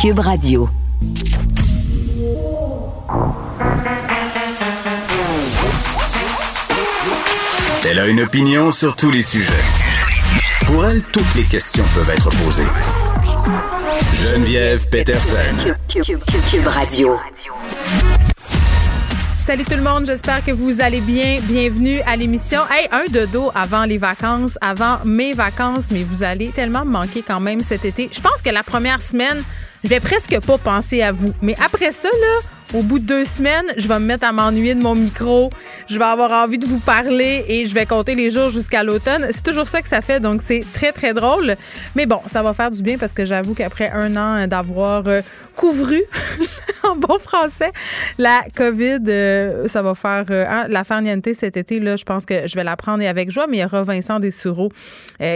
Cube Radio. Elle a une opinion sur tous les sujets. Pour elle, toutes les questions peuvent être posées. Geneviève Peterson. Cube, Radio. Salut tout le monde, j'espère que vous allez bien. Bienvenue à l'émission. Hey, un dodo avant les vacances, avant mes vacances, mais vous allez tellement me manquer quand même cet été. Je pense que la première semaine, je vais presque pas penser à vous. Mais après ça, là, au bout de deux semaines, je vais me mettre à m'ennuyer de mon micro. Je vais avoir envie de vous parler et je vais compter les jours jusqu'à l'automne. C'est toujours ça que ça fait, donc c'est très, très drôle. Mais bon, ça va faire du bien parce que j'avoue qu'après un an d'avoir euh, couvru, en bon français, la COVID, euh, ça va faire euh, hein, la farniente cet été. Là, je pense que je vais la prendre avec joie, mais il y aura Vincent Dessureau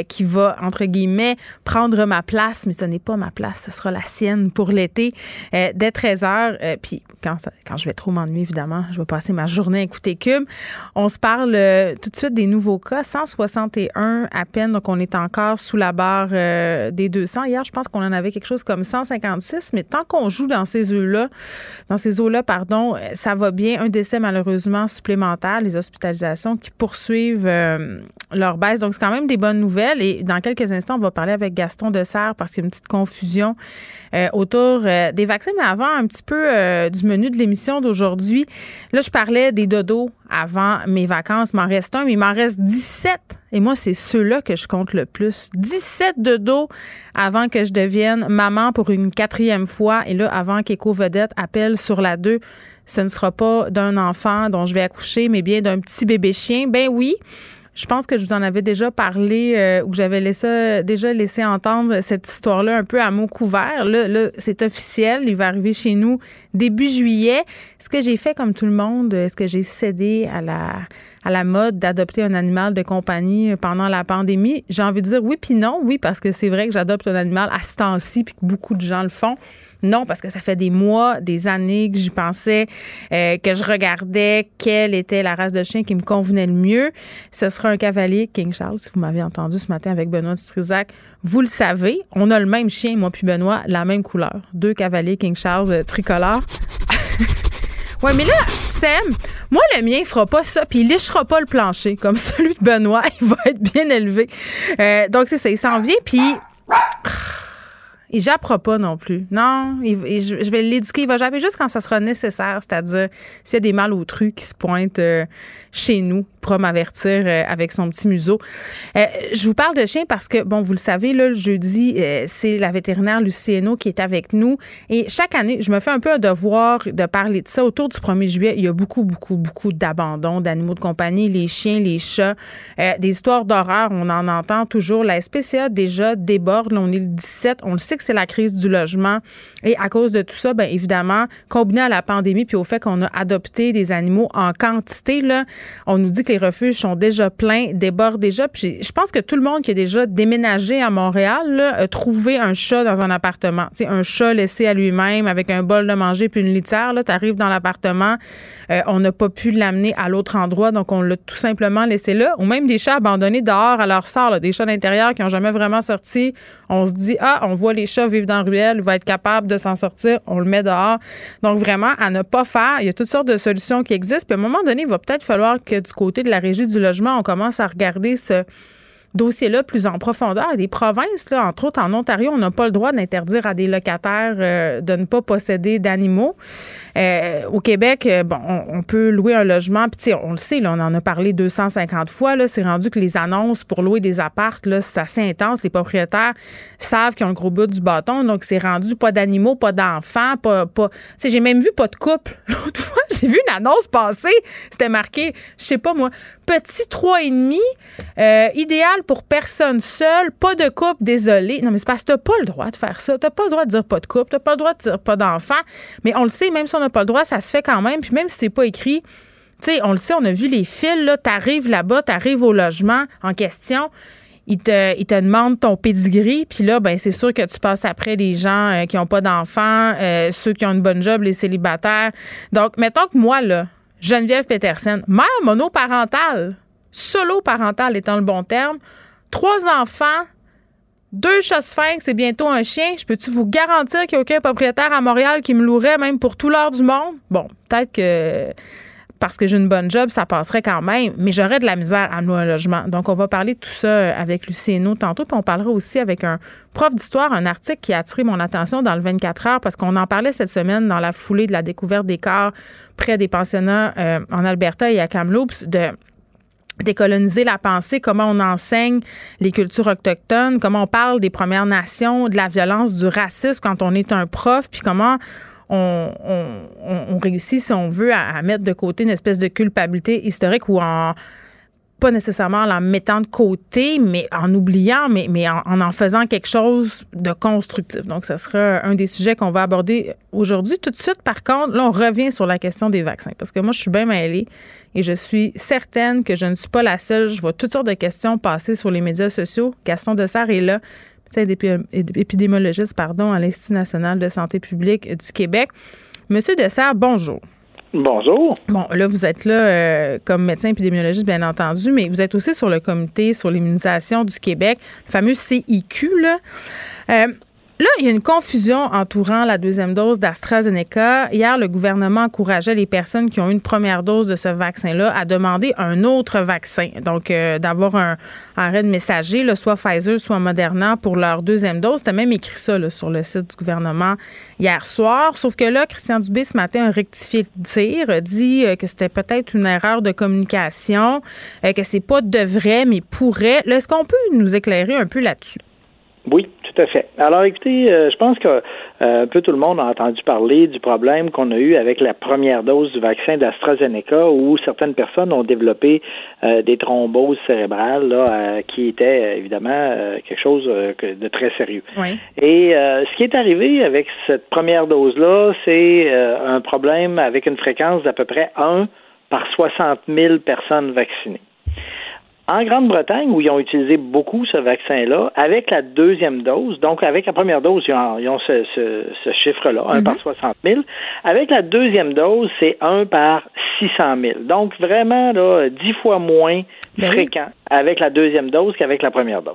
qui va, entre guillemets, prendre ma place, mais ce n'est pas ma place, ce sera la sienne pour l'été dès 13 h. quand, je vais trop m'ennuyer, évidemment, je vais passer ma journée à écouter Cube. On se parle euh, tout de suite des nouveaux cas. 161 à peine, donc on est encore sous la barre euh, des 200. Hier, je pense qu'on en avait quelque chose comme 156, mais tant qu'on joue dans ces eaux-là, dans ces eaux-là, pardon, euh, ça va bien. Un décès malheureusement supplémentaire, les hospitalisations qui poursuivent leur baisse. Donc, c'est quand même des bonnes nouvelles. Et dans quelques instants, on va parler avec Gaston Dessert parce qu'il y a une petite confusion autour des vaccins. Mais avant, un petit peu du menu de l'émission d'aujourd'hui. Là, je parlais des dodos avant mes vacances. Il m'en reste un, mais il m'en reste 17. Et moi, c'est ceux-là que je compte le plus. 17 dodos avant que je devienne maman pour une quatrième fois. Et là, avant qu'Éco-Vedette appelle sur la 2, ce ne sera pas d'un enfant dont je vais accoucher, mais bien d'un petit bébé chien. Ben oui. Je pense que je vous en avais déjà parlé euh, ou que j'avais laissé, déjà laissé entendre cette histoire-là un peu à mots couverts. Là, là c'est officiel. Il va arriver chez nous début juillet. Ce que j'ai fait comme tout le monde, est-ce que j'ai cédé à la à la mode d'adopter un animal de compagnie pendant la pandémie? J'ai envie de dire oui puis non. Oui, parce que c'est vrai que j'adopte un animal à ce temps-ci puis que beaucoup de gens le font. Non, parce que ça fait des mois, des années que j'y pensais, euh, que je regardais quelle était la race de chien qui me convenait le mieux. Ce sera un cavalier King Charles, si vous m'avez entendu ce matin avec Benoît Dutrisac. Vous le savez, on a le même chien, moi puis Benoît, la même couleur. Deux cavaliers King Charles euh, tricolores. Ouais, mais là, Sam, moi, le mien, il fera pas ça, puis il lichera pas le plancher, comme celui de Benoît. Il va être bien élevé. Euh, donc, c'est ça, il s'en vient, puis... Il jappera pas non plus. Non, je vais l'éduquer. Il va japper juste quand ça sera nécessaire, c'est-à-dire s'il y a des mâles trucs qui se pointent euh, chez nous, pourra m'avertir euh, avec son petit museau. Euh, je vous parle de chien parce que, bon, vous le savez, le jeudi, c'est la vétérinaire Lucieno qui est avec nous. Et chaque année, je me fais un peu un devoir de parler de ça. Autour du 1er juillet, il y a beaucoup, beaucoup, beaucoup d'abandon d'animaux de compagnie, les chiens, les chats, des histoires d'horreur. On en entend toujours. La SPCA, déjà, déborde. On est le 17. On le sait que c'est la crise du logement. Et à cause de tout ça, bien évidemment, combiné à la pandémie puis au fait qu'on a adopté des animaux en quantité, là, on nous dit que les refuges sont déjà pleins, débordent déjà. Puis je pense que tout le monde qui a déjà déménagé à Montréal a trouvé un chat dans un appartement. sais, un chat laissé à lui-même avec un bol de manger puis une litière. Tu arrives dans l'appartement, euh, on n'a pas pu l'amener à l'autre endroit, donc on l'a tout simplement laissé là. Ou même des chats abandonnés dehors à leur sort, des chats d'intérieur qui n'ont jamais vraiment sorti. On se dit, ah, on voit les chats vivre dans la ruelle, il va être capable de s'en sortir, on le met dehors. Donc vraiment, à ne pas faire, il y a toutes sortes de solutions qui existent. Puis à un moment donné, il va peut-être falloir que du côté de la régie du logement, on commence à regarder ce dossier-là plus en profondeur. Des provinces, là, entre autres en Ontario, on n'a pas le droit d'interdire à des locataires euh, de ne pas posséder d'animaux. Euh, au Québec, euh, bon, on, peut louer un logement, puis on le sait, on en a parlé 250 fois. Là, c'est rendu que les annonces pour louer des appartes, là, c'est assez intense. Les propriétaires savent qu'ils ont le gros bout du bâton, donc c'est rendu pas d'animaux, pas d'enfants, pas, pas. J'ai même vu pas de couple. L'autre fois, j'ai vu une annonce passer, c'était marqué, je sais pas moi, petit 3,5, euh, idéal pour personne seule, pas de couple, désolé. Non, mais c'est parce que t'as pas le droit de faire ça. T'as pas le droit de dire pas de couple, t'as pas le droit de dire pas d'enfant. Mais on le sait, même si on n'a pas le droit, ça se fait quand même. Puis même si c'est pas écrit, tu sais, on le sait, on a vu les fils, là, t'arrives là-bas, t'arrives au logement en question. Ils te, il te demandent ton pedigree, puis là, ben c'est sûr que tu passes après les gens euh, qui n'ont pas d'enfants, euh, ceux qui ont une bonne job, les célibataires. Donc, mettons que moi, là, Geneviève Petersen, mère monoparentale, solo parentale étant le bon terme, trois enfants, deux chats sphinx et bientôt un chien. Je peux-tu vous garantir qu'il n'y a aucun propriétaire à Montréal qui me louerait même pour tout l'heure du monde? Bon, peut-être que parce que j'ai une bonne job, ça passerait quand même, mais j'aurais de la misère à louer un logement. Donc, on va parler de tout ça avec Lucieno tantôt, puis on parlera aussi avec un prof d'histoire, un article qui a attiré mon attention dans le 24 heures, parce qu'on en parlait cette semaine dans la foulée de la découverte des corps près des pensionnats euh, en Alberta et à Kamloops, de décoloniser la pensée, comment on enseigne les cultures autochtones, comment on parle des Premières Nations, de la violence, du racisme quand on est un prof, puis comment on, réussit, si on veut, à, mettre de côté une espèce de culpabilité historique ou en pas nécessairement en la mettant de côté, mais en oubliant, mais, en, en, faisant quelque chose de constructif. Donc, ce sera un des sujets qu'on va aborder aujourd'hui. Tout de suite, par contre, là, on revient sur la question des vaccins, parce que moi, je suis bien mêlée et je suis certaine que je ne suis pas la seule. Je vois toutes sortes de questions passer sur les médias sociaux. Gaston Dessert est là épidémiologiste pardon, à l'Institut national de santé publique du Québec. Monsieur Dessert, bonjour. Bonjour. Bon, là, vous êtes là euh, comme médecin épidémiologiste, bien entendu, mais vous êtes aussi sur le comité sur l'immunisation du Québec, le fameux CIQ. Là. Euh, Là, il y a une confusion entourant la deuxième dose d'AstraZeneca. Hier, le gouvernement encourageait les personnes qui ont eu une première dose de ce vaccin-là à demander un autre vaccin. Donc, euh, d'avoir un arrêt de messager, soit Pfizer, soit Moderna, pour leur deuxième dose. C'était même écrit ça sur le site du gouvernement hier soir. Sauf que là, Christian Dubé, ce matin, a rectifié le tir, dit euh, que c'était peut-être une erreur de communication, euh, que c'est pas de vrai, mais pourrait. Est-ce qu'on peut nous éclairer un peu là-dessus? Oui, tout à fait. Alors, écoutez, euh, je pense que euh, un peu tout le monde a entendu parler du problème qu'on a eu avec la première dose du vaccin d'AstraZeneca, où certaines personnes ont développé euh, des thromboses cérébrales, là, qui étaient évidemment quelque chose de très sérieux. Oui. Et ce qui est arrivé avec cette première dose-là, c'est un problème avec une fréquence d'à peu près 1 par 60 000 personnes vaccinées. En Grande-Bretagne, où ils ont utilisé beaucoup ce vaccin-là, avec la deuxième dose, donc avec la première dose, ils ont, ce, chiffre-là, 1 par 60 mhm. 000. Avec la deuxième dose, c'est 1 par 600 000. Donc vraiment, là, 10 fois moins ben fréquent avec la deuxième dose qu'avec la première dose.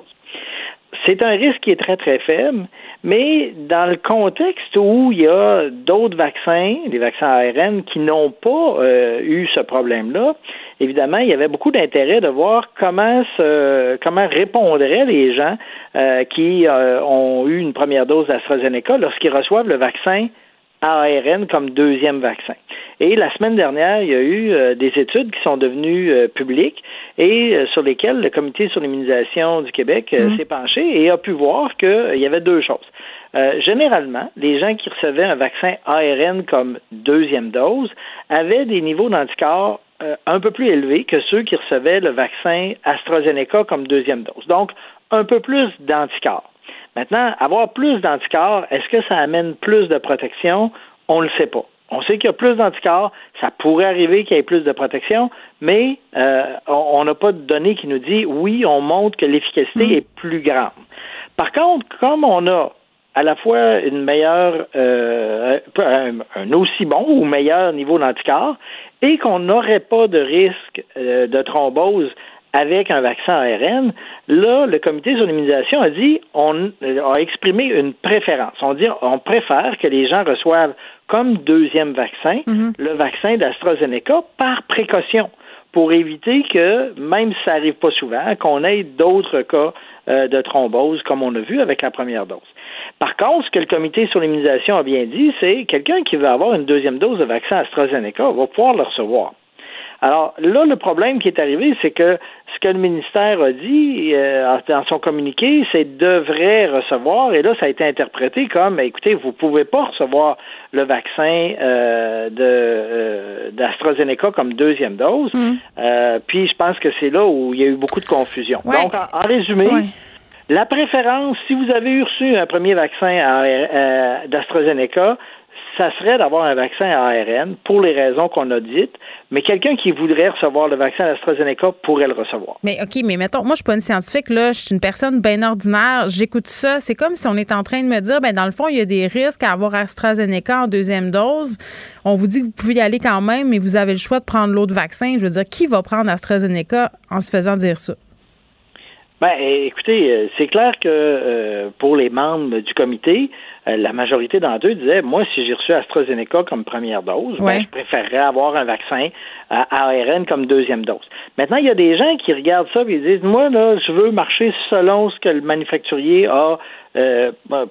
C'est un risque qui est très, très faible, mais dans le contexte où il y a d'autres vaccins, les vaccins ARN, qui n'ont pas euh, eu ce problème-là, évidemment, il y avait beaucoup d'intérêt de voir comment comment répondraient les gens euh, qui euh, ont eu une première dose d'AstraZeneca lorsqu'ils reçoivent le vaccin ARN comme deuxième vaccin. Et la semaine dernière, il y a eu euh, des études qui sont devenues publiques et sur lesquelles le Comité sur l'immunisation du Québec mmh. s'est penché et a pu voir qu'il y avait deux choses. généralement, les gens qui recevaient un vaccin ARN comme deuxième dose avaient des niveaux d'anticorps euh, un peu plus élevé que ceux qui recevaient le vaccin AstraZeneca comme deuxième dose. Donc, un peu plus d'anticorps. Maintenant, avoir plus d'anticorps, est-ce que ça amène plus de protection? On ne le sait pas. On sait qu'il y a plus d'anticorps, ça pourrait arriver qu'il y ait plus de protection, mais euh, on n'a pas de données qui nous dit oui, on montre que l'efficacité mm. est plus grande. Par contre, comme on a à la fois une meilleure, euh, un, aussi bon ou meilleur niveau d'anticorps et qu'on n'aurait pas de risque euh, de thrombose avec un vaccin ARN, là, le comité sur l'immunisation a dit, on a exprimé une préférence. On dit, on préfère que les gens reçoivent comme deuxième vaccin mm-hmm. le vaccin d'AstraZeneca par précaution pour éviter que, même si ça n'arrive pas souvent, qu'on ait d'autres cas euh, de thrombose comme on a vu avec la première dose. Par contre, ce que le comité sur l'immunisation a bien dit, c'est quelqu'un qui veut avoir une deuxième dose de vaccin AstraZeneca va pouvoir le recevoir. Alors là, le problème qui est arrivé, c'est que ce que le ministère a dit euh, dans son communiqué, c'est devrait recevoir, et là, ça a été interprété comme, écoutez, vous pouvez pas recevoir le vaccin euh, de euh, d'AstraZeneca comme deuxième dose. Mm. puis je pense que c'est là où il y a eu beaucoup de confusion. Donc, en, résumé, la préférence, si vous avez reçu un premier vaccin d'AstraZeneca, ça serait d'avoir un vaccin à ARN pour les raisons qu'on a dites, mais quelqu'un qui voudrait recevoir le vaccin AstraZeneca pourrait le recevoir. Mais OK, mais mettons, moi, je suis pas une scientifique, là, je suis une personne bien ordinaire, j'écoute ça. C'est comme si on est en train de me dire, ben dans le fond, il y a des risques à avoir AstraZeneca en deuxième dose. On vous dit que vous pouvez y aller quand même, mais vous avez le choix de prendre l'autre vaccin. Je veux dire, qui va prendre AstraZeneca en se faisant dire ça? Ben, écoutez, c'est clair que pour les membres du comité, la majorité d'entre eux disaient, moi, si j'ai reçu AstraZeneca comme première dose, ben, je préférerais avoir un vaccin à ARN comme deuxième dose. Maintenant, il y a des gens qui regardent ça et disent, moi, là, je veux marcher selon ce que le manufacturier a euh,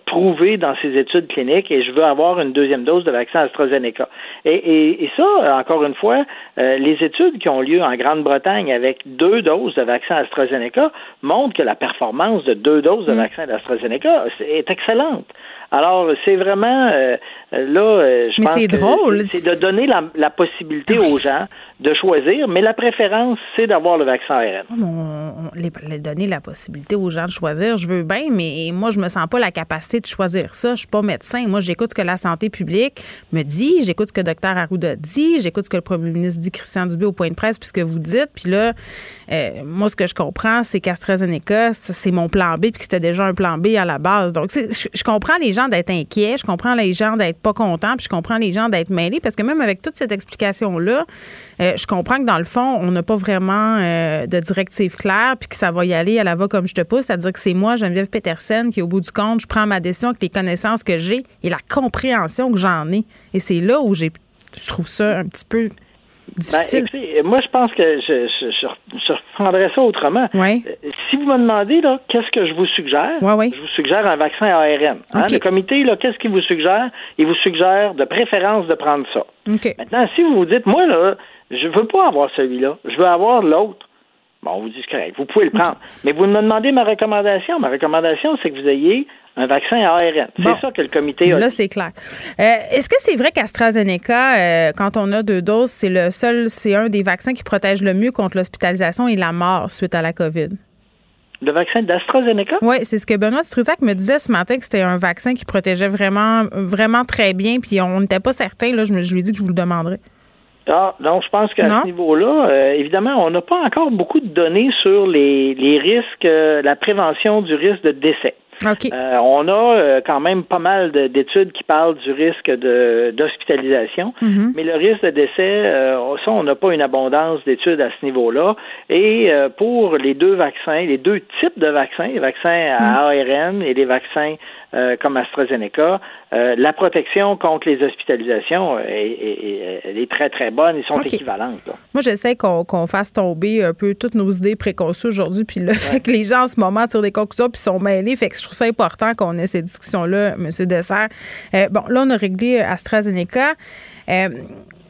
prouvé dans ses études cliniques et je veux avoir une deuxième dose de vaccin AstraZeneca. Et, et, ça, encore une fois, euh, les études qui ont lieu en Grande-Bretagne avec deux doses de vaccin AstraZeneca montrent que la performance de deux doses de mm. vaccin d'AstraZeneca est excellente. Alors, c'est vraiment euh, là, euh, je mais c'est drôle. C'est de donner la, la, possibilité aux gens de choisir, mais la préférence, c'est d'avoir le vaccin ARN. Oh, on, les, donner la possibilité aux gens de choisir, je veux bien, mais moi, je me sens pas la capacité de choisir ça. Je suis pas médecin. Moi, j'écoute ce que la santé publique me dit, j'écoute ce que Dr Arruda dit, j'écoute ce que le premier ministre dit, Christian Dubé, au point de presse, puisque vous dites. Puis là, euh, moi, ce que je comprends, c'est qu'AstraZeneca, c'est mon plan B, puis que c'était déjà un plan B à la base. Donc, je, je comprends les gens d'être inquiets, je comprends les gens d'être pas contents, puis je comprends les gens d'être mêlés, parce que même avec toute cette explication-là, euh, je comprends que dans le fond, on n'a pas vraiment euh, de directive claire, puis que ça va y aller à la va comme je te pousse, c'est-à-dire que c'est moi, Geneviève Petersen, qui au bout du compte, je prends ma décision avec les connaissances que j'ai et la compréhension que j'en ai. Et c'est là où j'ai, je trouve ça un petit peu ben, moi, je pense que je, je, je, reprendrais ça autrement. Euh, si vous me demandez, là, qu'est-ce que je vous suggère? je vous suggère un vaccin ARN. Hein? Le comité, là, qu'est-ce qu'il vous suggère? Il vous suggère de préférence de prendre ça. Maintenant, si vous vous dites, moi, là, je veux pas avoir celui-là, je veux avoir l'autre. Bon, on vous dit correct, vous pouvez le prendre. Mais vous me demandez ma recommandation. Ma recommandation, c'est que vous ayez un vaccin ARN. C'est ça que le comité a Là, c'est clair. Euh, est-ce que c'est vrai qu'AstraZeneca, euh, quand on a deux doses, c'est le seul, c'est un des vaccins qui protège le mieux contre l'hospitalisation et la mort suite à la COVID? Le vaccin d'AstraZeneca? Oui, c'est ce que Benoît Struzac me disait ce matin que c'était un vaccin qui protégeait vraiment, vraiment très bien, puis on n'était pas certain. Là, je, me, je lui ai dit que je vous le demanderais. Ah, donc je pense qu'à ce niveau-là, euh, évidemment, on n'a pas encore beaucoup de données sur les, les risques, la prévention du risque de décès. Euh, on a euh, quand même pas mal d'études qui parlent du risque d'hospitalisation, mm-hmm. mais le risque de décès, euh, ça, on n'a pas une abondance d'études à ce niveau-là. Et pour les deux vaccins, les deux types de vaccins, les vaccins à mm. ARN et les vaccins comme AstraZeneca, la protection contre les hospitalisations est, très, très bonne. Ils sont équivalentes. Moi, j'essaie qu'on fasse tomber un peu toutes nos idées préconçues aujourd'hui, puis le fait que les gens en ce moment tirent des conclusions puis sont mêlés. Fait que je trouve ça important qu'on ait ces discussions-là, M. Dessert. Euh, bon, là, on a réglé AstraZeneca.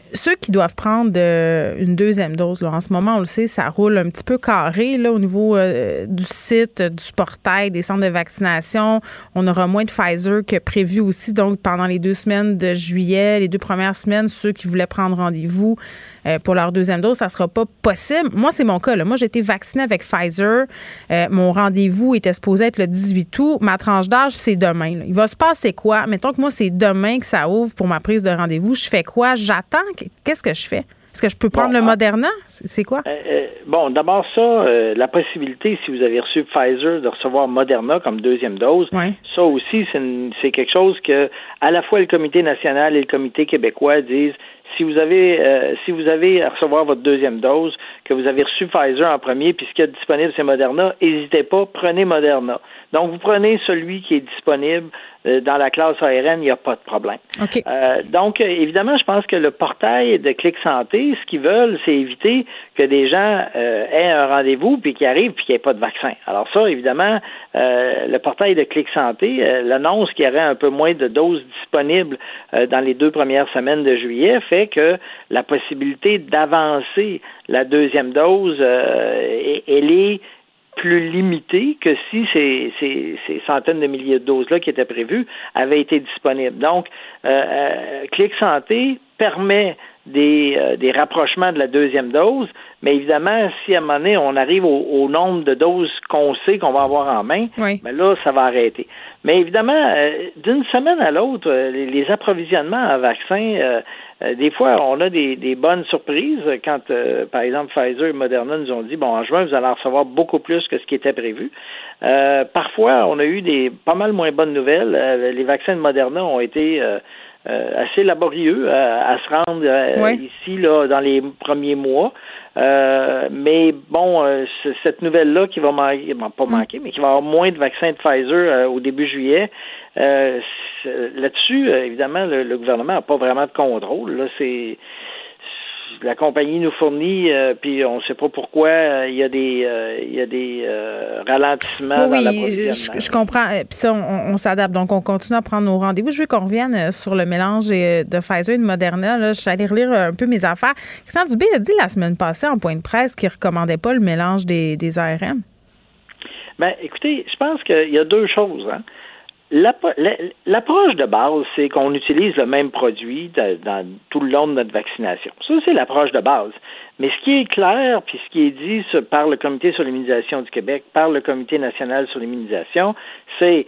Euh, ceux qui doivent prendre une deuxième dose, là, en ce moment, on le sait, ça roule un petit peu carré là, au niveau euh, du site, du portail, des centres de vaccination. On aura moins de Pfizer que prévu aussi. Donc, pendant les deux semaines de juillet, les deux premières semaines, ceux qui voulaient prendre rendez-vous euh, pour leur deuxième dose, ça sera pas possible. Moi, c'est mon cas. Là. Moi, j'ai été vaccinée avec Pfizer. Euh, mon rendez-vous était supposé être le 18 août. Ma tranche d'âge, c'est demain. Il va se passer quoi? Mettons que moi, c'est demain que ça ouvre pour ma prise de rendez-vous. Je fais quoi? J'attends. Qu'est-ce que je fais? Est-ce que je peux prendre le. Moderna? C'est quoi? Euh, bon, d'abord, ça, la possibilité, si vous avez reçu Pfizer, de recevoir Moderna comme deuxième dose, ça aussi, c'est quelque chose que à la fois le Comité national et le Comité québécois disent si vous avez euh, si vous avez à recevoir votre deuxième dose, que vous avez reçu Pfizer en premier, puis ce qui est disponible c'est Moderna, n'hésitez pas, prenez Moderna. Donc vous prenez celui qui est disponible euh, dans la classe ARN, il n'y a pas de problème. Euh, donc, évidemment, je pense que le portail de Clic Santé, ce qu'ils veulent, c'est éviter que des gens euh, aient un rendez-vous puis qu'ils arrivent puis qu'il n'y ait pas de vaccin. Alors ça, évidemment, le portail de Clic Santé l'annonce qu'il y aurait un peu moins de doses disponibles dans les deux premières semaines de juillet fait que la possibilité d'avancer la deuxième dose, elle est plus limité que si ces, ces, ces centaines de milliers de doses-là qui étaient prévues avaient été disponibles. Donc, euh, euh Clic Santé permet des, euh, des, rapprochements de la deuxième dose, mais évidemment, si à un moment donné, on arrive au, nombre de doses qu'on sait qu'on va avoir en main, ben là, ça va arrêter. Mais évidemment, euh, d'une semaine à l'autre, les, les, approvisionnements en vaccins des fois, on a des, bonnes surprises quand, euh, par exemple, Pfizer et Moderna nous ont dit, bon, en juin, vous allez en recevoir beaucoup plus que ce qui était prévu. Euh, parfois, on a eu des pas mal moins bonnes nouvelles. les vaccins de Moderna ont été assez laborieux à, se rendre ici là dans les premiers mois. mais bon, cette nouvelle-là qui va manquer, pas mm. manquer, mais qui va avoir moins de vaccins de Pfizer au début juillet, là-dessus, évidemment, le, le gouvernement n'a pas vraiment de contrôle. Là, c'est la compagnie nous fournit, euh, puis on ne sait pas pourquoi euh, il y a des, euh, il y a des ralentissements oui, dans Je, je comprends. Puis ça, on, s'adapte. Donc, on continue à prendre nos rendez-vous. Je veux qu'on revienne sur le mélange de Pfizer et de Moderna. Là, je suis allée relire un peu mes affaires. Christian Dubé a dit la semaine passée en point de presse qu'il ne recommandait pas le mélange des, des ARM. Ben, écoutez, je pense qu'il y a deux choses. Hein. L'approche de base, c'est qu'on utilise le même produit dans tout le long de notre vaccination. Ça, c'est l'approche de base. Mais ce qui est clair, puis ce qui est dit par le Comité sur l'immunisation du Québec, par le Comité national sur l'immunisation, c'est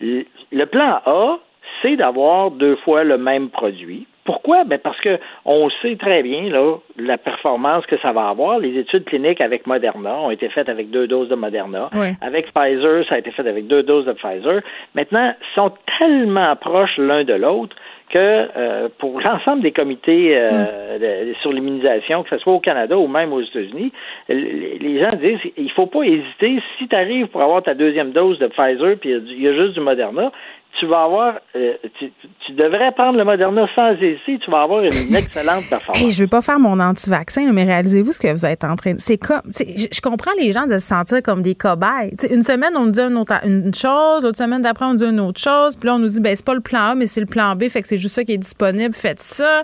le plan A, c'est d'avoir deux fois le même produit. Pourquoi? Ben parce que on sait très bien là, la performance que ça va avoir. Les études cliniques avec Moderna ont été faites avec deux doses de Moderna. Avec Pfizer, ça a été fait avec deux doses de Pfizer. Maintenant, ils sont tellement proches l'un de l'autre que euh, pour l'ensemble des comités euh, mm. sur l'immunisation, que ce soit au Canada ou même aux États-Unis, les gens disent il faut pas hésiter. Si tu arrives pour avoir ta deuxième dose de Pfizer, puis il y a juste du Moderna, tu vas avoir, euh, tu, devrais prendre le Moderna sans hésiter, tu vas avoir une excellente performance. Je je veux pas faire mon anti-vaccin, mais réalisez-vous ce que vous êtes en train de. C'est comme, je comprends les gens de se sentir comme des cobayes. une semaine, on nous dit une, autre, une chose, l'autre semaine d'après, on nous dit une autre chose, puis là, on nous dit, ben, c'est pas le plan A, mais c'est le plan B, fait que c'est juste ça qui est disponible, faites ça.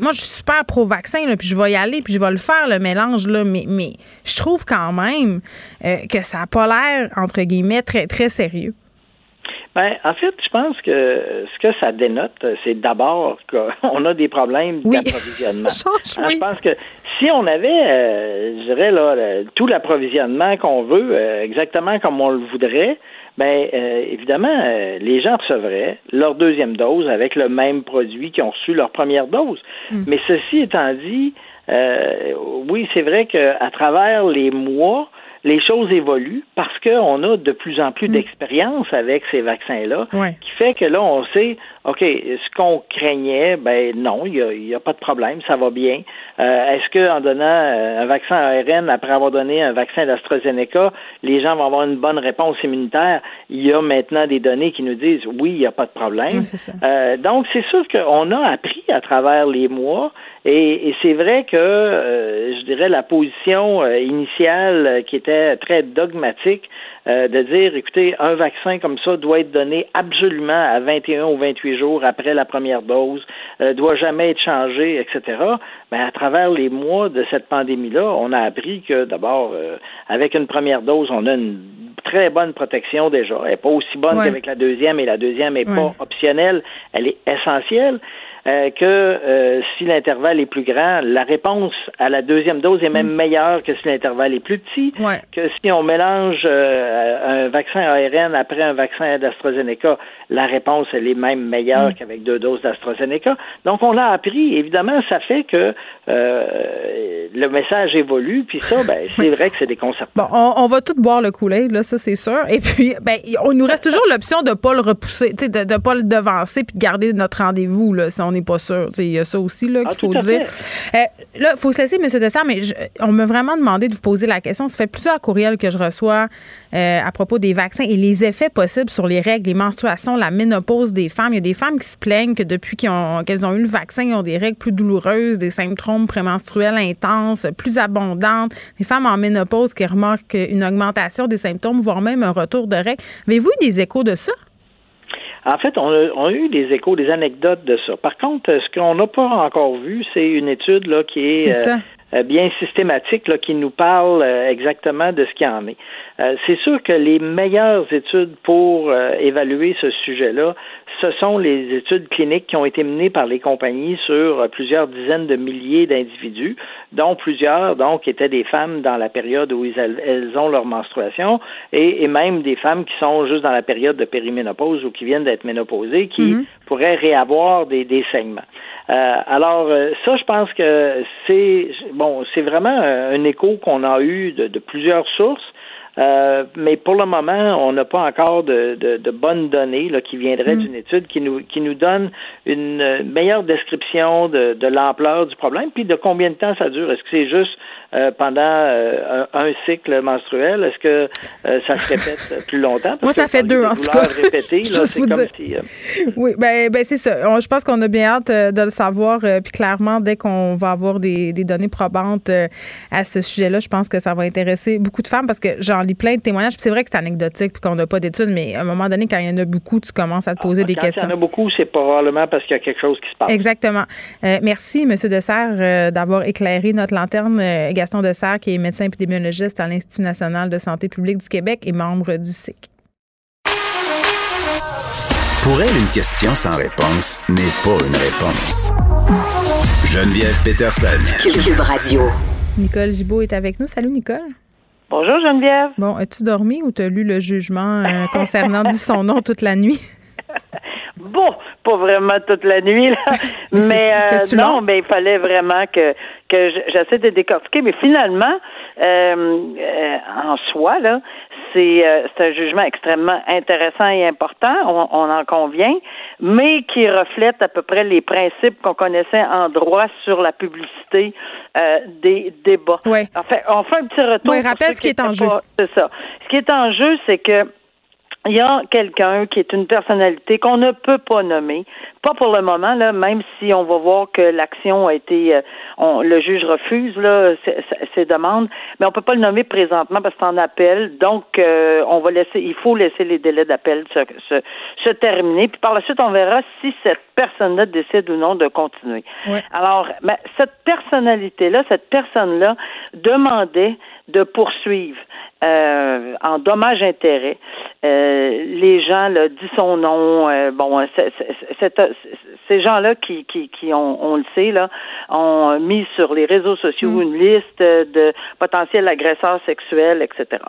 moi, je suis super pro-vaccin, puis je vais y aller, puis je vais le faire, le mélange, là, mais, mais je trouve quand même euh, que ça n'a pas l'air, entre guillemets, très, très sérieux. Ben, en fait, je pense que ce que ça dénote, c'est d'abord qu'on a des problèmes d'approvisionnement. Hein, je pense que si on avait, euh, je dirais, là, tout l'approvisionnement qu'on veut, euh, exactement comme on le voudrait, ben euh, évidemment, les gens recevraient leur deuxième dose avec le même produit qu'ils ont reçu leur première dose. Hmm. Mais ceci étant dit, oui, c'est vrai qu'à travers les mois, les choses évoluent parce qu'on a de plus en plus mm. d'expérience avec ces vaccins-là, qui fait que là, on sait, OK, ce qu'on craignait, ben non, il n'y a, a, pas de problème, ça va bien. Euh, est-ce qu'en donnant euh, un vaccin ARN après avoir donné un vaccin d'AstraZeneca, les gens vont avoir une bonne réponse immunitaire? Il y a maintenant des données qui nous disent oui, il n'y a pas de problème. Euh, donc, c'est sûr qu'on a appris à travers les mois et, c'est vrai que, je dirais, la position initiale qui était très dogmatique euh, de dire, écoutez, un vaccin comme ça doit être donné absolument à 21 ou 28 jours après la première dose, euh, doit jamais être changé, etc. Mais à travers les mois de cette pandémie-là, on a appris que d'abord, euh, avec une première dose, on a une très bonne protection déjà. Elle n'est pas aussi bonne qu'avec la deuxième, et la deuxième n'est pas optionnelle, elle est essentielle. Euh, que euh, si l'intervalle est plus grand, la réponse à la deuxième dose est même mm. meilleure que si l'intervalle est plus petit, que si on mélange euh, un vaccin ARN après un vaccin d'AstraZeneca, la réponse elle est même meilleure mm. qu'avec deux doses d'AstraZeneca. Donc on a appris, évidemment, ça fait que le message évolue, puis ça, ben, c'est vrai que c'est déconcertant. Bon, on, va tout boire le couler, là, ça c'est sûr. Et puis, ben, on nous reste toujours l'option de ne pas le repousser, de ne pas le devancer puis de garder notre rendez-vous, là, si on n'est pas sûr. Il y a ça aussi là, qu'il ah, faut dire. Euh, là, il faut se laisser, M. Dessert, mais on m'a vraiment demandé de vous poser la question. Ça fait plusieurs courriels que je reçois euh, à propos des vaccins et les effets possibles sur les règles, les menstruations, la ménopause des femmes. Il y a des femmes qui se plaignent que depuis qu'elles ont, eu le vaccin, ils ont des règles plus douloureuses, des symptômes prémenstruels intenses, plus abondantes. Des femmes en ménopause qui remarquent une augmentation des symptômes, voire même un retour de règles. Avez-vous eu des échos de ça? En fait, on a, eu des échos, des anecdotes de ça. Par contre, ce qu'on n'a pas encore vu, c'est une étude là qui est, euh, euh, bien systématique là, qui nous parle euh, exactement de ce qu'il en est. c'est sûr que les meilleures études pour évaluer ce sujet-là, ce sont les études cliniques qui ont été menées par les compagnies sur plusieurs dizaines de milliers d'individus, dont plusieurs donc étaient des femmes dans la période où elles, ont leur menstruation, et, même des femmes qui sont juste dans la période de périménopause ou qui viennent d'être ménopausées, qui mm-hmm. pourraient réavoir des, des saignements. Euh, alors euh, ça, je pense que c'est bon, c'est vraiment un écho qu'on a eu de, plusieurs sources. Euh, mais pour le moment, on n'a pas encore de, de, bonnes données là, qui viendraient mm. d'une étude qui nous, qui nous donne une meilleure description de, de l'ampleur du problème, puis de combien de temps ça dure. Est-ce que c'est juste euh, pendant euh, un, cycle menstruel? Est-ce que euh, ça se répète plus longtemps? Moi, ça fait deux, en tout cas. Répétées, là, c'est comme si, oui, ben, ben c'est ça. je pense qu'on a bien hâte de le savoir. puis clairement, dès qu'on va avoir des, des données probantes à ce sujet-là, je pense que ça va intéresser beaucoup de femmes parce que j'en lis plein de témoignages. Puis c'est vrai que c'est anecdotique puis qu'on n'a pas d'études, mais à un moment donné, quand il y en a beaucoup, tu commences à te poser ah, des questions. Quand il y en a beaucoup, c'est probablement parce qu'il y a quelque chose qui se passe. Exactement. merci, M. Dessert, d'avoir éclairé notre lanterne également Gaston Dessert, qui est médecin épidémiologiste à l'Institut national de santé publique du Québec et membre du SIC. Pour elle, une question sans réponse n'est pas une réponse. Geneviève Peterson. Cube Radio. Nicole Gibault est avec nous. Salut, Nicole. Bonjour, Geneviève. Bon, as-tu dormi ou t'as lu le jugement euh, concernant dit son nom toute la nuit? bon, pas vraiment toute la nuit, là. mais, euh, non, mais il fallait vraiment que, que j'essaie de décortiquer. Mais finalement, euh, euh, en soi, là, c'est un jugement extrêmement intéressant et important, on, en convient, mais qui reflète à peu près les principes qu'on connaissait en droit sur la publicité des débats. Oui. Enfin, on fait un petit retour. Oui, rappelle ce qui est en jeu. C'est ça. Ce qui est en jeu, c'est que il y a quelqu'un qui est une personnalité qu'on ne peut pas nommer, pas pour le moment là, même si on va voir que l'action a été, euh, on, le juge refuse là ses, demandes, mais on peut pas le nommer présentement parce que c'est en appel, donc euh, on va laisser, il faut laisser les délais d'appel se, se, se, terminer, puis par la suite on verra si cette personne-là décide ou non de continuer. Alors, mais cette personnalité là, cette personne là demandait de poursuivre euh, en dommage intérêt. Euh, les gens là, dit son nom. Euh, bon, ces gens-là qui, qui, qui ont, on le sait là, ont mis sur les réseaux sociaux mm. une liste de potentiels agresseurs sexuels, etc.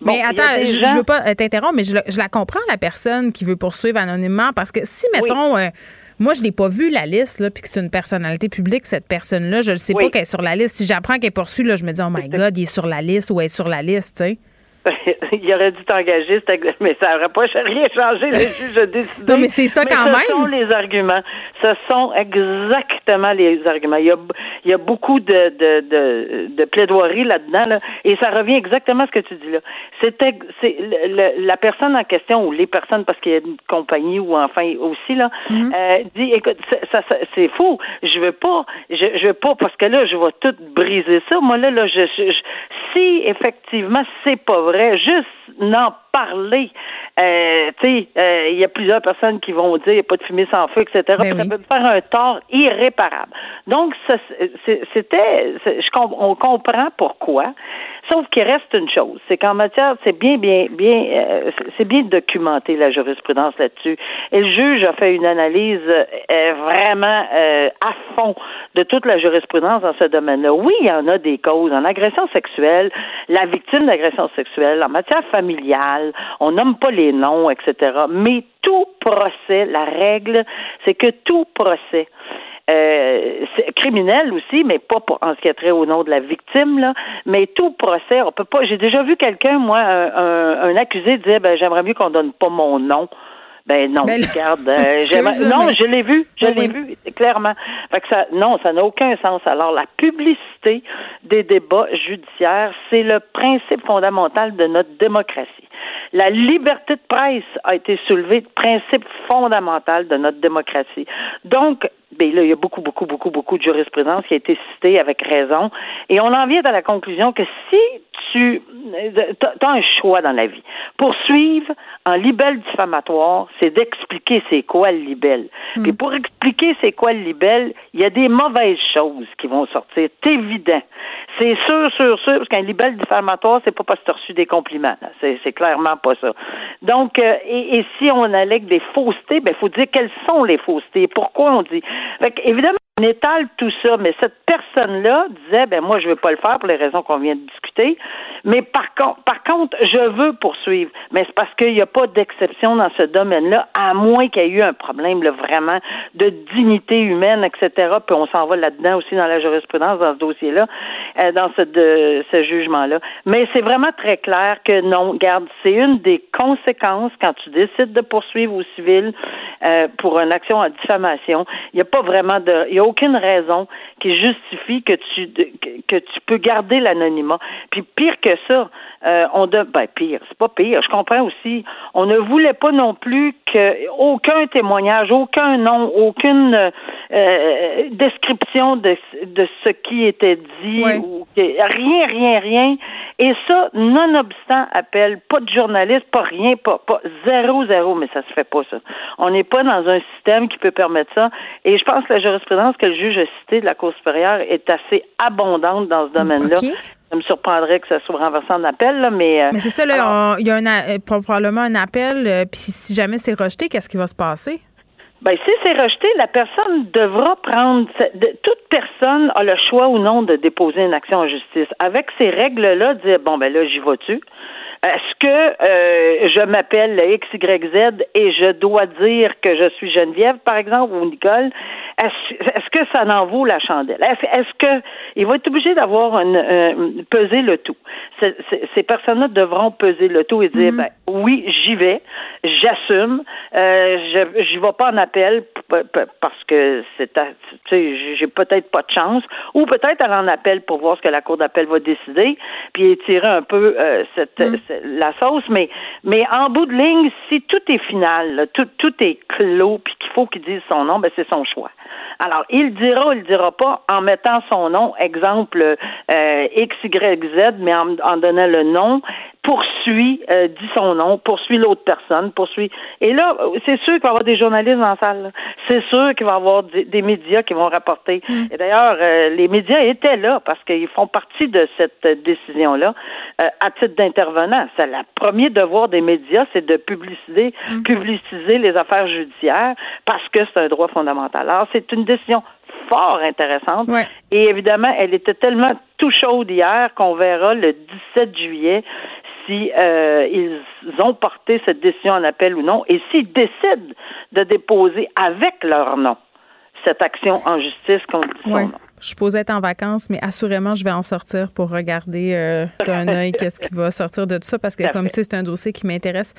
mais attends, je, ne veux pas t'interrompre, mais je, je, la comprends la personne qui veut poursuivre anonymement parce que si mettons moi, je l'ai pas vu la liste, là, puis que c'est une personnalité publique, cette personne-là. Je ne sais pas qu'elle est sur la liste. Si j'apprends qu'elle est poursuivie, là, je me dis, oh my God, il est sur la liste ou elle est sur la liste, tu sais. il aurait dû t'engager, mais ça n'aurait pas rien changé. Le juge a décidé. Non, mais c'est ça quand même. Ce sont les arguments. Ce sont exactement les arguments. Il y a, il y a beaucoup de, de, de, de plaidoirie là-dedans, là, et ça revient exactement à ce que tu dis là. C'était, c'est la personne en question ou les personnes, parce qu'il y a une compagnie ou enfin aussi là, mm-hmm. euh, dit, écoute, ça, c'est fou. Je veux pas, je, je veux pas parce que là, je vais tout briser ça. Moi là, là, je, je si effectivement c'est pas vrai juste n'en parler. Euh, tu sais, euh, il y a plusieurs personnes qui vont dire il n'y a pas de fumée sans feu, etc. Ben ça peut faire un tort irréparable. Donc, c'était, on comprend pourquoi. Sauf qu'il reste une chose, c'est qu'en matière, c'est bien, bien, bien, euh, c'est bien documenté la jurisprudence là-dessus. Et le juge a fait une analyse vraiment à fond de toute la jurisprudence dans ce domaine-là. Oui, il y en a des causes en agression sexuelle, la victime d'agression sexuelle, en matière on nomme pas les noms, etc. Mais tout procès, la règle, c'est que tout procès euh, criminel aussi, mais pas pour, en ce qui a trait au nom de la victime, là. Mais tout procès, on peut pas. J'ai déjà vu quelqu'un, moi, un, un, accusé dire, ben j'aimerais mieux qu'on donne pas mon nom. Ben non, ben regarde, euh, non, je l'ai vu, je l'ai vu clairement. Fait que ça, non, ça n'a aucun sens. Alors la publicité des débats judiciaires, c'est le principe fondamental de notre démocratie. La liberté de presse a été soulevée, principe fondamental de notre démocratie. Donc, ben là, il y a beaucoup, beaucoup, beaucoup, beaucoup de jurisprudence qui a été citée avec raison. Et on en vient à la conclusion que si tu as un choix dans la vie, poursuivre en libelle diffamatoire, c'est d'expliquer c'est quoi le libelle. Hmm. Puis pour expliquer c'est quoi le libelle, il y a des mauvaises choses qui vont sortir. C'est évident. C'est sûr, sûr, sûr, parce qu'un libelle diffamatoire, c'est pas parce que tu as reçu des compliments. C'est clairement pas ça. Donc, euh, et, et, si on allègue des faussetés, ben, il faut dire quelles sont les faussetés. Pourquoi on dit? Fait évidemment, on étale tout ça, mais cette personne-là disait, ben moi, je veux pas le faire pour les raisons qu'on vient de discuter, mais par contre, par contre, je veux poursuivre. Mais c'est parce qu'il n'y a pas d'exception dans ce domaine-là, à moins qu'il y ait eu un problème vraiment de dignité humaine, etc. Puis on s'en va là-dedans aussi dans la jurisprudence, dans ce dossier-là, euh, dans ce, de, ce jugement-là. Mais c'est vraiment très clair que non, garde, c'est une des conséquences quand tu décides de poursuivre au civil euh, pour une action en diffamation. Il n'y a pas vraiment de, il aucune raison qui justifie que tu que, tu peux garder l'anonymat. Puis pire que ça, euh, on de ben pire, c'est pas pire. Je comprends aussi. On ne voulait pas non plus que aucun témoignage, aucun nom, aucune euh, description de, de ce qui était dit, ou, rien, rien, rien. Et ça, nonobstant appel, pas de journaliste, pas rien, pas, pas zéro, zéro, mais ça se fait pas ça. On n'est pas dans un système qui peut permettre ça. Et je pense que la jurisprudence que le juge a citée de la Cour supérieure est assez abondante dans ce domaine-là. Ça me surprendrait que ça soit renversé en appel, là, mais. Euh, mais c'est ça, là, il y a un, euh, probablement un appel, euh, puis si jamais c'est rejeté, qu'est-ce qui va se passer? Ben, si c'est rejeté, la personne devra prendre. toute personne a le choix ou non de déposer une action en justice. Avec ces règles-là, dire bon ben là, j'y vais-tu? Est-ce que euh, je m'appelle X, Y, Z et je dois dire que je suis Geneviève, par exemple, ou Nicole? Est-ce que ça n'en vaut la chandelle? Est-ce que il va être obligé d'avoir une, peser le tout? ces personnes-là devront peser le tout et dire mm-hmm. ben oui, j'y vais, j'assume, euh, je j'y vais pas en appel parce que c'est tu sais j'ai peut-être pas de chance. Ou peut-être aller en appel pour voir ce que la cour d'appel va décider puis étirer un peu euh, cette, mm. la sauce. Mais mais en bout de ligne si tout est final tout tout est clos puis qu'il faut qu'il dise son nom ben c'est son choix alors, il dira ou il dira pas en mettant son nom, exemple euh, X, Y, Z, mais en, en donnant le nom, poursuit, euh, dit son nom, poursuit l'autre personne, poursuit. Et là, c'est sûr qu'il va y avoir des journalistes dans la salle. C'est sûr qu'il va y avoir des, médias qui vont rapporter. Mm. Et d'ailleurs, euh, les médias étaient là parce qu'ils font partie de cette décision-là euh, à titre d'intervenant. C'est le premier devoir des médias, c'est de publiciser, mm. publiciser les affaires judiciaires parce que c'est un droit fondamental. Alors, c'est une décision fort intéressante. Et évidemment, elle était tellement tout chaude hier qu'on verra le 17 juillet si euh, ils ont porté cette décision en appel ou non, et s'ils décident de déposer avec leur nom cette action en justice contre son nom. Je suppose être en vacances, mais assurément, je vais en sortir pour regarder euh, d'un œil qu'est-ce qui va sortir de tout ça, parce que comme tu sais, c'est un dossier qui m'intéresse.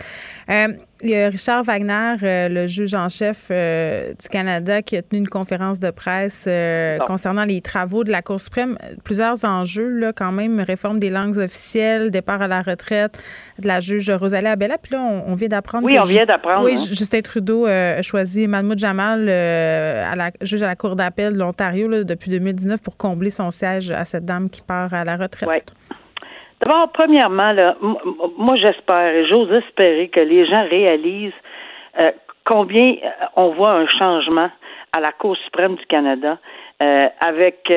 Euh, il y a Richard Wagner, euh, le juge en chef euh, du Canada, qui a tenu une conférence de presse euh, concernant les travaux de la Cour suprême. Plusieurs enjeux, là, quand même, réforme des langues officielles, départ à la retraite de la juge Rosalie Abella. Puis là, on, vient d'apprendre. Oui, on vient d'apprendre. Oui, hein. Justin Trudeau a choisi Mahmoud Jamal, à la, juge à la Cour d'appel de l'Ontario depuis 2019 pour combler son siège à cette dame qui part à la retraite. Oui. D'abord, premièrement, là, moi j'espère et j'ose espérer que les gens réalisent euh, combien euh, on voit un changement à la Cour suprême du Canada euh, avec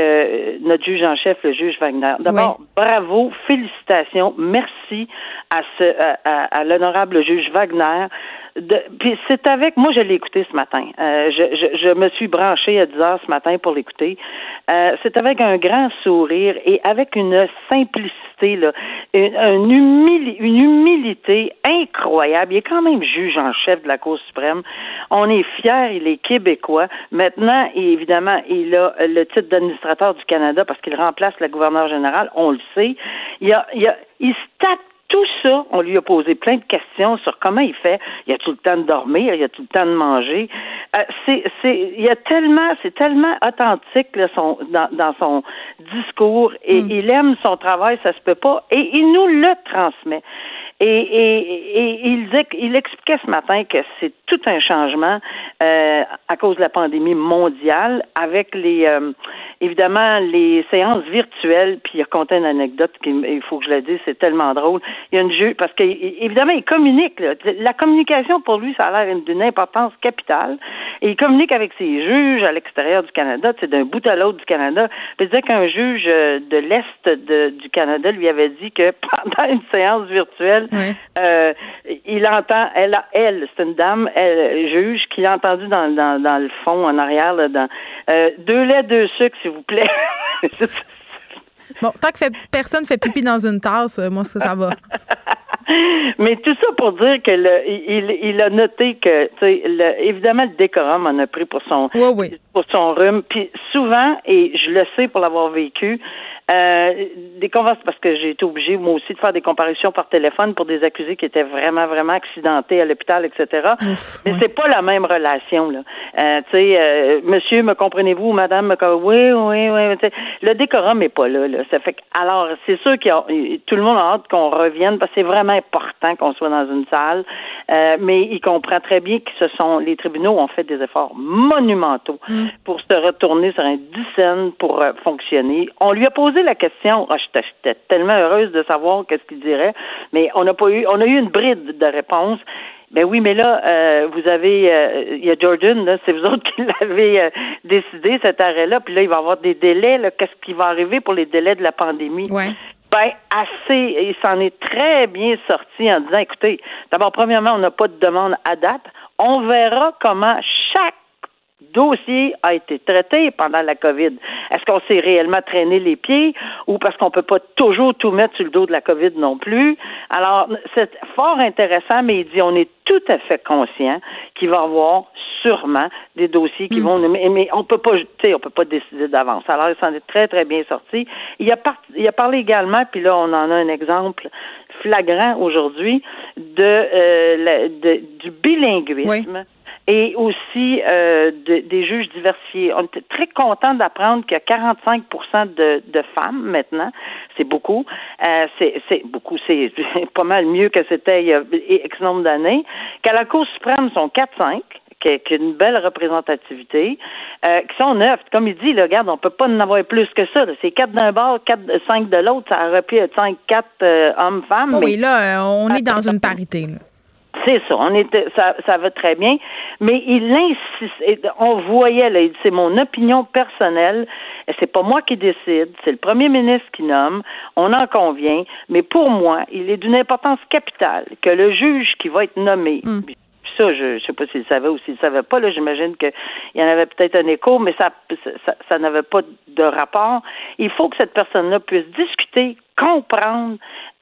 notre juge en chef, le juge Wagner. D'abord, bravo, félicitations, merci à ce à, à l'honorable juge Wagner puis c'est avec moi je l'ai écouté ce matin. Euh, je, je, je, me suis branchée à 10 heures ce matin pour l'écouter. Euh, c'est avec un grand sourire et avec une simplicité là, une, une, une humilité incroyable. Il est quand même juge en chef de la Cour suprême. On est fiers, il est québécois. Maintenant, évidemment, il a le titre d'administrateur du Canada parce qu'il remplace le gouverneur général. On le sait. Il a, il a, il se tape tout ça, on lui a posé plein de questions sur comment il fait. Il a tout le temps de dormir, il a tout le temps de manger? Euh, c'est, c'est, il y a tellement, c'est tellement authentique là, son, dans, dans son discours et mm. il aime son travail, ça se peut pas, et il nous le transmet. Et, et, et il, il expliquait ce matin que c'est tout un changement euh, à cause de la pandémie mondiale, avec les euh, évidemment les séances virtuelles. Puis il racontait une anecdote qu'il faut que je la dise, c'est tellement drôle. Il y a une jeu parce que évidemment il communique. La communication pour lui, ça a l'air d'une importance capitale. Et il communique avec ses juges à l'extérieur du Canada, c'est d'un bout à l'autre du Canada. Puis il disait qu'un juge euh, de l'Est du Canada lui avait dit que pendant une séance virtuelle, euh, il entend, elle, elle c'est une dame, elle, juge, qui a entendu dans, dans, dans le fond, en arrière, là, dans, euh, deux laits, deux sucres, s'il vous plaît. bon, tant que fait, personne fait pipi dans une tasse, moi, ça, ça va. Mais tout ça pour dire que le, il, il a noté que, évidemment, le décorum en a pris pour son, pour son rhume. Puis souvent, et je le sais pour l'avoir vécu, euh, des conversations, parce que j'ai été obligée, moi aussi, de faire des comparutions par téléphone pour des accusés qui étaient vraiment, vraiment accidentés à l'hôpital, etc. mais c'est pas la même relation, là. Euh, tu sais, euh, monsieur, me comprenez-vous, madame, me oui, oui, oui. Le décorum est pas là, là. Ça fait que, alors, c'est sûr que tout le monde a hâte qu'on revienne, parce que c'est vraiment important qu'on soit dans une salle. Euh, mais il comprend très bien que ce sont, les tribunaux ont fait des efforts monumentaux mm. pour se retourner sur un dizaine pour euh, fonctionner. On lui a posé la question. Ah, j'étais tellement heureuse de savoir qu'est-ce qu'il dirait, mais on n'a pas eu, on a eu une bride de réponse. Ben oui, mais là, euh, vous avez, euh, il y a Jordan, c'est vous autres qui l'avez euh, décidé cet arrêt-là, puis là, il va y avoir des délais. Qu'est-ce qui va arriver pour les délais de la pandémie? Ouais. Ben assez, il s'en est très bien sorti en disant, écoutez, d'abord, premièrement, on n'a pas de demande à date. On verra comment chaque dossier a été traité pendant la COVID. Est-ce qu'on s'est réellement traîné les pieds ou parce qu'on peut pas toujours tout mettre sur le dos de la COVID non plus? Alors, c'est fort intéressant, mais il dit on est tout à fait conscient qu'il va y avoir sûrement des dossiers qui mm. vont mais, mais on peut pas on peut pas décider d'avance. Alors, il s'en est très, très bien sorti. Il a, il a parlé également, puis là, on en a un exemple flagrant aujourd'hui, de, euh, du bilinguisme et aussi euh, des juges diversifiés. On était très content d'apprendre qu'il y a 45% de, de femmes maintenant. C'est beaucoup. Euh, c'est beaucoup. C'est pas mal mieux que c'était il y a X nombre d'années. Qu'à la Cour suprême, sont 4-5 qui a une belle représentativité, euh, qui sont neufs. Comme il dit, là, regarde, on peut pas en avoir plus que ça. C'est quatre d'un bord, quatre, cinq de l'autre. Ça aurait pu être cinq, quatre euh, hommes-femmes. Oui, là, on est dans une parité. Là. Ça, on était, ça, ça va très bien, mais il insiste, on voyait là, c'est mon opinion personnelle, c'est pas moi qui décide, c'est le premier ministre qui nomme, on en convient, mais pour moi, il est d'une importance capitale que le juge qui va être nommé, hmm. ça, je, je sais pas s'il savait ou s'il savait pas, là, j'imagine qu'il y en avait peut-être un écho, mais ça, ça, ça n'avait pas de rapport. Il faut que cette personne-là puisse discuter, comprendre,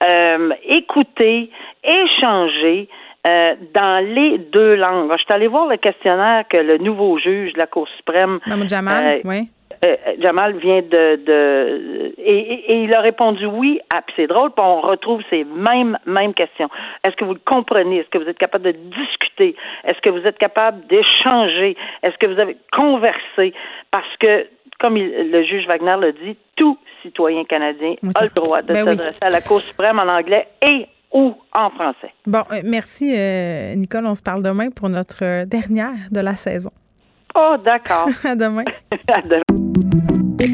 euh, écouter, échanger, euh, dans les deux langues. Je suis allée voir le questionnaire que le nouveau juge de la Cour suprême. Jamal, euh, oui. Euh, Jamal vient de, de et, il a répondu oui. Ah, c'est drôle, puis on retrouve ces mêmes mêmes questions. Est-ce que vous le comprenez? Est-ce que vous êtes capable de discuter? Est-ce que vous êtes capable d'échanger? Est-ce que vous avez conversé? Parce que, comme le juge Wagner l'a dit, tout citoyen canadien a le droit de ben s'adresser à la Cour suprême en anglais et ou en français. Bon, euh, merci, euh, Nicole. On se parle demain pour notre euh, dernière de la saison. Oh, d'accord. à demain. à demain.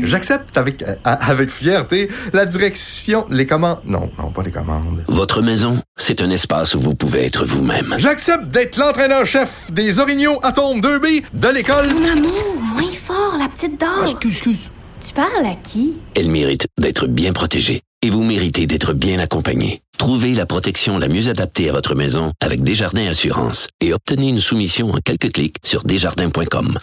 J'accepte avec, avec fierté la direction, les commandes. Non, non, pas les commandes. Votre maison, c'est un espace où vous pouvez être vous-même. J'accepte d'être l'entraîneur-chef des Orignaux Atomes 2B de l'école. Mon amour, moins fort, la petite dame. Ah, excuse, excuse. Tu parles à qui? Elle mérite d'être bien protégée et vous méritez d'être bien accompagné. Trouvez la protection la mieux adaptée à votre maison avec Desjardins Assurance et obtenez une soumission en quelques clics sur desjardins.com.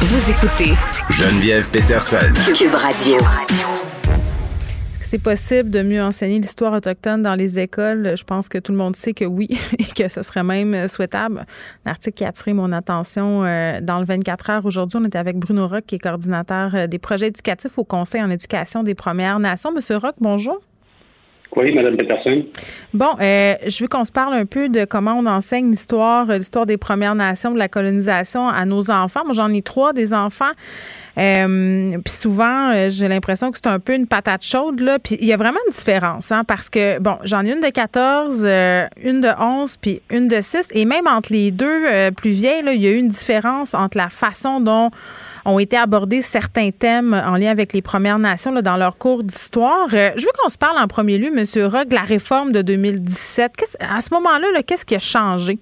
Vous écoutez Geneviève Peterson. Cube Radio c'est possible de mieux enseigner l'histoire autochtone dans les écoles? Je pense que tout le monde sait que oui et que ce serait même souhaitable. Un article qui a attiré mon attention euh, dans le 24 heures. Aujourd'hui, on était avec Bruno Rock, qui est coordinateur euh, des projets éducatifs au Conseil en éducation des Premières Nations. Monsieur Rock, bonjour. Oui, Mme Peterson. Bon, euh, je veux qu'on se parle un peu de comment on enseigne l'histoire, l'histoire des Premières Nations, de la colonisation à nos enfants. Moi, j'en ai trois des enfants. Euh, puis souvent, euh, j'ai l'impression que c'est un peu une patate chaude, là. Puis il y a vraiment une différence, hein, parce que, bon, j'en ai une de 14, euh, une de 11, puis une de 6. Et même entre les deux plus vieilles, il y a eu une différence entre la façon dont ont été abordés certains thèmes en lien avec les Premières Nations là, dans leur cours d'histoire. je veux qu'on se parle en premier lieu, M. Rock, de la réforme de 2017. À ce moment-là, -là, qu'est-ce qui a changé?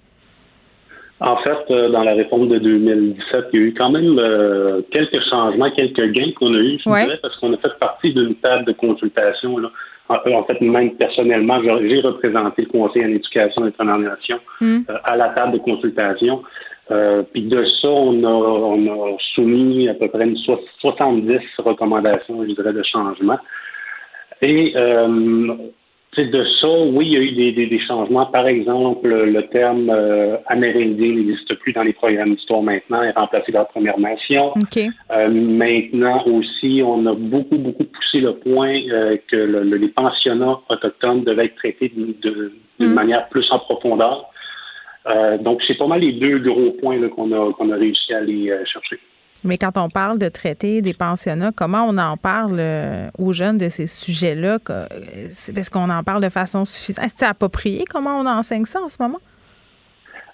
En fait, euh, dans la réforme de 2017, il y a eu quand même euh, quelques changements, quelques gains qu'on a eus, je dirais, parce qu'on a fait partie d'une table de consultation. Là. En, fait, même personnellement, j'ai représenté le Conseil en éducation Premières Nations hmm. euh, à la table de consultation. puis de ça, on a, on a soumis à peu près une 70 recommandations, je dirais, de changement. Et de ça, oui, il y a eu des, changements. Par exemple, le terme euh, amérindien n'existe plus dans les programmes d'histoire maintenant, est remplacé par Première Nation. Euh, maintenant aussi, on a beaucoup, beaucoup poussé le point euh, que les pensionnats autochtones devaient être traités d'une mm. manière plus en profondeur. donc, c'est pas mal les deux gros points qu'on a, qu'on a réussi à aller chercher. Mais quand on parle de traiter des pensionnats, comment on en parle euh, aux jeunes de ces sujets-là? Est-ce qu'on en parle de façon suffisante? Est-ce approprié? Comment on enseigne ça en ce moment?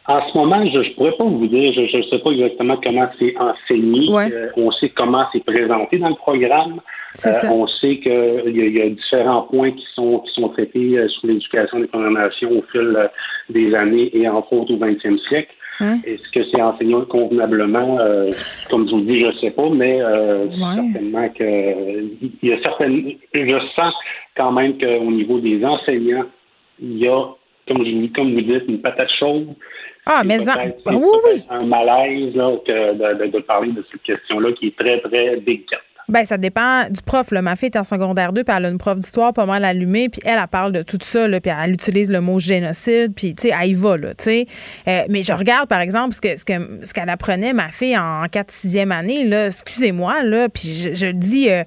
En ce moment, je ne pourrais pas vous dire, je ne sais pas exactement comment c'est enseigné. Euh, on sait comment c'est présenté dans le programme. Euh, on sait qu'il y, y, a différents points qui sont qui sont traités sur l'éducation des Premières Nations au fil des années et entre autres au 20e siècle. Hein? Est-ce que c'est enseigné convenablement? Euh, comme je vous dis, je ne sais pas, mais euh, certainement que il y a certaines. Je sens quand même qu'au niveau des enseignants, il y a, comme je comme vous dites, une patate chaude. Ah, mais oui, oui. un malaise de, de, parler de cette question-là qui est très, très délicate. Ben, ça dépend du prof. Là. Ma fille est en secondaire 2, puis elle a une prof d'histoire pas mal allumée, puis elle, elle parle de tout ça, là, puis elle utilise le mot génocide, puis, tu sais, elle y va, là, tu sais. Euh, mais je regarde, par exemple, ce qu'elle ce que, ce qu'elle apprenait, ma fille, en 4-6e année, là, excusez-moi, là, puis je, le dis... Euh,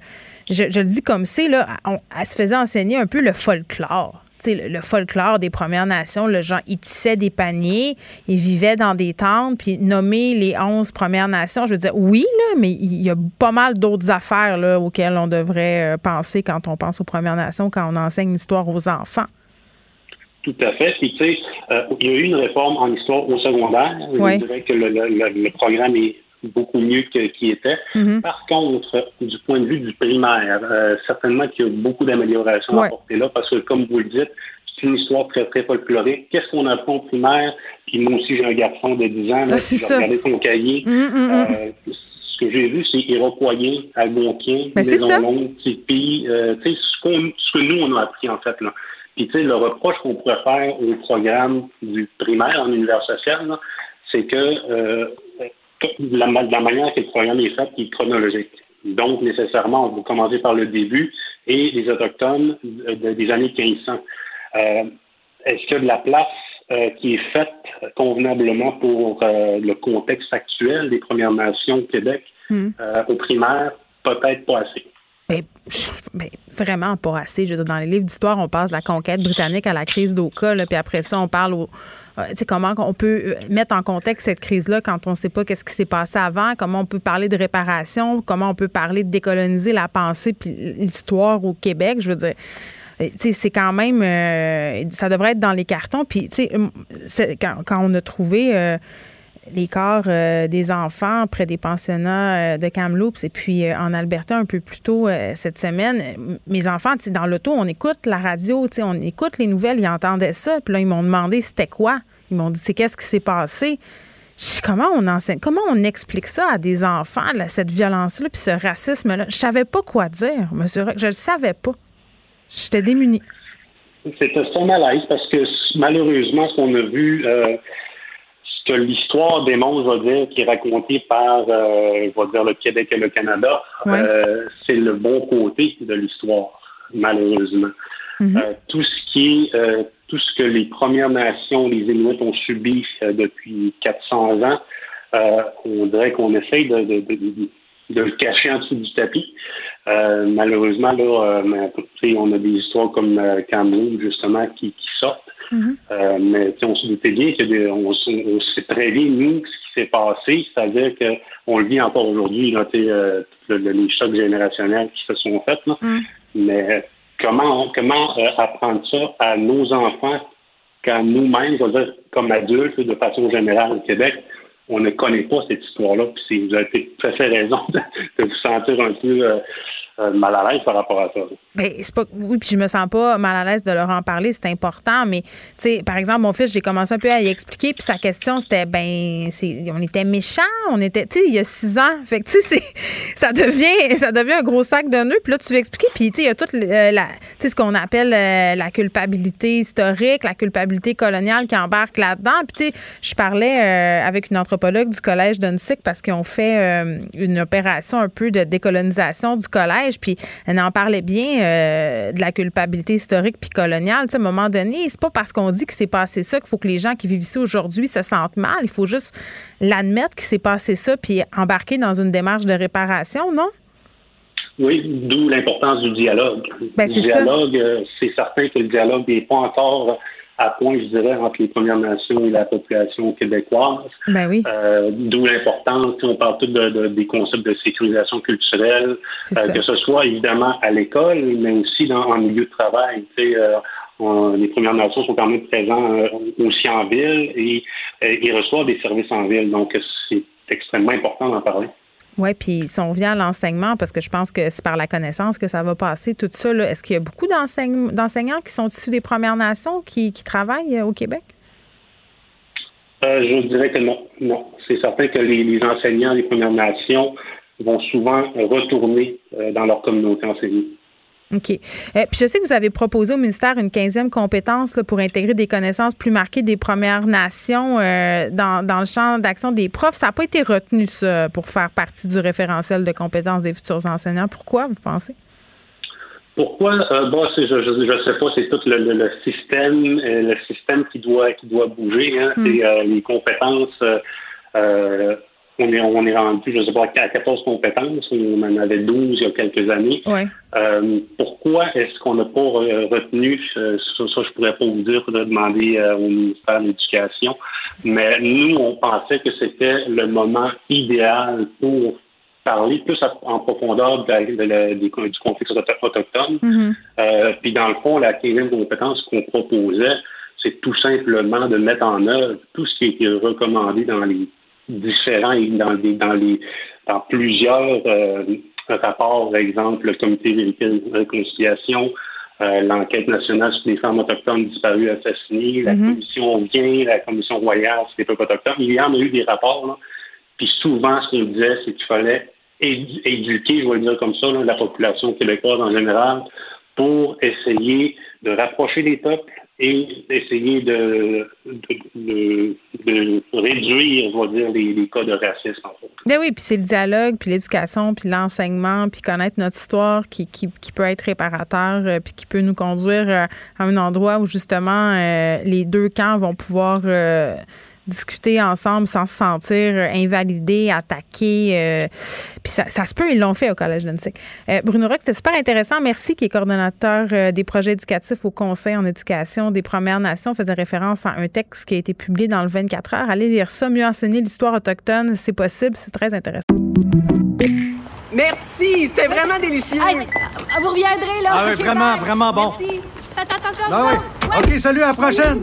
je, je, le dis comme c'est, là, elle se faisait enseigner un peu le folklore le, folklore des Premières Nations, le genre, ils tissaient des paniers, ils vivaient dans des tentes, puis nommer les 11 Premières Nations, je veux dire, oui, là, mais il y a pas mal d'autres affaires là, auxquelles on devrait euh, penser quand on pense aux Premières Nations, quand on enseigne l'histoire aux enfants. Tout à fait. Puis, tu sais, euh, il y a eu une réforme en histoire au secondaire. Je dirais que le programme est beaucoup mieux qu'il était. Mhm. Par contre, du point de vue du primaire, euh, certainement qu'il y a beaucoup d'améliorations à apporter là, parce que comme vous le dites, c'est une histoire très, très folklorique. Qu'est-ce qu'on apprend au primaire? Puis moi aussi, j'ai un garçon de 10 ans, là, ah, j'ai regardé son cahier. Mhm, mhm, euh, ce que j'ai vu, c'est Iroquoien, Algonquin, ben, Maison Longue, Tipeee, euh, tu sais, ce, ce, que nous, on a appris, en fait, là. Puis, tu sais, le reproche qu'on pourrait faire au programme du primaire en univers social, c'est que euh, la, la manière que le programme est fait qui est chronologique. Donc, nécessairement, on va commencer par le début et les Autochtones des années 1500. Euh, est-ce qu'il y a de la place euh, qui est faite convenablement pour euh, le contexte actuel des Premières Nations au Québec hmm. au primaire? Peut-être pas assez. Mais, ben, vraiment pas assez. Je veux dire, dans les livres d'histoire, on passe de la conquête britannique à la crise d'Oka, puis après ça, on parle au, comment on peut euh, mettre en contexte cette crise-là quand on ne sait pas qu'est-ce qui s'est passé avant, comment on peut parler de réparation, comment on peut parler de décoloniser la pensée puis l'histoire au Québec. Je veux dire, euh, c'est quand même, ça devrait être dans les cartons. Puis, quand, quand on a trouvé les corps des enfants près des pensionnats de Kamloops et puis en Alberta un peu plus tôt cette semaine. Mes enfants, dans l'auto, on écoute la radio, on écoute les nouvelles, ils entendaient ça. Puis là, ils m'ont demandé c'était quoi? Ils m'ont dit c'est qu'est-ce qui s'est passé? comment on enseigne, comment on explique ça à des enfants, cette violence-là, puis ce racisme-là? Je savais pas quoi dire, monsieur Je le savais pas. J'étais démunie. C'était son malaise parce que malheureusement, ce qu'on a vu, euh, que l'histoire démontre, je vais dire, qui est racontée par, euh, je vais dire, le Québec et le Canada, euh, c'est le bon côté de l'histoire, malheureusement. Mm-hmm. tout ce qui est tout ce que les Premières Nations, les Inuits ont subi euh, depuis 400 ans, euh, on dirait qu'on essaye de, de, de, de, le cacher en dessous du tapis. Euh, malheureusement, là, on a des histoires comme Cameroun, justement, qui, qui sortent. Mm-hmm. mais on se doutait bien qu'on on, sait très bien, nous, ce qui s'est passé, c'est-à-dire qu'on le vit encore aujourd'hui, euh, les chocs générationnels qui se sont faits. Mm. Mais comment, comment euh, apprendre ça à nos enfants quand nous-mêmes, comme adultes, de façon générale au Québec, on ne connaît pas cette histoire-là. Puis vous avez tout à fait raison de, vous sentir un peu euh, euh, mal à l'aise par rapport à ça. Ben, c'est pas, oui, puis je me sens pas mal à l'aise de leur en parler, c'est important, mais tu sais, par exemple, mon fils, j'ai commencé un peu à y expliquer, puis sa question, c'était, ben, c'est, on était méchants, on était, tu sais, il y a six ans, fait que, tu sais, ça devient, ça devient un gros sac de nœuds, puis là, tu veux expliquer, puis tu sais, il y a toute euh, la, tu sais, ce qu'on appelle euh, la culpabilité historique, la culpabilité coloniale qui embarque là-dedans, puis tu sais, je parlais avec une anthropologue du collège d'Unsick parce qu'ils ont fait une opération un peu de décolonisation du collège, puis elle en parlait bien euh, de la culpabilité historique puis coloniale. à un moment donné, c'est pas parce qu'on dit que c'est passé ça qu'il faut que les gens qui vivent ici aujourd'hui se sentent mal. Il faut juste l'admettre qu'il s'est passé ça puis embarquer dans une démarche de réparation, non? Oui, d'où l'importance du dialogue. Ben, le dialogue, euh, c'est certain que le dialogue n'est pas encore à point, je dirais, entre les Premières Nations et la population québécoise. Ben oui. Euh, D'où l'importance, on parle tout de, des concepts de sécurisation culturelle, euh, que ce soit évidemment à l'école, mais aussi dans, en milieu de travail. Tu sais, euh, les Premières Nations sont quand même présents euh, aussi en ville et, et ils reçoivent des services en ville. Donc, c'est extrêmement important d'en parler. Oui, puis si on revient à l'enseignement, parce que je pense que c'est par la connaissance que ça va passer, tout ça, est-ce qu'il y a beaucoup d'enseignants qui sont issus des Premières Nations qui, travaillent euh, au Québec? Euh, je dirais que non. Non. C'est certain que les, enseignants des Premières Nations vont souvent retourner euh, dans leur communauté enseignée. OK. Euh, puis je sais que vous avez proposé au ministère une quinzième compétence pour intégrer des connaissances plus marquées des Premières Nations euh, dans, dans, le champ d'action des profs. Ça n'a pas été retenu, ça, pour faire partie du référentiel de compétences des futurs enseignants. Pourquoi, vous pensez? Pourquoi? Euh, bon, je ne sais pas, c'est tout le, le, système, le système qui doit qui doit bouger. Hein. Hmm. C'est les compétences on est, on est rendu, je ne sais pas, à 14 compétences. On en avait 12 il y a quelques années. Euh, pourquoi est-ce qu'on n'a pas retenu, euh, ça, ça, je pourrais pas vous dire, de demander euh, au ministère de l'Éducation, mais nous, on pensait que c'était le moment idéal pour parler plus en profondeur de du conflit autochtone. Mm-hmm. puis dans le fond, la 15 compétence qu'on proposait, c'est tout simplement de mettre en œuvre tout ce qui été recommandé dans les différents dans, des, dans, les, dans plusieurs euh, rapports, par exemple, le Comité de réconciliation, euh, l'enquête nationale sur les femmes autochtones disparues assassinées, la mm-hmm. commission vient, la commission royale sur les peuples autochtones. Il y en a eu des rapports, là. Puis souvent, ce qu'on disait, c'est qu'il fallait éduquer, je vais le dire comme ça, la population québécoise en général, pour essayer de rapprocher les peuples, et essayer de, de, de, réduire, on va dire, les, cas de racisme. En. Ben oui, puis c'est le dialogue, puis l'éducation, puis l'enseignement, puis connaître notre histoire qui, qui, qui peut être réparateur, euh, puis qui peut nous conduire euh, à un endroit où justement euh, les deux camps vont pouvoir discuter ensemble sans se sentir euh, invalidé, attaqué. Euh, puis ça, ça, se peut, ils l'ont fait au Collège de euh, Bruno Rock, c'était super intéressant. Merci, qui est coordonnateur euh, des projets éducatifs au Conseil en éducation des Premières Nations. faisait référence à un texte qui a été publié dans le 24 heures. Allez lire ça, mieux enseigner l'histoire autochtone, c'est possible, c'est très intéressant. Merci, c'était vraiment délicieux. vous reviendrez, là. Ah oui, vraiment, vraiment bon. Merci. Faites attention ah oui. OK, salut, à la prochaine.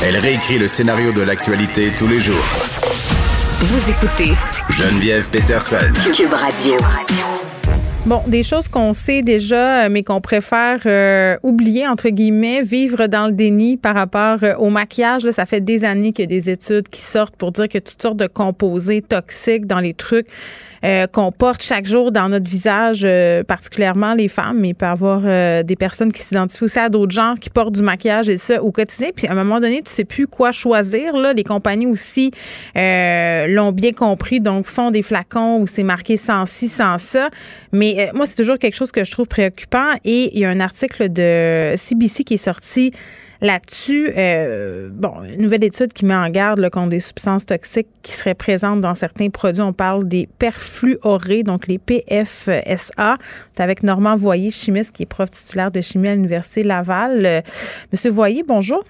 Elle réécrit le scénario de l'actualité tous les jours. Vous écoutez Geneviève Peterson. Cube Radio. Bon, des choses qu'on sait déjà, mais qu'on préfère euh, oublier, entre guillemets, vivre dans le déni par rapport euh, au maquillage. Là, ça fait des années qu'il y a des études qui sortent pour dire qu'il y a toutes sortes de composés toxiques dans les trucs euh, qu'on porte chaque jour dans notre visage, euh, particulièrement les femmes, il peut y avoir euh, des personnes qui s'identifient aussi à d'autres genres qui portent du maquillage et ça au quotidien. Puis à un moment donné, tu sais plus quoi choisir. Là. Les compagnies aussi l'ont bien compris, donc font des flacons où c'est marqué sans ci, sans ça. Mais moi, c'est toujours quelque chose que je trouve préoccupant. Et il y a un article de CBC qui est sorti Là-dessus, euh, bon, une nouvelle étude qui met en garde le contre des substances toxiques qui seraient présentes dans certains produits. On parle des perfluorés, donc les PFSA. Avec Normand Voyer, chimiste, qui est prof titulaire de chimie à l'Université Laval. Euh, Monsieur Voyer, bonjour.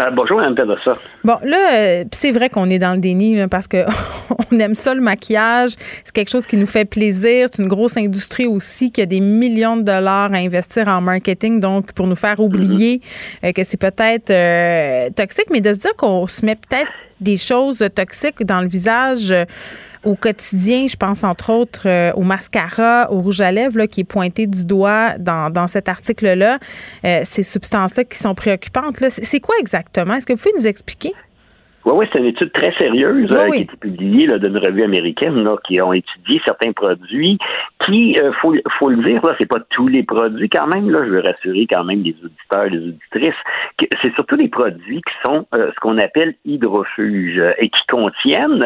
Ben, bonjour, Mme ça. Bon, là, euh, c'est vrai qu'on est dans le déni parce qu'on aime ça, le maquillage. C'est quelque chose qui nous fait plaisir. C'est une grosse industrie aussi qui a des millions de dollars à investir en marketing, donc pour nous faire oublier mm-hmm. euh, que c'est peut-être euh, toxique, mais de se dire qu'on se met peut-être des choses toxiques dans le visage au quotidien. Je pense entre autres euh, au mascara, au rouge à lèvres là, qui est pointé du doigt dans, dans cet article-là. Euh, ces substances-là qui sont préoccupantes. C'est quoi exactement? Est-ce que vous pouvez nous expliquer? Oui, oui, c'est une étude très sérieuse euh, qui a été publiée là, d'une revue américaine là, qui ont étudié certains produits qui, euh, faut, faut le dire, là, c'est pas tous les produits quand même. Là, je veux rassurer quand même les auditeurs, les auditrices, que c'est surtout les produits qui sont euh, ce qu'on appelle hydrofuges et qui contiennent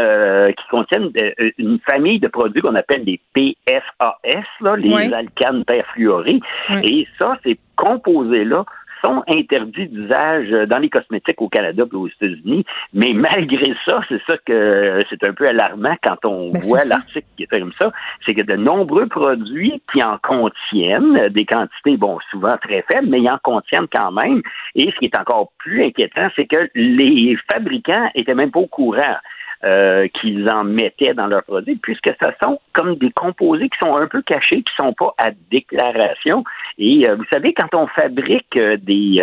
qui contiennent une famille de produits qu'on appelle les PFAS, là, les alcanes perfluorés. Et ça, ces composés-là sont interdits d'usage dans les cosmétiques au Canada et aux États-Unis. Mais malgré ça, c'est ça que c'est un peu alarmant quand on ben, voit l'article qui est comme ça, c'est que de nombreux produits qui en contiennent des quantités, bon, souvent très faibles, mais ils en contiennent quand même. Et ce qui est encore plus inquiétant, c'est que les fabricants étaient même pas au courant. Euh, qu'ils en mettaient dans leurs produits, puisque ce sont comme des composés qui sont un peu cachés, qui sont pas à déclaration. Et euh, vous savez, quand on fabrique euh, des,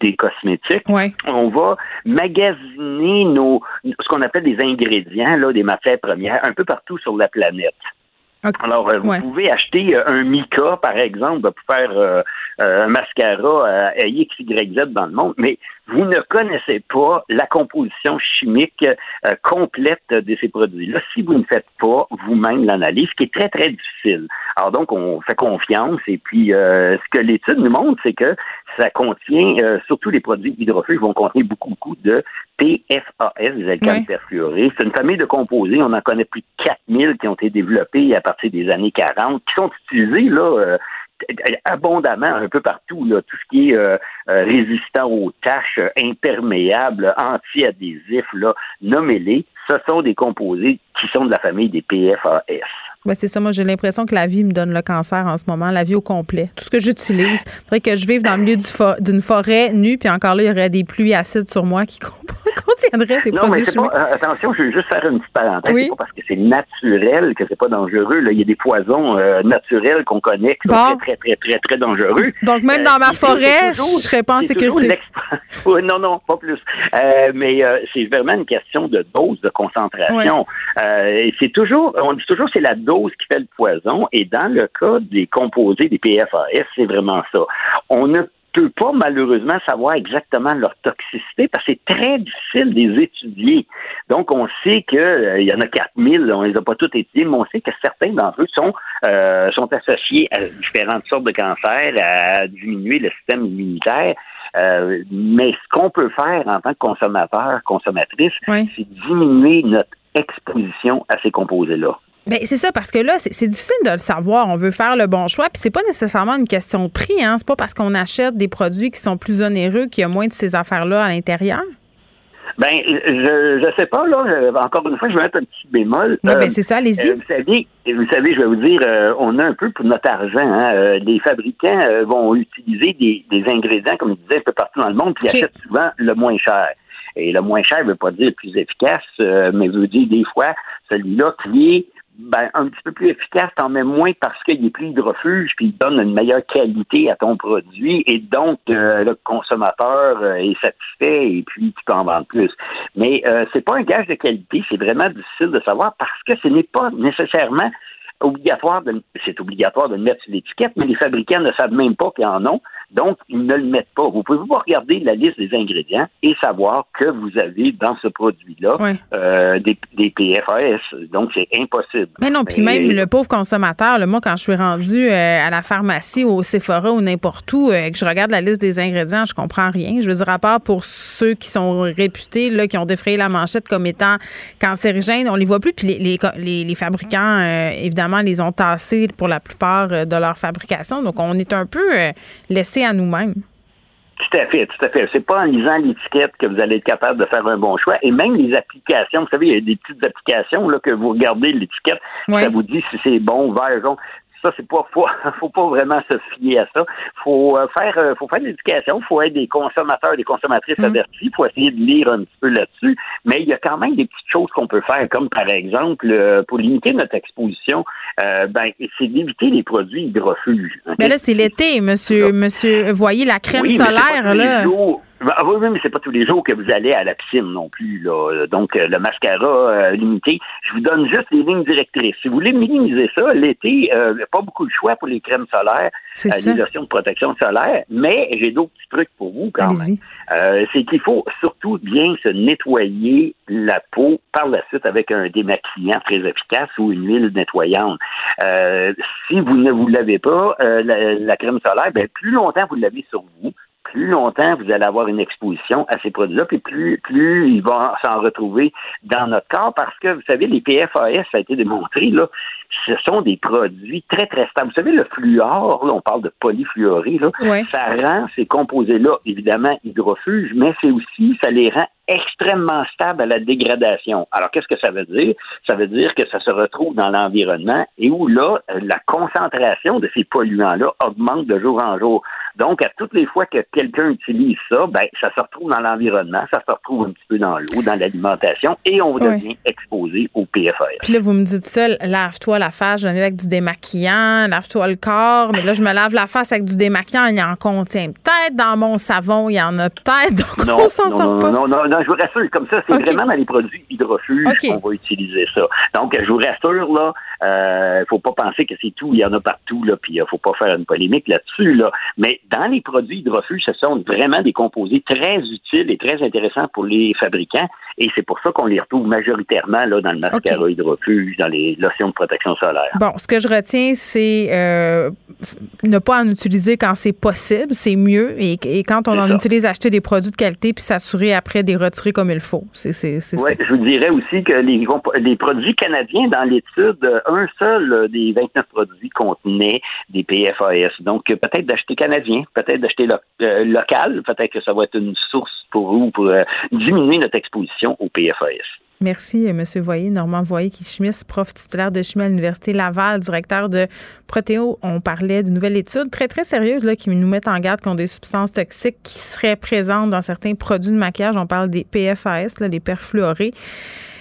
des cosmétiques, on va magasiner nos ce qu'on appelle des ingrédients, là, des matières premières, un peu partout sur la planète. Alors, vous pouvez acheter un mica, par exemple, pour faire un mascara à X, Y, Z dans le monde, mais vous ne connaissez pas la composition chimique euh, complète de ces produits-là. Si vous ne faites pas vous-même l'analyse, ce qui est très, très difficile. Alors donc, on fait confiance et puis euh, ce que l'étude nous montre, c'est que ça contient, euh, surtout les produits hydrophiles vont contenir beaucoup, beaucoup de PFAS, des alcanes perfluorés. C'est une famille de composés. On en connaît plus de 4000 qui ont été développés à partir des années 40, qui sont utilisés là abondamment un peu partout, là, tout ce qui est euh, euh, résistant aux taches, euh, imperméable, anti-adhésif, nommez-les, ce sont des composés qui sont de la famille des PFAS. Oui, c'est ça. Moi, j'ai l'impression que la vie me donne le cancer en ce moment, la vie au complet. Tout ce que j'utilise. Il faudrait que je vive dans le milieu d'une forêt nue, puis encore là, il y aurait des pluies acides sur moi qui contiendraient des non, produits mais Pas, euh, attention, je veux juste faire une petite parenthèse. Oui. C'est pas parce que c'est naturel que c'est pas dangereux. Là. Il y a des poisons euh, naturels qu'on connaît qui sont très, très, très, très, dangereux. Donc, même dans ma euh, forêt, je serais pas en sécurité. non, non, pas plus. mais c'est vraiment une question de dose, de concentration. c'est toujours, on dit toujours, c'est la dose qui fait le poison. Et dans le cas des composés des PFAS, c'est vraiment ça. On ne peut pas malheureusement savoir exactement leur toxicité parce que c'est très difficile de les étudier. Donc, on sait qu'il euh, y en a 4000, on les a pas tous étudiés, mais on sait que certains d'entre eux sont, euh, sont associés à différentes sortes de cancers, à diminuer le système immunitaire. Euh, mais ce qu'on peut faire en tant que consommateur, consommatrice, c'est diminuer notre exposition à ces composés-là. Ben, c'est ça, parce que là, c'est difficile de le savoir. On veut faire le bon choix. Puis c'est pas nécessairement une question de prix. Hein? C'est pas parce qu'on achète des produits qui sont plus onéreux qu'il y a moins de ces affaires-là à l'intérieur. Ben, je ne sais pas, là. Encore une fois, je vais mettre un petit bémol. ben, euh, c'est ça, allez-y. Euh, vous savez, vous savez, je vais vous dire, euh, on a un peu pour notre argent. Hein, les fabricants vont utiliser des, des, ingrédients, comme je disais, un peu partout dans le monde, puis ils achètent souvent le moins cher. Et le moins cher ne veut pas dire le plus efficace, mais veut dire des fois celui-là qui est ben, un petit peu plus efficace, t'en mets moins parce qu'il est plus hydrofuge, puis il donne une meilleure qualité à ton produit, et donc euh, le consommateur euh, est satisfait, et puis tu peux en vendre plus. Mais euh, c'est pas un gage de qualité, c'est vraiment difficile de savoir parce que ce n'est pas nécessairement obligatoire de c'est obligatoire de mettre sur l'étiquette, mais les fabricants ne savent même pas qu'ils en ont. Donc, ils ne le mettent pas. Vous pouvez pas regarder la liste des ingrédients et savoir que vous avez dans ce produit-là euh, des, des, PFAS. Donc, c'est impossible. Mais non, puis même le pauvre consommateur, moi, quand je suis rendu euh, à la pharmacie, au Sephora ou n'importe où, euh, que je regarde la liste des ingrédients, je comprends rien. Je veux dire, à part pour ceux qui sont réputés, là, qui ont défrayé la manchette comme étant cancérigènes, on les voit plus. Puis les, les, les, fabricants, évidemment, les ont tassés pour la plupart de leur fabrication. Donc, on est un peu laissé à nous-mêmes. Tout à fait, tout à fait. C'est pas en lisant l'étiquette que vous allez être capable de faire un bon choix. Et même les applications, vous savez, il y a des petites applications là, que vous regardez l'étiquette, ça vous dit si c'est bon, vert, jaune ça c'est pas faut, faut pas vraiment se fier à ça. Faut euh, faire euh, faut faire de l'éducation, faut être des consommateurs, des consommatrices mm. avertis, faut essayer de lire un petit peu là-dessus, mais il y a quand même des petites choses qu'on peut faire comme par exemple euh, pour limiter notre exposition, ben c'est d'éviter les produits hydrofuges. Mais là c'est l'été, monsieur monsieur voyez la crème solaire là. Ah oui, mais c'est pas tous les jours que vous allez à la piscine non plus. Là. Donc, euh, le mascara euh, limité, je vous donne juste les lignes directrices. Si vous voulez minimiser ça, l'été, euh, pas beaucoup de choix pour les crèmes solaires, les lotions de protection solaire, mais j'ai d'autres petits trucs pour vous quand même. c'est qu'il faut surtout bien se nettoyer la peau par la suite avec un démaquillant très efficace ou une huile nettoyante. si vous ne vous l'avez pas, la, la, crème solaire, ben, plus longtemps vous l'avez sur vous, plus longtemps vous allez avoir une exposition à ces produits-là, puis plus, plus ils vont s'en retrouver dans notre corps, parce que, vous savez, les PFAS, ça a été démontré, là, ce sont des produits très, très stables. Vous savez, le fluor, là, on parle de polyfluoré, là, ça rend ces composés-là, évidemment, hydrofuges, mais c'est aussi, ça les rend extrêmement stables à la dégradation. Alors, qu'est-ce que ça veut dire? Ça veut dire que ça se retrouve dans l'environnement et où là, la concentration de ces polluants-là augmente de jour en jour. Donc, à toutes les fois que quelqu'un utilise ça, ben, ça se retrouve dans l'environnement, ça se retrouve un petit peu dans l'eau, dans l'alimentation, et on devient exposé au PFAS. Puis là, vous me dites ça, lave-toi la face, je avec du démaquillant, lave-toi le corps, mais là, je me lave la face avec du démaquillant, il y en contient peut-être dans mon savon, il y en a peut-être, donc non, on s'en sort pas. Non, non, non, je vous rassure, comme ça, c'est vraiment dans les produits hydrofuges qu'on va utiliser ça. Donc, je vous rassure, là, euh, faut pas penser que c'est tout, il y en a partout, là, puis il euh, faut pas faire une polémique là-dessus, là. Mais dans les produits hydrofuges, ce sont vraiment des composés très utiles et très intéressants pour les fabricants, et c'est pour ça qu'on les retrouve majoritairement là dans le mascara hydrofuge, dans les lotions de protection solaire. Bon, ce que je retiens, c'est euh, ne pas en utiliser quand c'est possible, c'est mieux, et, quand on en utilise, acheter des produits de qualité puis s'assurer après des retirer comme il faut. C'est, c'est, ouais, je vous dirais aussi que les, les produits canadiens dans l'étude un seul euh, des 29 produits contenait des PFAS. Donc, peut-être d'acheter canadien, peut-être d'acheter euh, local, peut-être que ça va être une source pour vous pour diminuer notre exposition aux PFAS. Merci, M. Voyer, Normand Voyer, qui est chimiste, prof titulaire de chimie à l'Université Laval, directeur de Protéo. On parlait d'une nouvelle étude très, très sérieuse là, qui nous met en garde contre des substances toxiques qui seraient présentes dans certains produits de maquillage. On parle des PFAS, là, les perfluorés.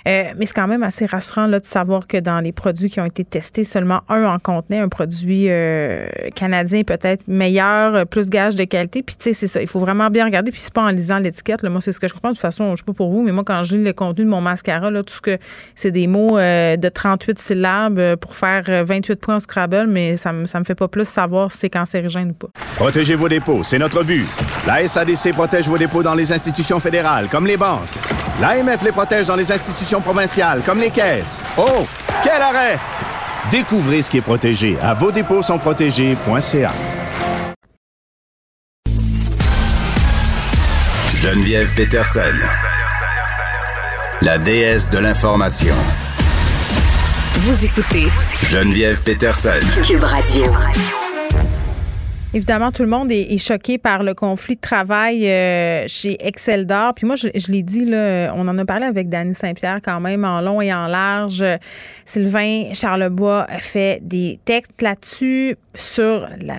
Euh, mais c'est quand même assez rassurant là, de savoir que dans les produits qui ont été testés, seulement un en contenait un produit euh, canadien peut-être meilleur, euh, plus gage de qualité. Puis tu sais, c'est ça. Il faut vraiment bien regarder. Puis c'est pas en lisant l'étiquette. Moi, c'est ce que je comprends. De toute façon, je sais pas pour vous, mais moi, quand je lis le contenu de mon mascara, là, tout ce que c'est des mots de 38 syllabes pour faire 28 points au Scrabble, mais ça me, ça me fait pas plus savoir si c'est cancérigène ou pas. Protégez vos dépôts, c'est notre but. La SADC protège vos dépôts dans les institutions fédérales, comme les banques. L'AMF les protège dans les institutions provinciales, comme les caisses. Oh, quel arrêt! Découvrez ce qui est protégé à vos dépôts sont protégés.ca. Geneviève Peterson, la déesse de l'information. Vous écoutez Geneviève Peterson, Cube Radio. Évidemment, tout le monde est, choqué par le conflit de travail euh, chez Excel d'Or. Puis moi, je, l'ai dit, là, on en a parlé avec Danny Saint-Pierre quand même en long et en large. Sylvain Charlebois fait des textes là-dessus sur la,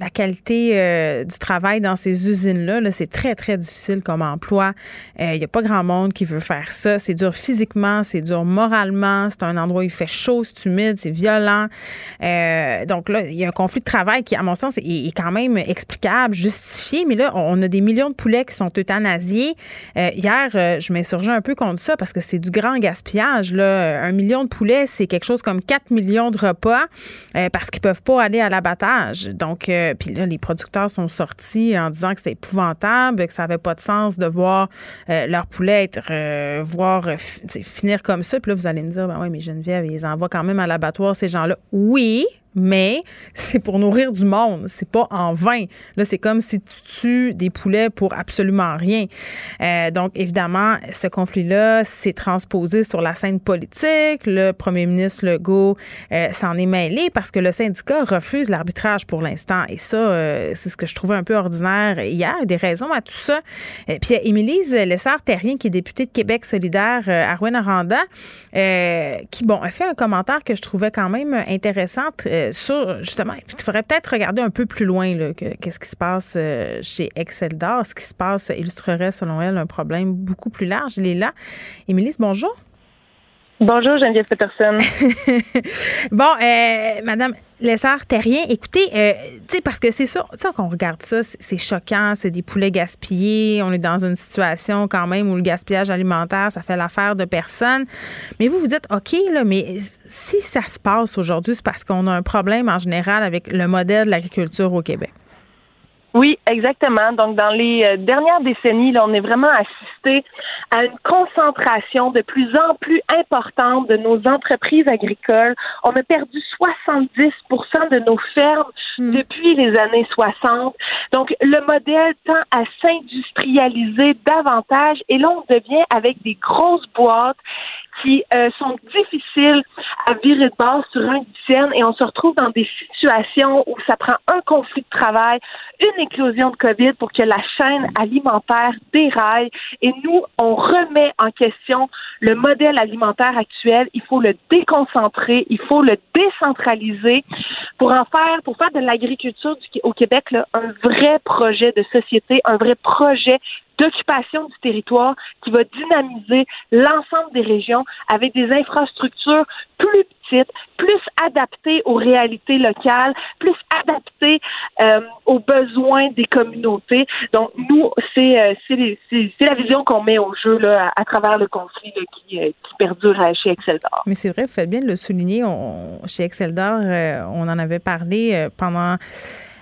la qualité euh, du travail dans ces usines-là. -là, c'est très, très difficile comme emploi. Il euh, n'y a pas grand monde qui veut faire ça. C'est dur physiquement, c'est dur moralement. C'est un endroit où il fait chaud, c'est humide, c'est violent. Euh, donc là, il y a un conflit de travail qui, à mon sens, est, quand même explicable, justifié. Mais là, on a des millions de poulets qui sont euthanasiés. hier, je m'insurgeais un peu contre ça parce que c'est du grand gaspillage. Là. Un million de poulets, c'est quelque chose comme 4 millions de repas parce qu'ils peuvent pas aller à l'abattage. Donc, euh, puis là, les producteurs sont sortis en disant que c'était épouvantable, que ça avait pas de sens de voir euh, leur poulet être, euh, voir finir comme ça. Puis là, vous allez me dire, ben oui, mais Geneviève, ils envoient quand même à l'abattoir ces gens-là. Oui, mais c'est pour nourrir du monde, c'est pas en vain. Là, c'est comme si tu tues des poulets pour absolument rien. Euh, donc, évidemment, ce conflit-là s'est transposé sur la scène politique. Le premier ministre Legault euh, s'en est mêlé parce que le syndicat refuse l'arbitrage pour l'instant. Et ça, euh, c'est ce que je trouvais un peu ordinaire hier. Il y a des raisons à tout ça. Puis, Émilise Lessard-Terrien, qui est députée de Québec solidaire à Rouen-Aranda, qui, bon, a fait un commentaire que je trouvais quand même intéressant justement, il faudrait peut-être regarder un peu plus loin qu'est-ce qui se passe euh, chez Exceldor. Ce qui se passe illustrerait, selon elle, un problème beaucoup plus large. Il est là. Émilie, bonjour. Bonjour, Geneviève Peterson. bon, euh, Madame Lessard-Terrien, écoutez, euh, tu sais, parce que c'est ça, ça qu'on regarde ça, c'est choquant, c'est des poulets gaspillés, on est dans une situation quand même où le gaspillage alimentaire, ça fait l'affaire de personne. Mais vous vous dites, OK, là, mais si ça se passe aujourd'hui, c'est parce qu'on a un problème en général avec le modèle de l'agriculture au Québec. Oui, exactement. Donc, dans les euh, dernières décennies, là, on est vraiment assisté à une concentration de plus en plus importante de nos entreprises agricoles. On a perdu 70 de nos fermes hmm. depuis les années 60. Donc, le modèle tend à s'industrialiser davantage et là, on devient avec des grosses boîtes qui euh, sont difficiles à virer de base sur un dixième et on se retrouve dans des situations où ça prend un conflit de travail, une éclosion de COVID pour que la chaîne alimentaire déraille et nous, on remet en question le modèle alimentaire actuel. Il faut le déconcentrer, il faut le décentraliser pour en faire, pour faire de l'agriculture au Québec là, un vrai projet de société, un vrai projet d'occupation du territoire qui va dynamiser l'ensemble des régions avec des infrastructures plus petites, plus adaptées aux réalités locales, plus adaptées euh, aux besoins des communautés. Donc, nous, c'est euh, la vision qu'on met au jeu là, à, travers le conflit qui, euh, qui, perdure chez Exceldor. Mais c'est vrai, vous faites bien de le souligner. On, chez Exceldor, on en avait parlé pendant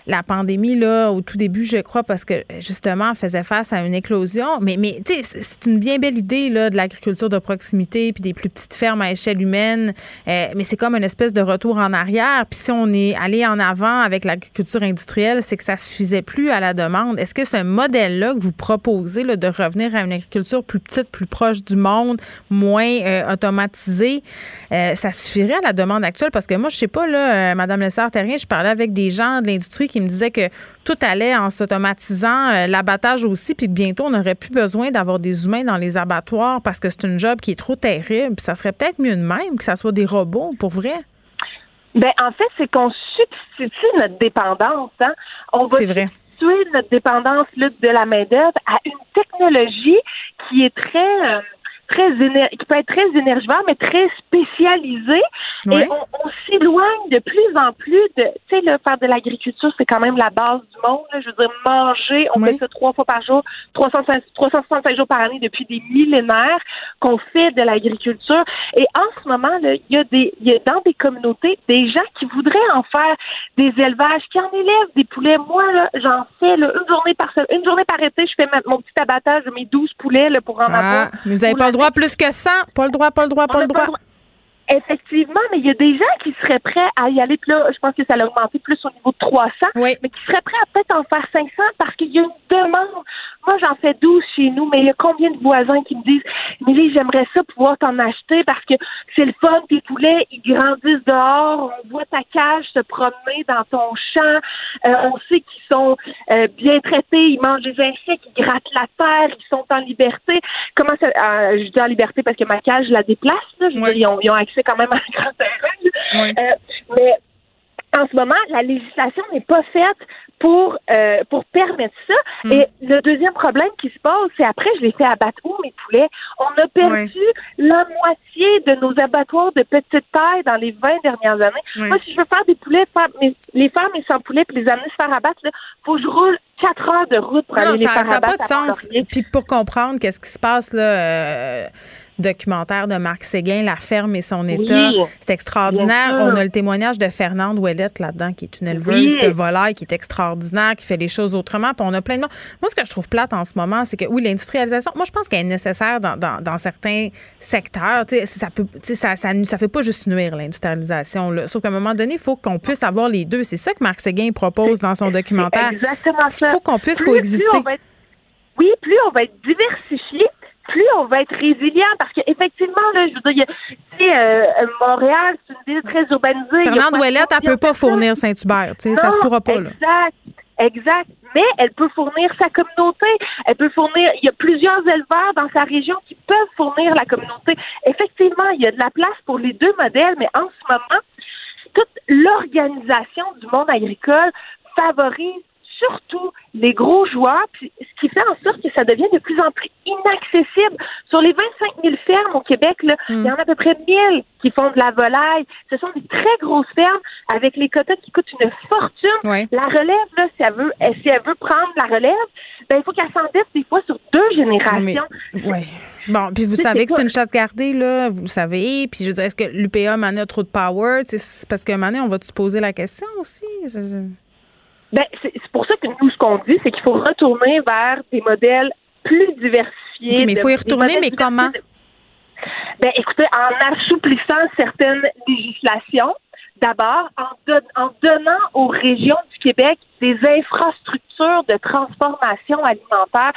la pandémie, là, au tout début, je crois, parce que justement, faisait face à une éclosion. Mais, mais tu sais, c'est une bien belle idée là, de l'agriculture de proximité puis des plus petites fermes à échelle humaine. Euh, mais c'est comme une espèce de retour en arrière. Puis si on est allé en avant avec l'agriculture industrielle, c'est que ça suffisait plus à la demande. Est-ce que ce modèle-là que vous proposez là, de revenir à une agriculture plus petite, plus proche du monde, moins euh, automatisée, euh, ça suffirait à la demande actuelle? Parce que moi, je sais pas, là, Madame Lessard-Terrien, je parlais avec des gens de l'industrie qui me disait que tout allait en s'automatisant, euh, l'abattage aussi, puis que bientôt, on n'aurait plus besoin d'avoir des humains dans les abattoirs parce que c'est une job qui est trop terrible. Puis ça serait peut-être mieux de même que ça soit des robots, pour vrai. Ben, en fait, c'est qu'on substitue notre dépendance. Hein? On va substituer notre dépendance de la main-d'œuvre à une technologie qui est très. Euh, très qui peut être très énergivore, mais très spécialisé. Et on, on s'éloigne de plus en plus de, tu sais, faire de l'agriculture, c'est quand même la base du monde. Je veux dire, manger, on fait ça trois fois par jour, 365 jours par année depuis des millénaires qu'on fait de l'agriculture. Et en ce moment, il y a des, y a dans des communautés des gens qui voudraient en faire des élevages, qui en élèvent des poulets. Moi, j'en fais là, une journée par une journée par été, je fais mon petit abattage de mes 12 poulets là, pour en ah, avoir. Mais vous n'avez pas le droit plus que ça. Pas le droit, pas le droit, pas le droit. Effectivement, mais il y a des gens qui seraient prêts à y aller. Puis là, je pense que ça a augmenté plus au niveau de 300, mais qui seraient prêts à peut-être en faire 500 parce qu'il y a une demande. Moi, j'en fais 12 chez nous, mais il y a combien de voisins qui me disent Milly, j'aimerais ça pouvoir t'en acheter parce que c'est le fun, tes poulets, ils grandissent dehors, on voit ta cage se promener dans ton champ, euh, on sait qu'ils sont euh, bien traités, ils mangent des insectes, ils grattent la terre, ils sont en liberté. Comment ça euh, je dis en liberté parce que ma cage je la déplace, là, je veux dire, ils ont, ils ont accès quand même un grand terrain. Mais en ce moment, la législation n'est pas faite pour euh, pour permettre ça. Hmm. Et le deuxième problème qui se pose, c'est après, je l'ai fait abattre où mes poulets? On a perdu la moitié de nos abattoirs de petite taille dans les 20 dernières années. Moi, si je veux faire des poulets, faire les faire mes 100 poulets puis les amener se faire abattre, il faut que je roule 4 heures de route pour aller les faire abattre. Ça n'a pas de sens. Puis pour comprendre qu'est-ce qui se passe là. Euh documentaire de Marc Séguin, La ferme et son état. c'est extraordinaire. On a le témoignage de Fernande Ouellette là-dedans, qui est une éleveuse de volailles, qui est extraordinaire, qui fait les choses autrement. Puis on a plein de Moi, ce que je trouve plate en ce moment, c'est que oui, l'industrialisation, moi, je pense qu'elle est nécessaire dans, dans, certains secteurs. ça peut, ça, ça, ça, fait pas juste nuire l'industrialisation. Sauf qu'à un moment donné, il faut qu'on puisse avoir les deux. C'est ça que Marc Séguin propose dans son documentaire. Exactement ça. Il faut qu'on puisse coexister. oui, plus on va être diversifié, plus on va être résilient parce qu'effectivement, là, je veux dire, tu sais, euh, Montréal, c'est une ville très urbanisée. Fernande Ouellette, elle peut pas fournir Saint-Hubert, tu sais, ça se pourra pas, là. Exact. Exact. Mais elle peut fournir sa communauté. Elle peut fournir. Il y a plusieurs éleveurs dans sa région qui peuvent fournir la communauté. Effectivement, il y a de la place pour les deux modèles, mais en ce moment, toute l'organisation du monde agricole favorise surtout les gros joueurs, puis ce qui fait en sorte que ça devient de plus en plus inaccessible. Sur les 25 000 fermes au Québec, là, il y en a à peu près 1000 qui font de la volaille. Ce sont des très grosses fermes avec les quotas qui coûtent une fortune. La relève, là, si elle veut, si elle veut prendre la relève, ben, il faut qu'elle s'endette des fois sur deux générations. Oui. Bon, puis vous savez que c'est une chasse gardée, là, vous le savez. Puis je veux dire, est-ce que l'UPA a trop de power? C'est parce moment donné, on va se poser la question aussi? Ben, c'est pour ça que nous, ce qu'on dit, c'est qu'il faut retourner vers des modèles plus diversifiés. mais il faut y retourner, mais comment? Ben, écoutez, en assouplissant certaines législations, d'abord, en, en donnant aux régions du Québec des infrastructures de transformation alimentaire.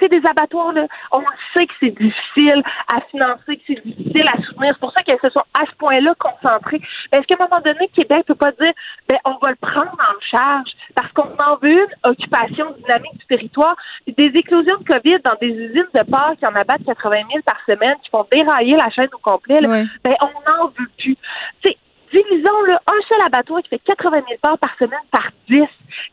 C'est des abattoirs, là. On sait que c'est difficile à financer, que c'est difficile à soutenir. C'est pour ça qu'elles se sont à ce point-là concentrées. Est-ce qu'à un moment donné, Québec peut pas dire, ben, on va le prendre en charge parce qu'on en veut une occupation dynamique du territoire. Des éclosions de COVID dans des usines de porc qui en abattent 80 000 par semaine, qui font dérailler la chaîne au complet, ben, on n'en veut plus. Divisons le un seul abattoir qui fait 80 000 parts par semaine par 10.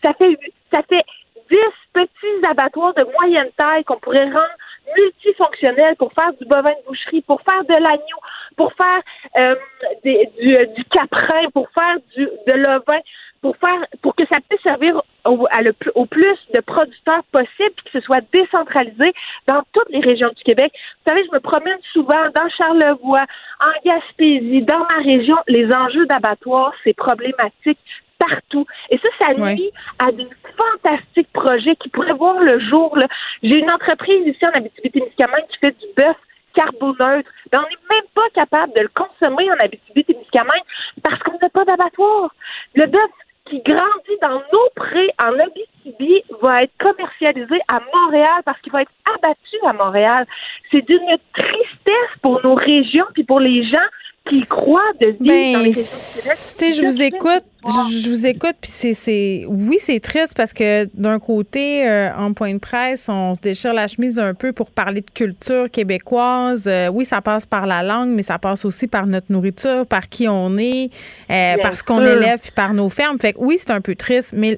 Ça fait, ça fait 10 petits abattoirs de moyenne taille qu'on pourrait rendre multifonctionnels pour faire du bovin de boucherie, pour faire de l'agneau, pour faire euh, du, du caprin, pour faire du, de l'ovin pour faire pour que ça puisse servir au, à le, au plus de producteurs possible, que ce soit décentralisé dans toutes les régions du Québec. Vous savez, je me promène souvent dans Charlevoix, en Gaspésie, dans ma région. Les enjeux d'abattoir, c'est problématique partout. Et ça, ça nuit à des fantastiques projets qui pourraient voir le jour. J'ai une entreprise ici en Abitibi-Témiscamingue qui fait du bœuf carboneutre. Mais on n'est même pas capable de le consommer en Abitibi-Témiscamingue parce qu'on n'a pas d'abattoir. Le bœuf qui grandit dans nos prés en Abitibi va être commercialisé à Montréal parce qu'il va être abattu à Montréal. C'est d'une tristesse pour nos régions puis pour les gens qui croient de vivre ben, dans les Je vous écoute, je, vous écoute, puis c'est, oui, c'est triste parce que d'un côté, euh, en point de presse, on se déchire la chemise un peu pour parler de culture québécoise. Euh, oui, ça passe par la langue, mais ça passe aussi par notre nourriture, par qui on est, euh, par ce qu'on élève, puis par nos fermes. Fait que oui, c'est un peu triste, mais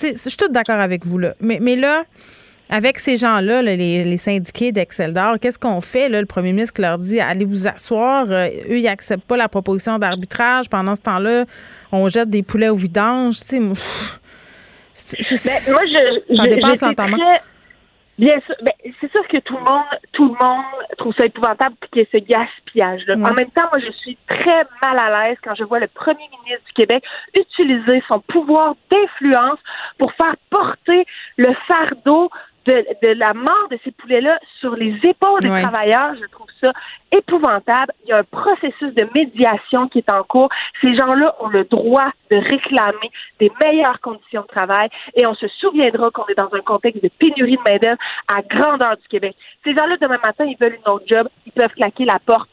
je suis toute d'accord avec vous là. Mais, mais là. Avec ces gens-là, les, syndiqués d'Excel d'Or, qu'est-ce qu'on fait? Là? Le premier ministre leur dit allez vous asseoir. eux, ils n'acceptent pas la proposition d'arbitrage. Pendant ce temps-là, on jette des poulets au vidange. Tu sais, moi, je, ça dépasse l'entendement. Bien sûr, ben, c'est sûr que tout le monde, tout le monde trouve ça épouvantable qu'il y ait ce gaspillage-là. En même temps, moi, je suis très mal à l'aise quand je vois le premier ministre du Québec utiliser son pouvoir d'influence pour faire porter le fardeau de, la mort de ces poulets-là sur les épaules des travailleurs, je trouve ça épouvantable. Il y a un processus de médiation qui est en cours. Ces gens-là ont le droit de réclamer des meilleures conditions de travail et on se souviendra qu'on est dans un contexte de pénurie de main-d'œuvre à grandeur du Québec. Ces gens-là, demain matin, ils veulent une autre job, ils peuvent claquer la porte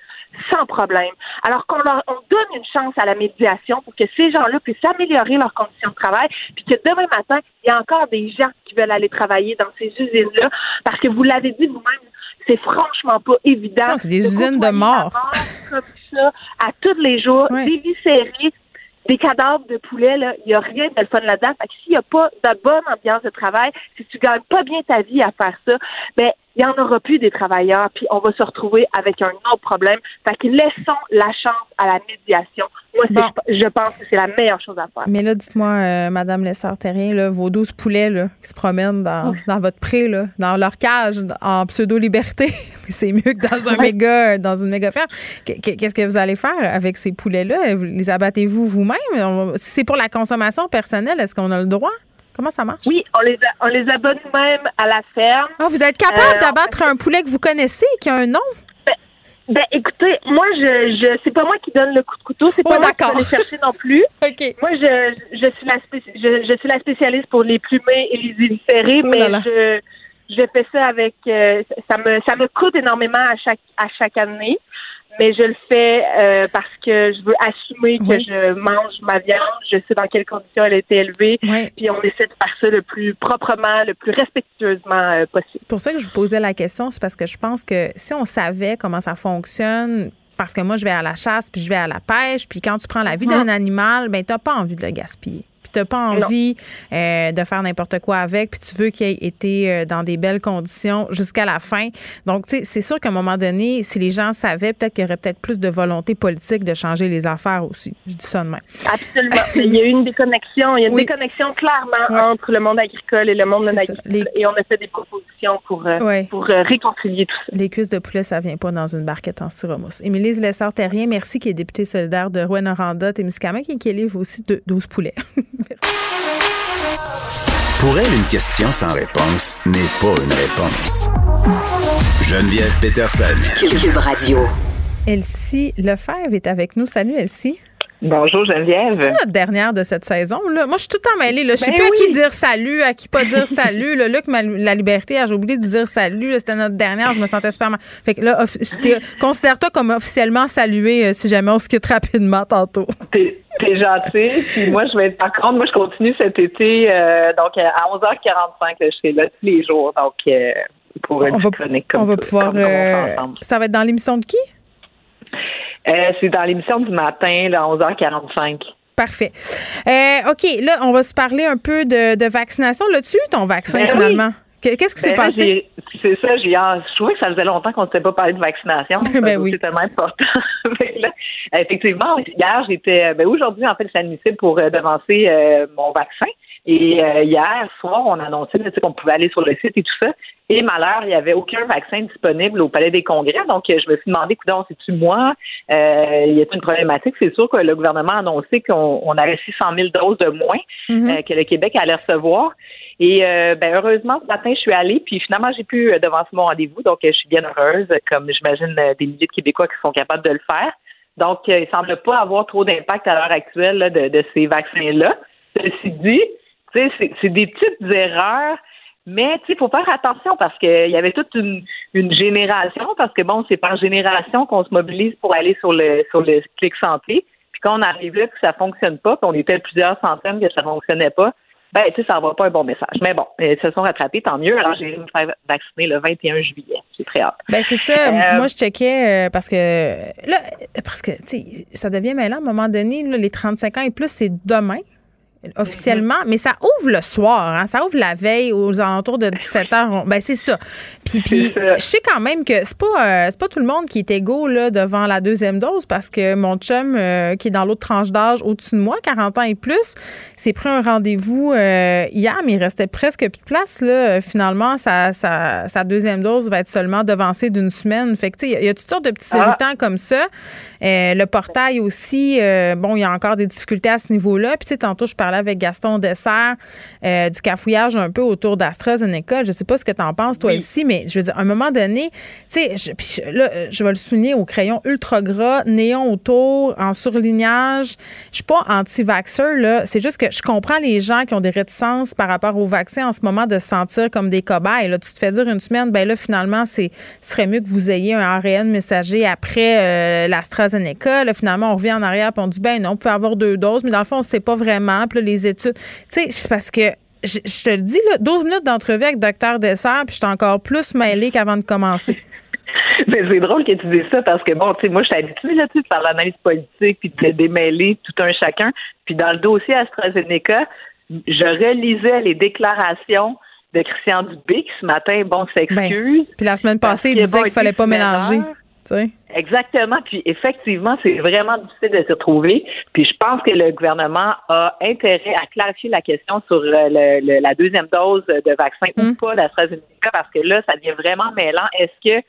sans problème. Alors qu'on leur on donne une chance à la médiation pour que ces gens-là puissent améliorer leurs conditions de travail, puis que demain matin, il y a encore des gens qui veulent aller travailler dans ces usines-là, parce que vous l'avez dit vous-même, c'est franchement pas évident. C'est des usines de mort. Comme ça, à tous les jours, des viscéries, des cadavres de poulet, il n'y a rien de le fun là-dedans. Fait que s'il n'y a pas de bonne ambiance de travail, si tu gagnes pas bien ta vie à faire ça, ben il n'y en aura plus des travailleurs, puis on va se retrouver avec un autre problème. Fait que laissons la chance à la médiation. Moi, je pense que c'est la meilleure chose à faire. Mais là, dites-moi, euh, Madame Lessard-Terrien, vos douze poulets là, qui se promènent dans, dans votre pré, là, dans leur cage, en pseudo-liberté, c'est mieux que dans un méga, dans une méga ferme. Qu'est-ce que vous allez faire avec ces poulets-là? Les abattez-vous vous-même? Si c'est pour la consommation personnelle, est-ce qu'on a le droit? Comment ça marche? Oui, on les, on les abonne même à la ferme. Ah, vous êtes capable euh, d'abattre un poulet que vous connaissez, qui a un nom? Ben, ben écoutez, moi, je, je c'est pas moi qui donne le coup de couteau, c'est pas oh, moi qui vais les chercher non plus. OK. Moi, je, je, suis la je, je, suis la spécialiste pour les plumer et les éviscérer, oh mais je, je fais ça avec, euh, ça me, ça me coûte énormément à chaque, à chaque année mais je le fais euh, parce que je veux assumer que je mange ma viande, je sais dans quelles conditions elle a été élevée, puis on essaie de faire ça le plus proprement, le plus respectueusement euh, possible. C'est pour ça que je vous posais la question, c'est parce que je pense que si on savait comment ça fonctionne, parce que moi je vais à la chasse, puis je vais à la pêche, puis quand tu prends la vie d'un animal, ben t'as pas envie de le gaspiller t'as pas envie euh, de faire n'importe quoi avec, puis tu veux qu'il ait été euh, dans des belles conditions jusqu'à la fin. Donc, tu sais, c'est sûr qu'à un moment donné, si les gens savaient, peut-être qu'il y aurait peut-être plus de volonté politique de changer les affaires aussi. Je dis ça de même. Absolument. il y a eu une déconnexion. Il y a une déconnexion clairement entre le monde agricole et le monde non agricole. Et on a fait des propositions pour, euh, pour réconcilier tout ça. Les cuisses de poulet, ça vient pas dans une barquette en styromousse. Émilie Lessard-Terrien, merci, qui est députée solidaire de Rouen-Noranda, Témiscamingue et qui livre aussi de 12 poulets. Pour elle, une question sans réponse n'est pas une réponse. Geneviève Peterson. Cube Radio. Elsie Lefebvre est avec nous. Salut, Elsie. Bonjour Geneviève. C'est notre dernière de cette saison. Là. Moi, je suis tout le temps mêlée. Là. Je sais ben plus à qui dire salut, à qui pas dire salut. Là. Luc, la liberté, j'ai oublié de dire salut. C'était notre dernière. Je me sentais super mal. Fait que là, considère-toi comme officiellement salué euh, si jamais on se quitte rapidement tantôt. T'es, gentil. Puis moi, je vais être par contre, moi, je continue cet été. Euh, donc, à 11h45, je serai là tous les jours. Donc, euh, pour une chronique comme On va pouvoir. ça va être dans l'émission de qui? Euh, c'est dans l'émission du matin, là, 11h45. Parfait. Euh, OK, là, on va se parler un peu de, vaccination. Là-dessus, ton vaccin, ben finalement? Qu'est-ce qui s'est ben passé? C'est ça, j'ai je trouvais que ça faisait longtemps qu'on ne s'était pas parlé de vaccination. ben oui. C'est tellement important. effectivement, hier, j'étais ben aujourd'hui, en fait, c'est admissible pour euh, devancer mon vaccin. Et hier soir, on a annoncé qu'on pouvait aller sur le site et tout ça. Et malheur, il n'y avait aucun vaccin disponible au Palais des Congrès. Donc, je me suis demandé, écoute, c'est-tu moi? Euh, il y a une problématique? C'est sûr que le gouvernement a annoncé qu'on on aurait 600 000 doses de moins mm-hmm. euh, que le Québec allait recevoir. Et euh, ben, heureusement, ce matin, je suis allée, puis finalement, j'ai pu devancer mon rendez-vous. Donc, je suis bien heureuse, comme j'imagine des milliers de Québécois qui sont capables de le faire. Donc, il semble pas avoir trop d'impact à l'heure actuelle de, de, ces vaccins-là. Ceci dit, c'est des petites erreurs mais il faut faire attention parce qu'il y avait toute une, génération, parce que bon, c'est par génération qu'on se mobilise pour aller sur le sur le clic santé. Puis quand on arrive là que ça fonctionne pas, qu'on était plusieurs centaines que ça fonctionnait pas, ben tu sais, ça va pas un bon message. Mais bon, ils se sont rattrapés, tant mieux. Alors j'ai me faire vacciner le 21 juillet. C'est très hâte. Ben c'est ça. Euh, Moi je checkais euh, parce que là, parce que tu sais, ça devient mêlant à un moment donné, les 35 ans et plus, c'est demain officiellement, mais ça ouvre le soir, hein, ça ouvre la veille aux alentours de 17 h. Ben c'est ça. Puis, puis je sais quand même que c'est pas euh, c'est pas tout le monde qui est égaux là devant la deuxième dose parce que mon chum euh, qui est dans l'autre tranche d'âge au-dessus de moi, 40 ans et plus, s'est pris un rendez-vous euh, hier, mais il restait presque plus de place là. Finalement, sa, sa, sa deuxième dose va être seulement devancée d'une semaine. Fait que tu sais, il y a toutes sortes de petits ah. irritants comme ça. le portail aussi, bon, il y a encore des difficultés à ce niveau-là. Puis tu sais, tantôt je parlais avec Gaston Dessert euh, du cafouillage un peu autour d'AstraZeneca. Je sais pas ce que tu en penses, toi ici, mais je veux dire, à un moment donné, tu sais, je, là, je vais le souligner au crayon ultra gras, néon autour, en surlignage. Je suis pas anti-vaxxeur, là. C'est juste que je comprends les gens qui ont des réticences par rapport au vaccin en ce moment de se sentir comme des cobayes. Là, tu te fais dire une semaine, ben là, finalement, c'est serait mieux que vous ayez un ARN messager après euh, l'AstraZeneca. Là, finalement, on revient en arrière et on dit, ben non, on peut avoir deux doses, mais dans le fond, on sait pas vraiment les études. Tu sais, c'est parce que je, te le dis, là, 12 minutes d'entrevue avec Docteur Dessert, puis je suis encore plus mêlée qu'avant de commencer. Mais c'est drôle que tu dises ça parce que, bon, tu sais, moi, je suis habituée là, par l'analyse politique puis de démêler tout un chacun. Puis dans le dossier AstraZeneca, je relisais les déclarations de Christian Dubé qui ce matin, bon, s'excuse. puis la semaine passée, il disait qu'il fallait pas mélanger. Exactement. Puis effectivement, c'est vraiment difficile de se retrouver. Puis je pense que le gouvernement a intérêt à clarifier la question sur le, la deuxième dose de vaccin ou Mm. pas d'AstraZeneca parce que là, ça devient vraiment mêlant. Est-ce que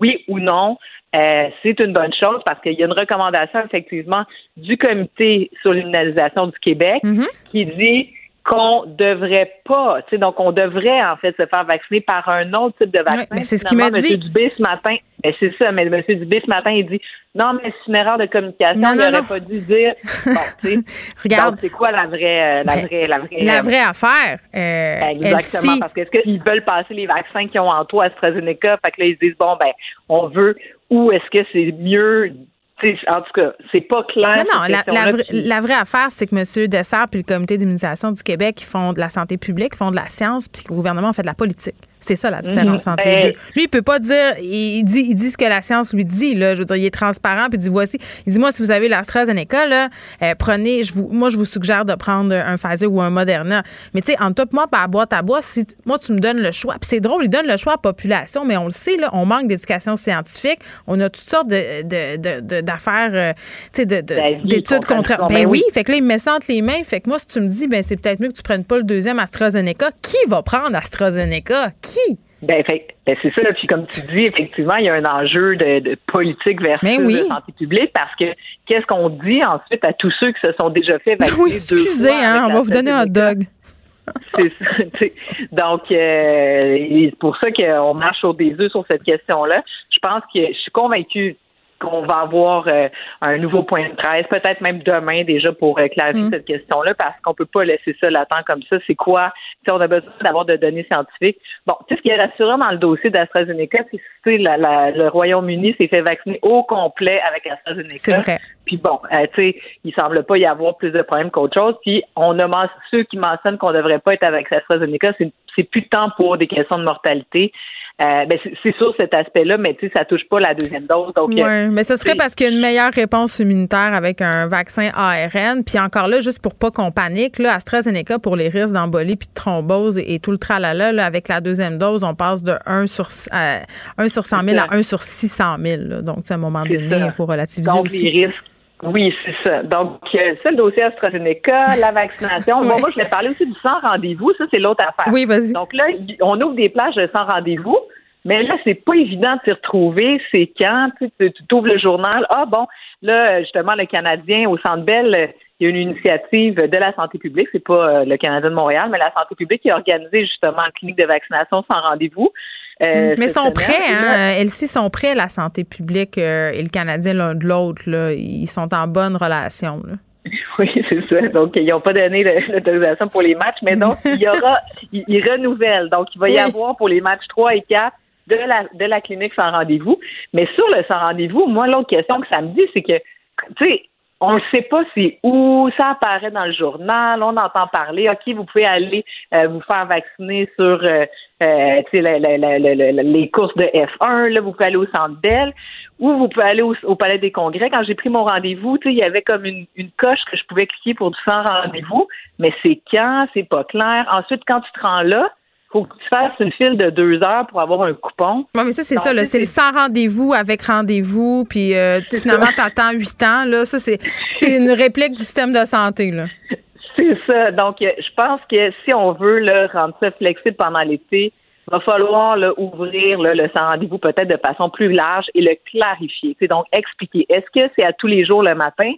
oui ou non, euh, c'est une bonne chose? Parce qu'il y a une recommandation effectivement du comité sur l'immunisation du Québec qui dit qu'on devrait pas, tu sais, donc on devrait en fait se faire vacciner par un autre type de vaccin. mais c'est ce qu'il Finalement, m'a dit. M. Dubé ce matin, ben, c'est ça, mais M. Dubé ce matin, il dit non, mais c'est une erreur de communication, Non, il n'aurait pas dû dire. Bon. Regarde. C'est quoi la vraie, euh, la Ben, vraie, la vraie, La vraie affaire. euh, Exactement, parce que est-ce qu'ils veulent passer les vaccins qui ont en toi AstraZeneca, fait que là, ils se disent, bon, ben, on veut, ou est-ce que c'est mieux, en tout cas, c'est pas clair. Non, non, vraie, la vraie affaire, c'est que M. Dessert puis le comité d'immunisation du Québec, ils font de la santé publique, ils font de la science, puis que le gouvernement fait de la politique. C'est ça la différence Mhm. entre Ben- les deux. Lui, il peut pas dire, il dit, il dit ce que la science lui dit, là. Je veux dire, il est transparent, puis il dit, voici. Il dit, moi, si vous avez l'AstraZeneca, là, euh, prenez, je vous, moi, je vous suggère de prendre un Pfizer ou un Moderna. Mais tu sais, entre toi et moi, par boîte à bois, si moi, tu me donnes le choix, puis c'est drôle, il donne le choix à la population, mais on le sait, là, on manque d'éducation scientifique, on a toutes sortes de, de, de- de- d'affaires, euh, tu sais, d'études contre. Ben Ben oui, oui. fait que là, il me met ça entre les mains. Fait que moi, si tu me dis, ben c'est peut-être mieux que tu prennes pas le deuxième AstraZeneca, qui va prendre AstraZeneca? Qui? Ben, ben, c'est ça. Puis comme tu dis, effectivement, il y a un enjeu de, de politique versus Ben oui. de santé publique parce que qu'est-ce qu'on dit ensuite à tous ceux qui se sont déjà fait vacciner Oui, deux excusez, fois hein, on va vous donner un dog. C'est ça. Donc, euh, c'est pour ça qu'on marche au des œufs sur cette question-là. Je pense que je suis convaincue qu'on va avoir euh, un nouveau point de presse, peut-être même demain déjà pour euh, clarifier Mm. cette question-là, parce qu'on peut pas laisser ça latent comme ça. C'est quoi? Sais, on a besoin d'avoir de données scientifiques. Bon, tu sais, ce qui est rassurant dans le dossier d'AstraZeneca, c'est que tu sais, la- la- le Royaume-Uni s'est fait vacciner au complet avec AstraZeneca. C'est vrai. Puis bon, euh, tu sais, il semble pas y avoir plus de problèmes qu'autre chose. Puis on a ceux qui mentionnent qu'on devrait pas être avec AstraZeneca, c'est c'est plus tant pour des questions de mortalité. Euh, ben c'est- sur cet aspect-là, mais tu sais, ça touche pas la deuxième dose. Donc, Oui, euh, mais ce serait parce qu'il y a une meilleure réponse immunitaire avec un vaccin ARN. Puis encore là, juste pour pas qu'on panique, là, AstraZeneca pour les risques d'embolie puis de thrombose et, et tout le tralala, là, avec la deuxième dose, on passe de 1 sur, euh, 1 sur 100 000 C'est à ça. 1 sur 600 000. là. Donc, tu sais, à un moment donné, il faut relativiser donc aussi. les risques. Oui, c'est ça. Donc, euh, ça, le dossier AstraZeneca, la vaccination. Bon, moi, je vais parler aussi du sans rendez-vous. Ça, c'est l'autre affaire. Oui, vas-y. Donc là, on ouvre des plages de sans rendez-vous, mais là, c'est pas évident de s'y retrouver. C'est quand? Tu tu ouvres le journal. Ah bon, là, justement, le Canadien au Centre Bell, euh, il y a une initiative de la santé publique. C'est pas euh, le Canadien de Montréal, mais la santé publique qui a organisé justement une clinique de vaccination sans rendez-vous. Euh, Mm. Mais sont prêts, hein? Elsie sont prêts, la santé publique euh, et le Canadien l'un de l'autre. là. Ils sont en bonne relation. là. Oui, c'est ça. Donc, ils n'ont pas donné l'autorisation pour les matchs, mais donc, il y aura, ils, renouvellent. Donc, il va y avoir pour les matchs 3 et 4 de la, de la clinique sans rendez-vous. Mais sur le sans rendez-vous, moi, l'autre question que ça me dit, c'est que, tu sais, on ne sait pas c'est où, ça apparaît dans le journal, on entend parler, OK, vous pouvez aller euh, vous faire vacciner sur les courses de F1, là, vous pouvez aller au Centre Bell, ou vous pouvez aller au, Palais des Congrès. Quand j'ai pris mon rendez-vous, il y avait comme une, une coche que je pouvais cliquer pour du sans rendez-vous, mais c'est quand, c'est pas clair. Ensuite, quand tu te rends là, faut que tu fasses une file de deux heures pour avoir un coupon. Oui, mais ça, c'est ça. tu C'est le sans rendez-vous avec rendez-vous. Puis euh, finalement, ça. t'attends huit ans. Là, ça, c'est, c'est une réplique du système de santé. Là. C'est ça. Donc, euh, je pense que si on veut là, rendre ça flexible pendant l'été, il va falloir là, ouvrir là, le sans rendez-vous peut-être de façon plus large et le clarifier. C'est donc expliquer. Est-ce que c'est à tous les jours le matin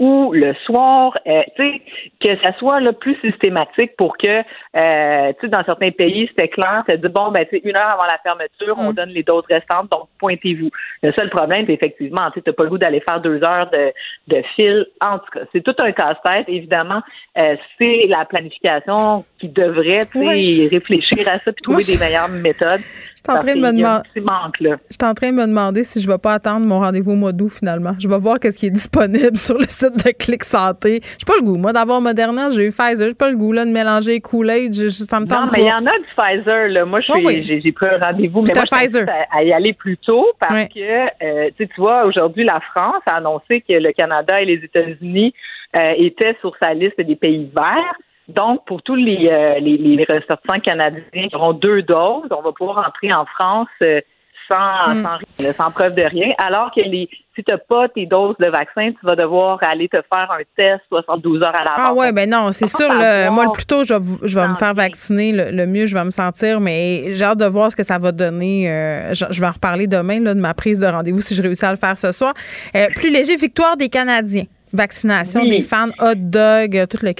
ou le soir, euh, tu sais, que ça soit là, plus systématique pour que, euh, tu sais, dans certains pays, c'était clair, c'est dit, bon, ben, tu sais, une heure avant la fermeture, on donne les doses restantes, donc pointez-vous. Le seul problème, c'est effectivement, tu t'as pas le goût d'aller faire deux heures de, de fil. En tout cas, c'est tout un casse-tête, évidemment. Euh, c'est la planification qui devrait, tu sais, Ouais. réfléchir à ça puis trouver Moi, des meilleures méthodes. Je suis en train de me demander. C'est manque, là. Je suis en train de me demander si je vais pas attendre mon rendez-vous au mois d'août finalement. Je vais voir qu'est-ce qui est disponible sur le site de Clic Santé. J'ai pas le goût. Moi, d'avoir Moderna, j'ai eu Pfizer. J'ai pas le goût là, de mélanger Kool-Aid. Je- Ça me Non, tente mais il y en a du Pfizer. Là. Moi, je Oh oui. j'ai, j'ai pris un rendez-vous, mais moi, Pfizer. à, à y aller plus tôt parce que, euh, tu vois, aujourd'hui, la France a annoncé que le Canada et les États-Unis euh, étaient sur sa liste des pays verts. Donc, pour tous les, euh, les, les ressortissants canadiens qui auront deux doses, on va pouvoir entrer en France euh, sans, Mm. sans, rien, sans preuve de rien. Alors que les, si tu n'as pas tes doses de vaccin, tu vas devoir aller te faire un test 72 heures à l'avance. Ah ouais, ben non, c'est sûr. moi, le plus tôt je vais, je vais me faire vacciner, le, le mieux je vais me sentir. Mais j'ai hâte de voir ce que ça va donner. Euh, je, je vais en reparler demain là, de ma prise de rendez-vous si je réussis à le faire ce soir. Plus léger, victoire des Canadiens. Vaccination Oui. des fans, hot dog, tout le.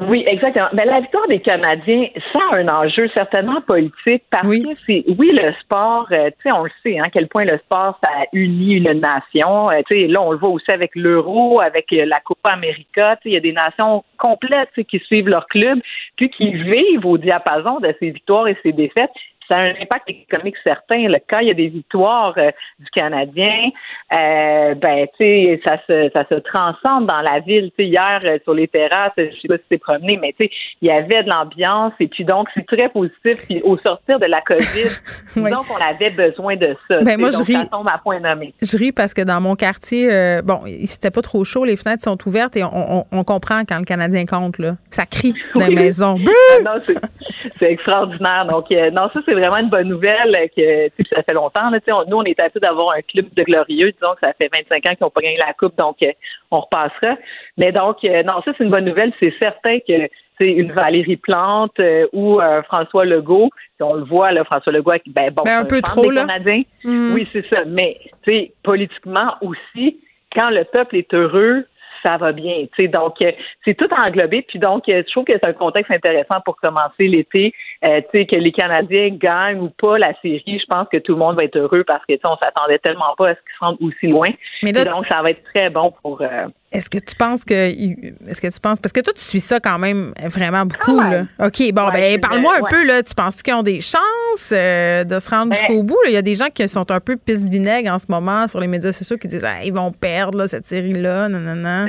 Oui, exactement. Mais la victoire des Canadiens, ça a un enjeu certainement politique parce que c'est, oui, le sport, euh, tu sais, on le sait, hein, à quel point le sport, ça unit une nation. Euh, tu sais, là, on le voit aussi avec l'Euro, avec euh, la Copa América. Tu sais, il y a des nations complètes qui suivent leur club, puis qui vivent au diapason de ces victoires et ces défaites. Ça a un impact économique certain. Là. Quand il y a des victoires euh, du Canadien, euh, ben, tu sais, ça se, ça se transcende dans la ville. Tu sais, hier, euh, sur les terrasses, je sais pas si t'es promené, mais tu sais, il y avait de l'ambiance et puis donc, c'est très positif. Puis au sortir de la COVID, qu'on avait besoin de ça. Ben, moi, je ris. ça tombe à point nommé. Je ris parce que dans mon quartier, bon, c'était pas trop chaud, les fenêtres sont ouvertes et on, on- on comprend quand le Canadien compte, là. Ça crie dans Oui. maisons. Ah non, c'est- c'est extraordinaire. Donc, non, ça, c'est vraiment une bonne nouvelle euh, que, ça fait longtemps. Là, on- nous, on est habitués d'avoir un club de glorieux. Disons que ça fait 25 ans qu'ils n'ont pas gagné la Coupe, donc euh, on repassera. Mais donc, euh, non, ça, c'est une bonne nouvelle. C'est certain que c'est une Valérie Plante ou un François Legault. On le voit, là, François Legault, ben, bon, Ben, un peu trop, des là. Canadiens. Mm. Oui, c'est ça. Mais, tu sais, politiquement aussi, quand le peuple est heureux, ça va bien. Donc, euh, c'est tout englobé. Puis donc, euh, je trouve que c'est un contexte intéressant pour commencer l'été. Euh, tu sais, que les Canadiens gagnent ou pas la série, je pense que tout le monde va être heureux parce que, on s'attendait tellement pas à ce qu'ils se rendent aussi loin. Mais là- Et donc, ça va être très bon pour... euh, Est-ce que tu penses que. Est-ce que tu penses. Parce que toi, tu suis ça quand même vraiment beaucoup, là. OK, bon, Ouais, ben, parle-moi un ouais. peu, là. Tu penses qu'ils ont des chances euh, de se rendre Ben- jusqu'au bout? là? Il y a des gens qui sont un peu pisse-vinaigre en ce moment sur les médias sociaux qui disent, ah, ils vont perdre, là, cette série-là, non, non, non.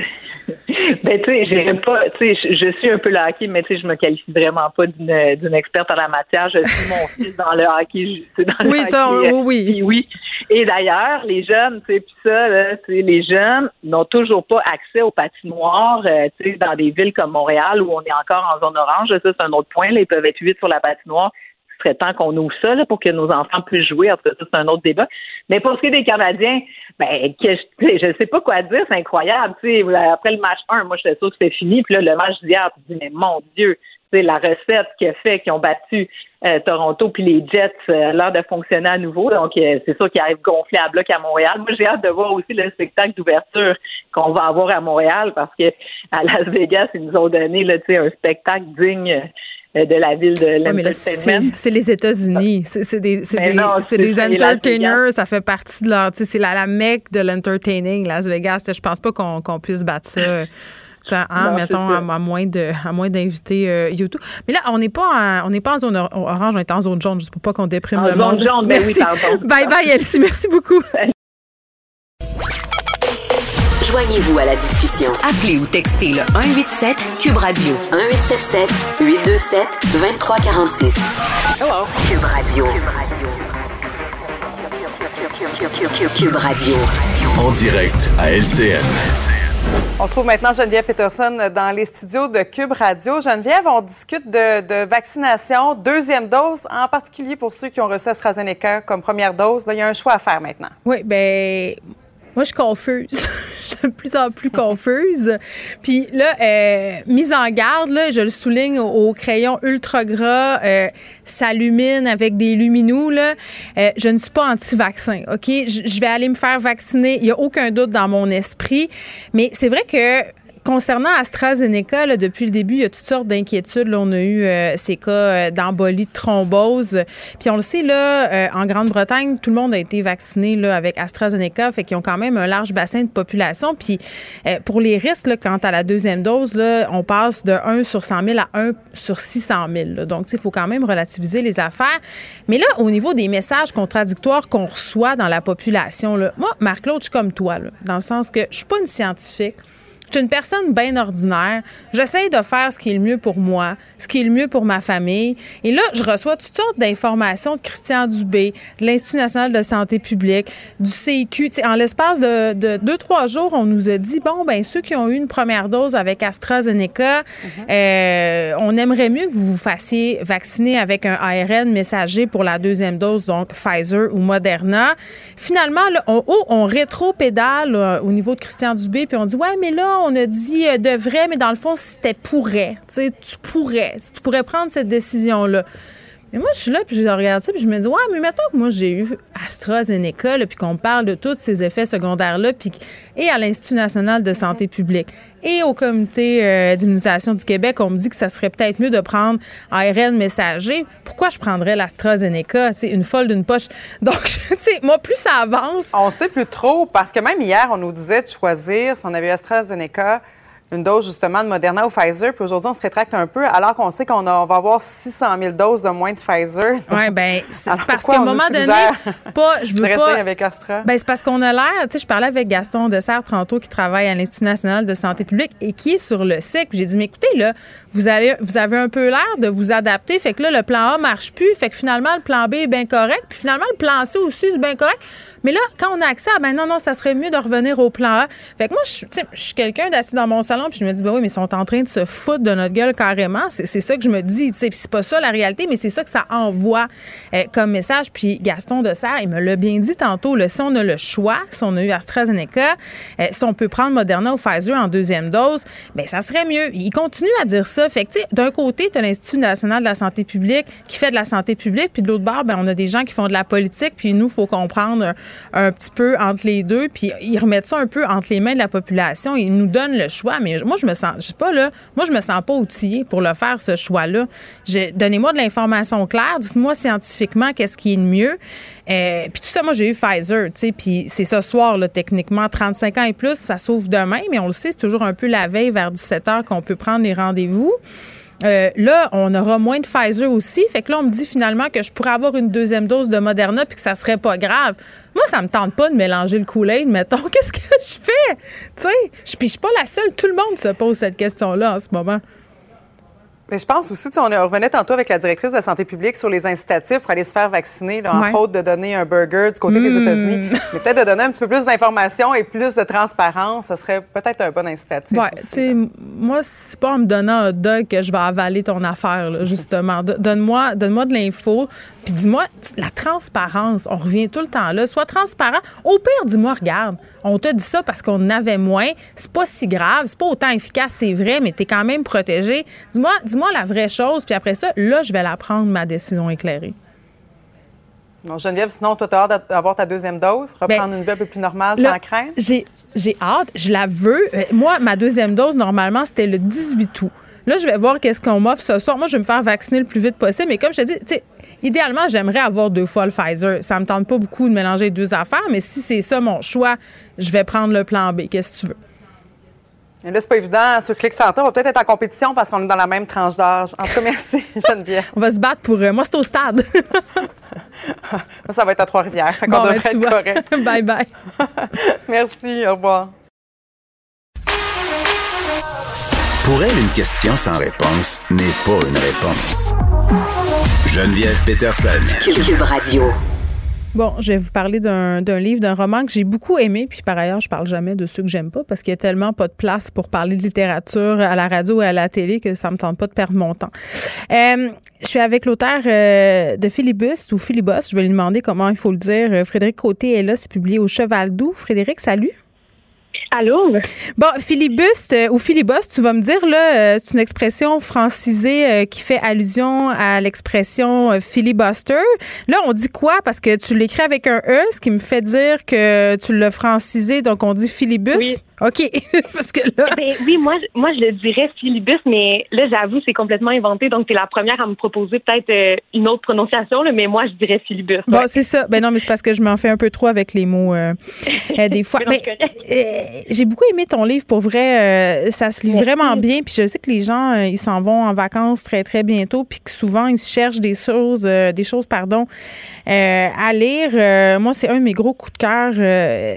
Ben, tu sais, pas, tu sais, je, suis un peu le hockey, mais tu sais, je me qualifie vraiment pas d'une, d'une experte en la matière. Je suis mon fils dans le hockey. dans le Oui, ça, hockey, oui, euh, oui. oui. Et d'ailleurs, les jeunes, tu sais, puis ça, là, tu sais, les jeunes n'ont toujours pas accès aux patinoires, euh, tu sais, dans des villes comme Montréal où on est encore en zone orange. Ça, c'est un autre point. Là, ils peuvent être huit sur la patinoire. Serait temps qu'on ouvre ça là, pour que nos enfants puissent jouer. Tout c'est un autre débat. Mais pour ce qui est des Canadiens, ben, que je, je sais pas quoi dire. C'est incroyable. Tu sais, après le match 1, moi, j'étais sûre que c'était fini. Puis là, le match d'hier, tu dis, mais mon Dieu, sais, la recette qui a fait, qui ont battu euh, Toronto puis les Jets euh, l'air de fonctionner à nouveau. Donc, euh, c'est sûr qu'ils arrivent gonflés à bloc à Montréal. Moi, j'ai hâte de voir aussi le spectacle d'ouverture qu'on va avoir à Montréal parce que à Las Vegas, ils nous ont donné là, un spectacle digne euh, de la ville de l'entertainment. c'est les États-Unis. C'est c'est des, des, non, des entertainers. Ça fait partie de leur. C'est la, la mecque de l'entertaining, Las Vegas. Je pense pas qu'on puisse battre ça. Hein, Non, mettons, à, moins de à moins d'inviter euh, YouTube. Mais là, on n'est pas en, on n'est pas en zone or- orange, on est en zone jaune, juste pour pas qu'on déprime En le zone monde. jaune, ben oui, Merci. pardon. Bye bye Elsie, merci beaucoup. Joignez-vous à la discussion. Appelez ou textez le 187 Cube Radio 1877 827 2346. Hello. Cube Radio. Cube Radio. En direct à LCN. On trouve maintenant Geneviève Peterson dans les studios de Cube Radio. Geneviève, on discute de, de vaccination, deuxième dose, en particulier pour ceux qui ont reçu AstraZeneca comme première dose. Là, il y a un choix à faire maintenant. Oui, ben moi, je suis confuse. je suis de plus en plus confuse. Puis là, euh, mise en garde, là, je le souligne au, crayon ultra gras, euh, s'allumine avec des luminous. Là. Euh, je ne suis pas anti-vaccin, OK? Je vais aller me faire vacciner. Il n'y a aucun doute dans mon esprit. Mais c'est vrai que Concernant AstraZeneca, depuis le début, il y a toutes sortes d'inquiétudes. On a eu euh, ces cas euh, d'embolie, de thrombose. Puis on le sait, là, euh, en Grande-Bretagne, tout le monde a été vacciné là, avec AstraZeneca, fait qu'ils ont quand même un large bassin de population. Puis pour les risques, quant à la deuxième dose, là, on passe de 1 sur 100 000 à 1 sur 600 000. là. Donc, il faut quand même relativiser les affaires. Mais là, au niveau des messages contradictoires qu'on reçoit dans la population, là, moi, Marc-Claude, je suis comme toi, dans le sens que je suis pas une scientifique. Je suis une personne bien ordinaire. J'essaie de faire ce qui est le mieux pour moi, ce qui est le mieux pour ma famille. Et là, je reçois toutes sortes d'informations de Christian Dubé, de l'Institut national de santé publique, du CIQ. en l'espace de, de, deux, trois jours, on nous a dit, bon, ben ceux qui ont eu une première dose avec AstraZeneca, mm-hmm. euh, on aimerait mieux que vous vous fassiez vacciner avec un ARN messager pour la deuxième dose, donc Pfizer ou Moderna. Finalement, là, on, oh, on rétro-pédale euh, au niveau de Christian Dubé, puis on dit, ouais, mais là, on a dit euh, de vrai, mais dans le fond, c'était pourrait. Tu sais, tu pourrais. Tu pourrais prendre cette décision-là. Mais moi, je suis là, puis je regarde ça, puis je me dis, ouais, mais mettons que moi, j'ai eu AstraZeneca, puis qu'on parle de tous ces effets secondaires-là, puis et à l'Institut national de santé publique et au Comité euh, d'immunisation du Québec, on me dit que ça serait peut-être mieux de prendre ARN messager. Pourquoi je prendrais l'AstraZeneca? C'est une folle d'une poche. Donc, tu sais, moi, plus ça avance. On sait plus trop, parce que même hier, on nous disait de choisir si on avait AstraZeneca une dose justement de Moderna ou Pfizer, puis aujourd'hui, on se rétracte un peu, alors qu'on sait qu'on va avoir 600 000 doses de moins de Pfizer. Oui, bien, c'est parce qu'à un moment donné, pas, je veux pas. avec Astra? Ben, c'est parce qu'on a l'air, tu sais, je parlais avec Gaston Dessert tantôt, qui travaille à l'Institut national de santé publique et qui est sur le cycle. J'ai dit, mais écoutez, là, vous, allez, vous avez un peu l'air de vous adapter, fait que là, le plan A marche plus, fait que finalement, le plan B est bien correct, puis finalement, le plan C aussi, c'est bien correct. Mais là, quand on a accès à, ben non, non, ça serait mieux de revenir au plan A. Fait que moi, je, suis quelqu'un d'assis dans mon salon, puis je me dis, ben oui, mais ils sont en train de se foutre de notre gueule carrément. C'est ça que je me dis. Puis c'est pas ça la réalité, mais c'est ça que ça envoie euh, comme message. Puis Gaston de Serre, il me l'a bien dit tantôt, là, si on a le choix, si on a eu AstraZeneca, euh, si on peut prendre Moderna ou Pfizer en deuxième dose, ben ça serait mieux. Il continue à dire ça. Fait que, d'un côté, tu as l'Institut national de la santé publique qui fait de la santé publique, puis de l'autre bord, ben, on a des gens qui font de la politique, puis nous, faut comprendre un petit peu entre les deux, puis ils remettent ça un peu entre les mains de la population. Ils nous donnent le choix. Mais moi, je me sens, je sais pas là, moi, je me sens pas outillée pour le faire, ce choix-là. Donnez-moi de l'information claire. Dites-moi scientifiquement qu'est-ce qui est le mieux. Euh, puis tout ça, moi, j'ai eu Pfizer, tu sais, puis c'est ce soir, là, techniquement, 35 ans et plus, ça s'ouvre demain, mais on le sait, c'est toujours un peu la veille vers 17 h qu'on peut prendre les rendez-vous. Euh, là, on aura moins de Pfizer aussi. Fait que là, on me dit finalement que je pourrais avoir une deuxième dose de Moderna puis que ça serait pas grave. Moi, ça me tente pas de mélanger le Kool-Aid, mettons. Qu'est-ce que je fais? Tu sais, je suis pas la seule. Tout le monde se pose cette question-là en ce moment. Mais je pense aussi, on revenait tantôt avec la directrice de la santé publique sur les incitatifs pour aller se faire vacciner, là, entre autres de donner un burger du côté des hmm. États-Unis. Mais peut-être de donner un petit peu plus d'informations et plus de transparence, ça serait peut-être un bon incitatif. Oui, tu sais, moi, c'est pas en me donnant un dog que je vais avaler ton affaire, justement. Donne-moi donne de l'info, puis dis-moi, la transparence, on revient tout le temps là. Sois transparent. Au pire, dis-moi, regarde, on t'a dit ça parce qu'on avait moins. C'est pas si grave, c'est pas autant efficace, c'est vrai, mais tu es quand même protégé. Dis-moi dis moi la vraie chose, puis après ça, là, je vais la prendre, ma décision éclairée. Bon, Geneviève, sinon, toi, tu as hâte d'avoir ta deuxième dose, reprendre ben, une vie un peu plus normale sans crainte? J'ai, j'ai hâte, je la veux. Euh, moi, ma deuxième dose, normalement, c'était le 18 août. Là, je vais voir qu'est-ce qu'on m'offre ce soir. Moi, je vais me faire vacciner le plus vite possible. Mais comme je te dis, tu sais, idéalement, j'aimerais avoir deux fois le Pfizer. Ça me tente pas beaucoup de mélanger les deux affaires, mais si c'est ça mon choix, je vais prendre le plan B. Qu'est-ce que tu veux? Et là, c'est pas évident. Sur Click Santé, on va peut-être être en compétition parce qu'on est dans la même tranche d'âge. En tout cas, merci, Geneviève. on va se battre pour. Euh, moi, c'est au stade. ça va être à Trois-Rivières. Fait qu'on devrait ben, être correct. bye bye. merci. Au revoir. Pour elle, une question sans réponse n'est pas une réponse. Geneviève Peterson. Cube Radio. Bon, je vais vous parler d'un livre, d'un roman que j'ai beaucoup aimé, puis par ailleurs, je parle jamais de ceux que j'aime pas parce qu'il y a tellement pas de place pour parler de littérature à la radio et à la télé que ça me tente pas de perdre mon temps. Euh, je suis avec l'auteur euh, de Philibus ou Philibus. Je vais lui demander comment il faut le dire. Frédéric Côté est là, c'est publié au Cheval Doux. Frédéric, salut. Allô? Bon, filibuste euh, ou filibuste, tu vas me dire, là, euh, c'est une expression francisée euh, qui fait allusion à l'expression filibuster. Là, on dit quoi? Parce que tu l'écris avec un E, ce qui me fait dire que tu l'as francisé, donc on dit filibus. Oui. OK. Parce que là. Eh ben, oui, moi, moi, je le dirais filibus, mais là, j'avoue, c'est complètement inventé. Donc, tu es la première à me proposer peut-être euh, une autre prononciation, là, mais moi, je dirais filibus. Bon, c'est ça. Ben non, mais c'est parce que je m'en fais un peu trop avec les mots euh, euh, des fois. Ben, j'ai beaucoup aimé ton livre pour vrai. Euh, ça se lit vraiment bien. Puis je sais que les gens, euh, ils s'en vont en vacances très très bientôt, puis que souvent ils cherchent des choses, euh, des choses pardon, à lire. moi, c'est un de mes gros coups de cœur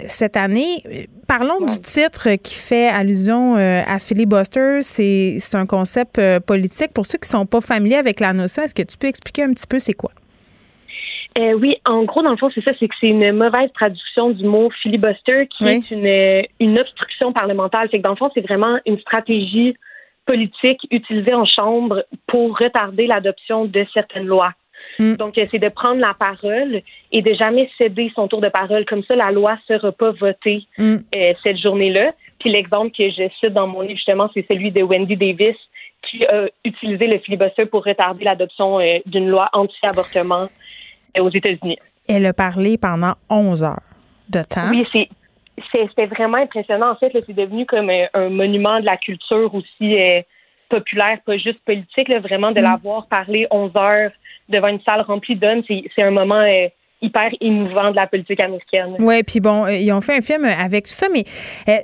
cette année. Parlons du titre qui fait allusion à filibuster. C'est c'est un concept politique. Pour ceux qui sont pas familiers avec la notion, est-ce que tu peux expliquer un petit peu c'est quoi? Euh, oui, en gros, dans le fond, c'est ça, c'est que c'est une mauvaise traduction du mot filibuster qui est une, une obstruction parlementaire. C'est que dans le fond, c'est vraiment une stratégie politique utilisée en chambre pour retarder l'adoption de certaines lois. Mm. Donc, euh, c'est de prendre la parole et de jamais céder son tour de parole. Comme ça, la loi ne sera pas votée mm. euh, cette journée-là. Puis l'exemple que je cite dans mon livre, justement, c'est celui de Wendy Davis qui a utilisé le filibuster pour retarder l'adoption d'une loi anti-avortement aux États-Unis. Elle a parlé pendant 11 heures de temps. Oui, c'est c'était vraiment impressionnant. En fait, c'est devenu comme un, monument de la culture aussi euh, populaire, pas juste politique. vraiment, de mm. l'avoir parlé 11 heures devant une salle remplie d'hommes, c'est un moment euh, hyper émouvant de la politique américaine. Oui, puis bon, euh, ils ont fait un film avec tout ça, mais euh,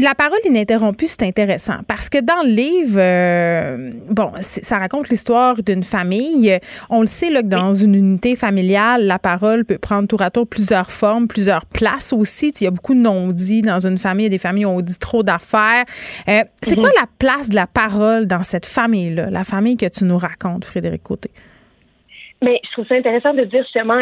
la parole ininterrompue, c'est intéressant parce que dans le livre, euh, bon, ça raconte l'histoire d'une famille. On le sait là, que dans une unité familiale, la parole peut prendre tour à tour plusieurs formes, plusieurs places aussi. Il y a beaucoup de non-dits dans une famille. Il y a des familles où on dit trop d'affaires. c'est mhm. quoi la place de la parole dans cette famille-là, la famille que tu nous racontes, Frédéric Côté? Mais je trouve ça intéressant de dire justement,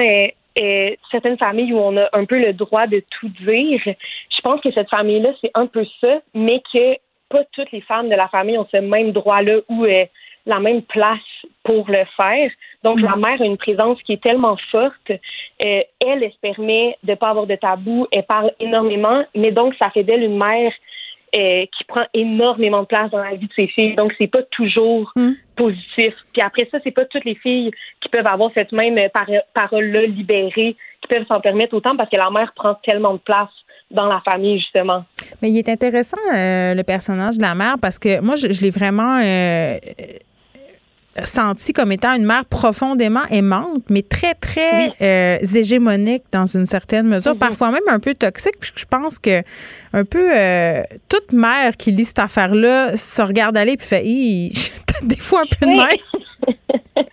euh, certaines familles où on a un peu le droit de tout dire. Je pense que cette famille-là, c'est un peu ça, mais que pas toutes les femmes de la famille ont ce même droit-là ou euh, la même place pour le faire. Donc, la mm. mère a une présence qui est tellement forte. Euh, elle, elle se permet de ne pas avoir de tabou. Elle parle énormément, mais donc, ça fait d'elle une mère euh, qui prend énormément de place dans la vie de ses filles. Donc, c'est pas toujours hmm. positif. Puis après ça, c'est pas toutes les filles qui peuvent avoir cette même parole-là libérée, qui peuvent s'en permettre autant parce que la mère prend tellement de place dans la famille, justement. Mais il est intéressant, euh, le personnage de la mère, parce que moi, je, l'ai vraiment euh, senti comme étant une mère profondément aimante, mais très, très euh, hégémonique dans une certaine mesure, mhm. parfois même un peu toxique. Puis je pense que un peu euh, toute mère qui lit cette affaire-là se regarde aller puis fait des fois un peu de mère.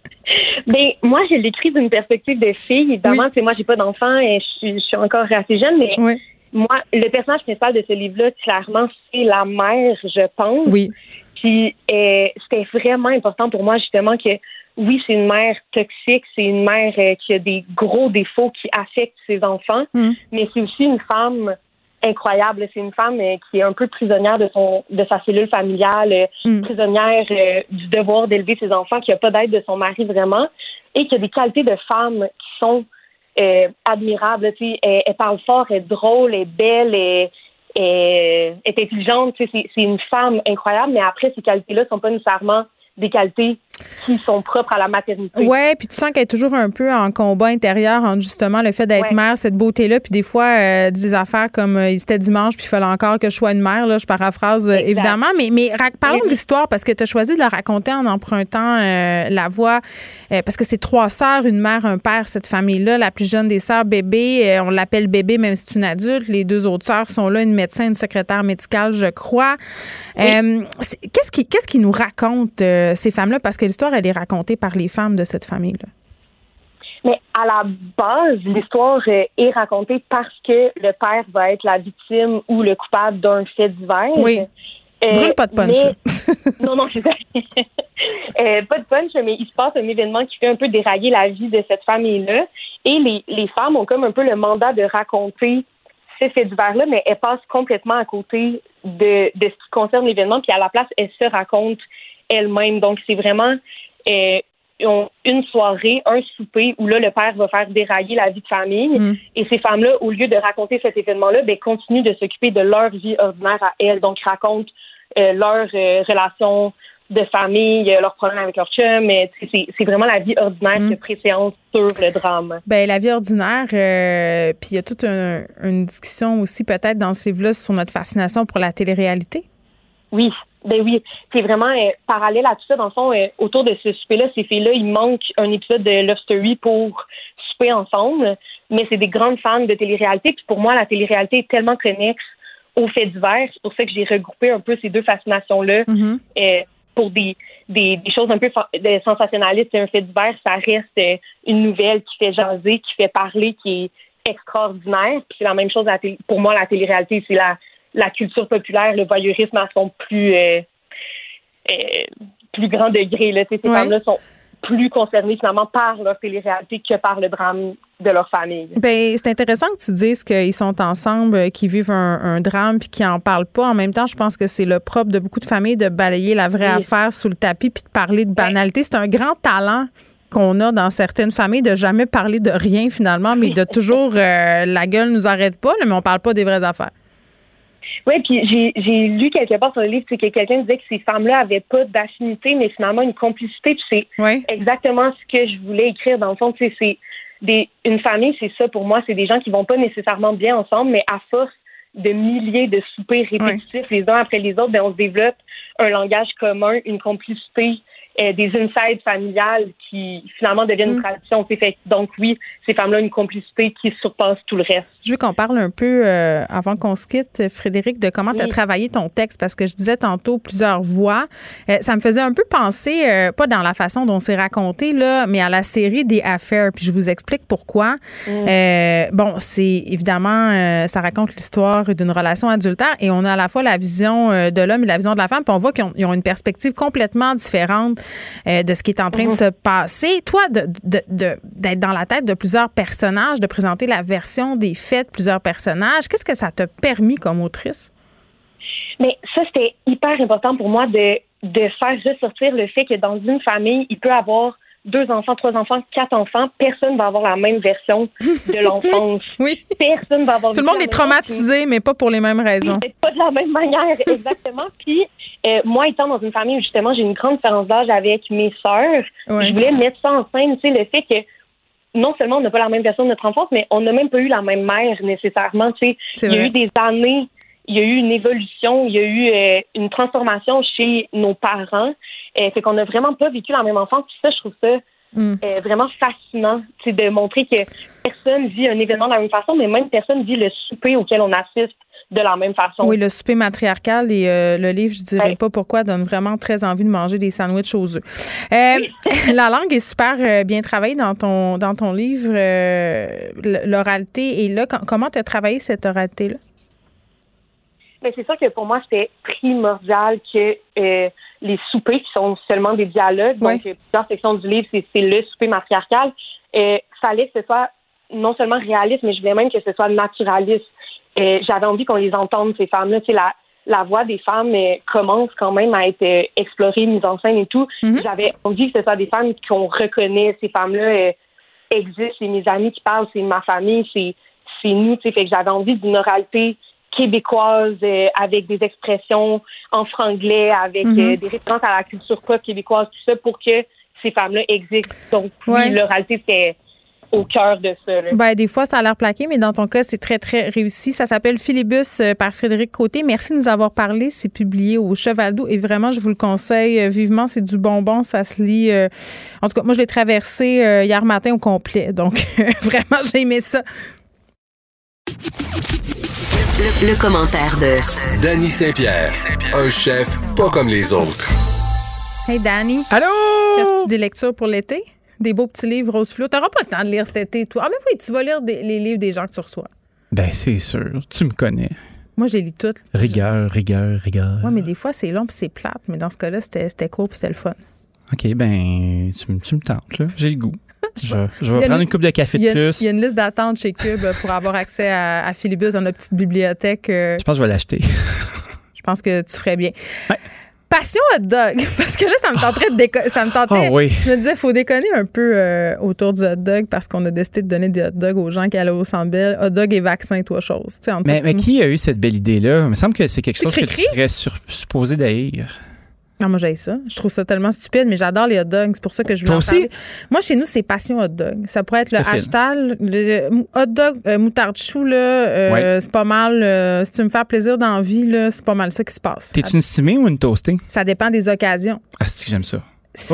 Ben, moi, je l'écris d'une perspective de fille. Évidemment, c'est moi, j'ai pas d'enfant et je suis, encore assez jeune, mais moi, le personnage principal de ce livre-là, clairement, c'est la mère, je pense. Oui. Puis euh, c'était vraiment important pour moi justement que oui, c'est une mère toxique, c'est une mère euh, qui a des gros défauts qui affectent ses enfants, mm. mais c'est aussi une femme incroyable. C'est une femme euh, qui est un peu prisonnière de son de sa cellule familiale, mm. prisonnière du devoir d'élever ses enfants, qui a pas d'aide de son mari vraiment, et qui a des qualités de femme qui sont admirables. Elle, elle, parle fort, elle est drôle, elle est belle, elle, est, est intelligente. C'est, une femme incroyable, mais après, ces qualités-là sont pas nécessairement des qualités qui sont propres à la maternité. Oui, puis tu sens qu'elle est toujours un peu en combat intérieur entre justement le fait d'être mère, cette beauté-là, puis des fois euh, des affaires comme euh, c'était dimanche, puis il fallait encore que je sois une mère, là, je paraphrase euh, évidemment, mais, mais parlons de l'histoire parce que tu as choisi de la raconter en empruntant la voix, parce que c'est trois sœurs, une mère, un père, cette famille-là, la plus jeune des sœurs, bébé, on l'appelle bébé même si c'est une adulte, les deux autres sœurs sont là, une médecin, une secrétaire médicale, je crois. qu'est-ce qui, qu'est-ce qui nous raconte ces femmes-là? Parce que l'histoire, elle est racontée par les femmes de cette famille-là. Mais à la base, l'histoire est racontée parce que le père va être la victime ou le coupable d'un fait divers. Oui. Euh, pas de punch. non, non, c'est ça. Euh, pas de punch, mais il se passe un événement qui fait un peu dérailler la vie de cette famille-là. Et les, les femmes ont comme un peu le mandat de raconter ces faits divers-là, mais elles passent complètement à côté de, de ce qui concerne l'événement, puis à la place, elles se racontent elle-même. Donc, c'est vraiment euh, une soirée, un souper où là, le père va faire dérailler la vie de famille. Mm. Et ces femmes-là, au lieu de raconter cet événement-là, ben, continuent de s'occuper de leur vie ordinaire à elles. Donc, racontent euh, leur euh, relation de famille, leurs problèmes avec leur chum. Mais c'est vraiment la vie ordinaire mm. qui préséance sur le drame. Ben la vie ordinaire, puis il y a toute une discussion aussi peut-être dans ces livres-là sur notre fascination pour la télé-réalité. Oui, ben oui, c'est vraiment euh, parallèle à tout ça. Dans le fond, euh, autour de ce souper-là, ces filles-là, il manque un épisode de Love Story pour souper ensemble. Mais c'est des grandes fans de télé-réalité. Puis pour moi, la télé-réalité est tellement connexe aux faits divers. C'est pour ça que j'ai regroupé un peu ces deux fascinations-là Mm-hmm. euh, pour des, des, des choses un peu sensationnalistes. C'est un fait divers, ça reste une nouvelle qui fait jaser, qui fait parler, qui est extraordinaire. Puis c'est la même chose à la télé- pour moi, la télé-réalité, c'est la, la culture populaire, le voyeurisme à son plus euh, euh, plus grand degré. Là. Ces Ouais. femmes-là sont plus concernées finalement par leur télé-réalité que par le drame de leur famille. Ben, c'est intéressant que tu dises qu'ils sont ensemble, euh, qu'ils vivent un, un drame puis qu'ils en parlent pas. En même temps, je pense que c'est le propre de beaucoup de familles de balayer la vraie Oui. affaire sous le tapis puis de parler de banalité. C'est un grand talent qu'on a dans certaines familles de jamais parler de rien finalement, mais de toujours euh, la gueule nous arrête pas, mais on parle pas des vraies affaires. Oui, puis j'ai, j'ai lu quelque part sur le livre c'est que quelqu'un disait que ces femmes-là avaient pas d'affinité, mais finalement une complicité. Puis c'est exactement ce que je voulais écrire. Dans le fond, tu sais, c'est des, une famille, c'est ça pour moi. C'est des gens qui vont pas nécessairement bien ensemble, mais à force de milliers de soupers répétitifs les uns après les autres, ben, on se développe un langage commun, une complicité, euh, des insides familiales qui finalement deviennent une tradition. Tu sais, Fait, donc oui, ces femmes-là ont une complicité qui surpasse tout le reste. Je veux qu'on parle un peu, euh, avant qu'on se quitte, Frédéric, de comment tu as Oui. travaillé ton texte, parce que je disais tantôt plusieurs voix. Euh, ça me faisait un peu penser, euh, pas dans la façon dont c'est raconté, là, mais à la série des affaires. Puis je vous explique pourquoi. Euh, bon, c'est évidemment, euh, ça raconte l'histoire d'une relation adultère et on a à la fois la vision de l'homme et la vision de la femme. Puis on voit qu'ils ont, ils ont une perspective complètement différente euh, de ce qui est en train de se passer. Toi, de- de- de- d'être dans la tête de plusieurs personnages, de présenter la version des faits de plusieurs personnages, qu'est-ce que ça t'a permis comme autrice? Mais ça, c'était hyper important pour moi de, de faire ressortir le fait que dans une famille, il peut avoir deux enfants, trois enfants, quatre enfants. Personne va avoir la même version de l'enfance. oui. Personne va avoir Tout le monde est traumatisé, mais pas pour les mêmes raisons. Pas de la même manière, exactement. Puis, euh, moi, étant dans une famille où justement j'ai une grande différence d'âge avec mes sœurs, Ouais. je voulais mettre ça en scène, tu sais, le fait que non seulement on n'a pas la même version de notre enfance, mais on n'a même pas eu la même mère nécessairement. Tu sais, il y a vrai. eu des années, il y a eu une évolution, il y a eu euh, une transformation chez nos parents. Euh, fait qu'on n'a vraiment pas vécu la même enfance. Puis ça, je trouve ça Mm. euh, vraiment fascinant, de montrer que personne vit un événement de la même façon, mais même personne vit le souper auquel on assiste de la même façon. Oui, le souper matriarcal et euh, le livre, je dirais pas pourquoi, donne vraiment très envie de manger des sandwichs aux œufs. Euh, la langue est super euh, bien travaillée dans ton dans ton livre. L'oralité est là. Com- comment tu as travaillé cette oralité-là? Mais c'est sûr que pour moi, c'était primordial que euh, les soupers, qui sont seulement des dialogues, donc euh, plusieurs sections du livre, c'est c'est le souper matriarcal, euh, fallait que ce soit non seulement réaliste, mais je voulais même que ce soit naturaliste. J'avais envie qu'on les entende, ces femmes-là. Sais, la, la voix des femmes euh, commence quand même à être euh, explorée, mise en scène et tout. J'avais envie que ce soit des femmes qu'on reconnaît. Ces femmes-là euh, existent. C'est mes amis qui parlent, c'est ma famille, c'est c'est nous. Fait que j'avais envie d'une oralité québécoise euh, avec des expressions en franglais, avec Mhm. euh, des références à la culture pop québécoise, tout ça, pour que ces femmes-là existent. Donc, Ouais. l'oralité, c'est au cœur de ça. là. Ben, des fois, ça a l'air plaqué, mais dans ton cas, c'est très, très réussi. Ça s'appelle Philibus euh, par Frédéric Côté. Merci de nous avoir parlé. C'est publié au Cheval d'eau et vraiment, je vous le conseille euh, vivement. C'est du bonbon. Ça se lit. euh, En tout cas, moi, je l'ai traversé euh, hier matin au complet. Donc, vraiment, j'ai aimé ça. Le, le commentaire de Danny Saint-Pierre, un chef pas comme les autres. Hey, Danny. Allô? Cherches-tu des lectures pour l'été? Des beaux petits livres rose flou. T'auras pas le temps de lire cet été, toi. Ah, mais oui, tu vas lire des- les livres des gens que tu reçois. Ben, c'est sûr. Tu me connais. Moi, j'ai lu toutes. Rigueur, rigueur, rigueur. Oui, mais des fois, c'est long puis c'est plate. Mais dans ce cas-là, c'était court puis c'était le fun. OK, ben, tu, me- tu me tentes, là. J'ai le goût. Je, vais- je prendre une- une coupe de café de plus. il y a une liste d'attente chez Cube pour avoir accès à, à Philibus dans notre petite bibliothèque. euh, Je pense que je vais l'acheter. je pense que tu ferais bien. Passion hot dog, parce que là, ça me tenterait de déco- ça me tentait. Ah oui. Je me disais, il faut déconner un peu euh, autour du hot dog parce qu'on a décidé de donner des hot dogs aux gens qui allaient au Bell. Hot dog et vaccin, toi, chose. Tu sais, entre Mais, mais qui a eu cette belle idée-là? Il me semble que c'est quelque C'est chose que tu serais sur- supposé d'haïr. Ah, moi, j'ai ça. Je trouve ça tellement stupide, mais j'adore les hot dogs. C'est pour ça que je voulais en parler. Moi, chez nous, c'est passion hot dog. Ça pourrait être le hashtag. Le, mou- hot dog, euh, moutarde chou, là, euh, Ouais. c'est pas mal. euh, si tu veux me faire plaisir dans la vie, là, c'est pas mal ça qui se passe. T'es-tu une stimée ou une toastée? Ça dépend des occasions. Ah, que j'aime ça.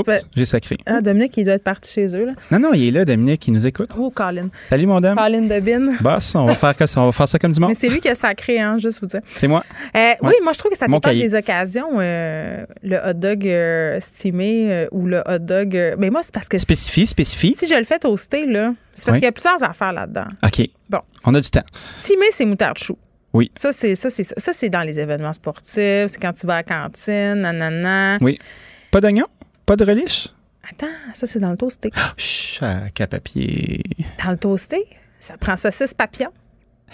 Pas- j'ai sacré. Ah, Dominique, il doit être parti chez eux. Là. Non, non, il est là, Dominique, il nous écoute. Oh, Colin. Salut, mon dame. Colin Debin. Boss, on va faire, que ça- on va faire ça comme du monde. Mais c'est lui qui a sacré, hein, juste vous dire. C'est moi. Euh, Oui, moi, je trouve que ça dépend des occasions. euh, le hot dog euh, stimé euh, ou le hot dog. mais moi, c'est parce que Spécifie, spécifie. si je le fais toaster, là, c'est parce Oui. qu'il y a plusieurs affaires là-dedans. OK. Bon. On a du temps. Stimé, c'est moutarde chou. Oui. Ça, c'est ça, c'est ça. Ça, c'est dans les événements sportifs. C'est quand tu vas à la cantine, nanana. Oui. Pas d'oignon? Pas de relish? Attends, ça, c'est dans le toasté. Chac à papier. Dans le toasté, ça prend saucisse papillon.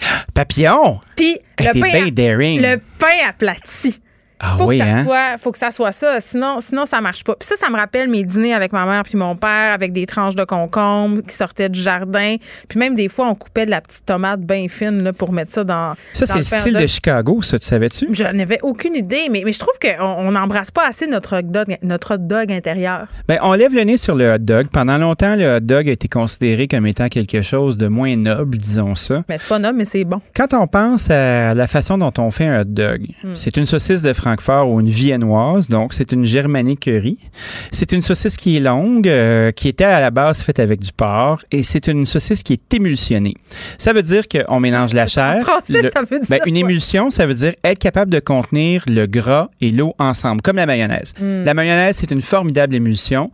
Papillon! Puis le pain, bien à- daring. le pain aplati. Ah faut oui, que ça hein? soit, faut que ça soit ça, sinon, sinon ça marche pas. Puis ça, ça me rappelle mes dîners avec ma mère puis mon père, avec des tranches de concombre qui sortaient du jardin. Puis même des fois, on coupait de la petite tomate bien fine là, pour mettre ça dans. Ça, c'est le style de Chicago, ça, tu savais-tu? Je n'avais aucune idée, mais, mais je trouve qu'on on n'embrasse pas assez notre hot dog, notre hot dog intérieur. Ben, on lève le nez sur le hot dog. Pendant longtemps, le hot dog a été considéré comme étant quelque chose de moins noble, disons ça. Mais c'est pas noble, mais c'est bon. Quand on pense à la façon dont on fait un hot dog, Hmm. c'est une saucisse de Francfort ou une viennoise, donc c'est une germanique riz. C'est une saucisse qui est longue, euh, qui était à la base faite avec du porc, et c'est une saucisse qui est émulsionnée. Ça veut dire qu'on mélange la chair. français, ça veut dire ben, une émulsion, ça veut dire être capable de contenir le gras et l'eau ensemble, comme la mayonnaise. Hmm. La mayonnaise, c'est une formidable émulsion.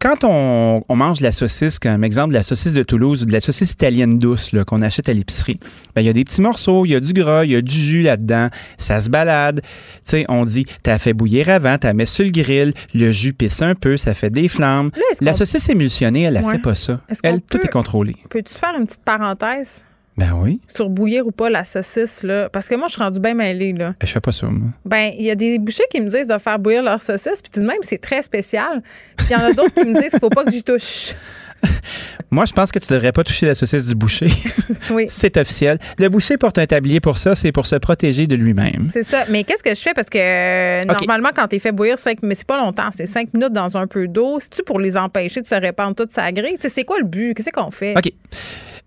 Quand on, on mange de la saucisse, comme exemple de la saucisse de Toulouse ou de la saucisse italienne douce qu'on achète à l'épicerie, ben, il y a des petits morceaux, il y a du gras, il y a du jus là-dedans, ça se balade. Tu sais, on dit, t'as fait bouillir avant, t'as mis sur le grill, le jus pisse un peu, ça fait des flammes. La saucisse émulsionnée, elle, ne Ouais. fait pas ça. Elle, tout est contrôlé. Peux-tu faire une petite parenthèse? Ben oui, sur bouillir ou pas la saucisse, là? Parce que moi, je suis rendue bien mêlée, là. je fais pas ça, moi. Ben, il y a des bouchers qui me disent de faire bouillir leur saucisse, puis tout de même, c'est très spécial. Puis il y en a d'autres qui me disent qu'il faut pas que j'y touche. Moi, je pense que tu devrais pas toucher la saucisse du boucher. Oui. c'est officiel. Le boucher porte un tablier pour ça, c'est pour se protéger de lui-même. C'est ça. Mais qu'est-ce que je fais? Parce que euh, normalement, quand tu fait bouillir 5 mais c'est pas longtemps, c'est 5 minutes dans un peu d'eau. C'est-tu pour les empêcher de se répandre toute sa grille? C'est quoi le but? Qu'est-ce qu'on fait? OK.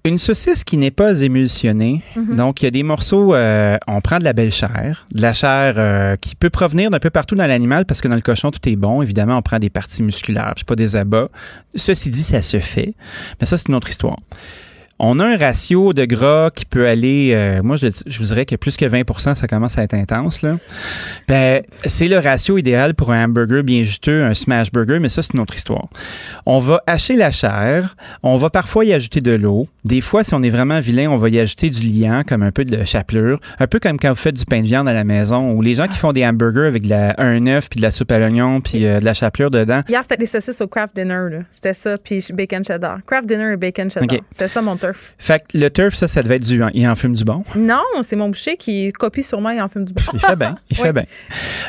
Une saucisse qui n'est pas émulsionnée. Mhm. Donc, il y a des morceaux, euh, on prend de la belle chair, de la chair euh, qui peut provenir d'un peu partout dans l'animal parce que dans le cochon, tout est bon. Évidemment, on prend des parties musculaires, puis pas des abats. Ceci dit, ça se fait. Mais ça, c'est une autre histoire. On a un ratio de gras qui peut aller, euh, moi je, je vous dirais que plus que 20% ça commence à être intense. Là. Ben, c'est le ratio idéal pour un hamburger bien juteux, un smash burger, mais ça c'est une autre histoire. On va hacher la chair, on va parfois y ajouter de l'eau. Des fois, si on est vraiment vilain, on va y ajouter du liant, comme un peu de chapelure, un peu comme quand vous faites du pain de viande à la maison, ou les gens qui font des hamburgers avec de la, un œuf, puis de la soupe à l'oignon, puis euh, de la chapelure dedans. Hier, c'était des saucisses au craft dinner. là. C'était ça, puis bacon cheddar. Craft dinner et bacon cheddar. C'était ça mon turf. Fait que le turf, ça, ça devait être du... Il en fume du bon. Non, c'est mon boucher qui copie sûrement et en fume du bon. Il fait bien, il Oui. fait bien.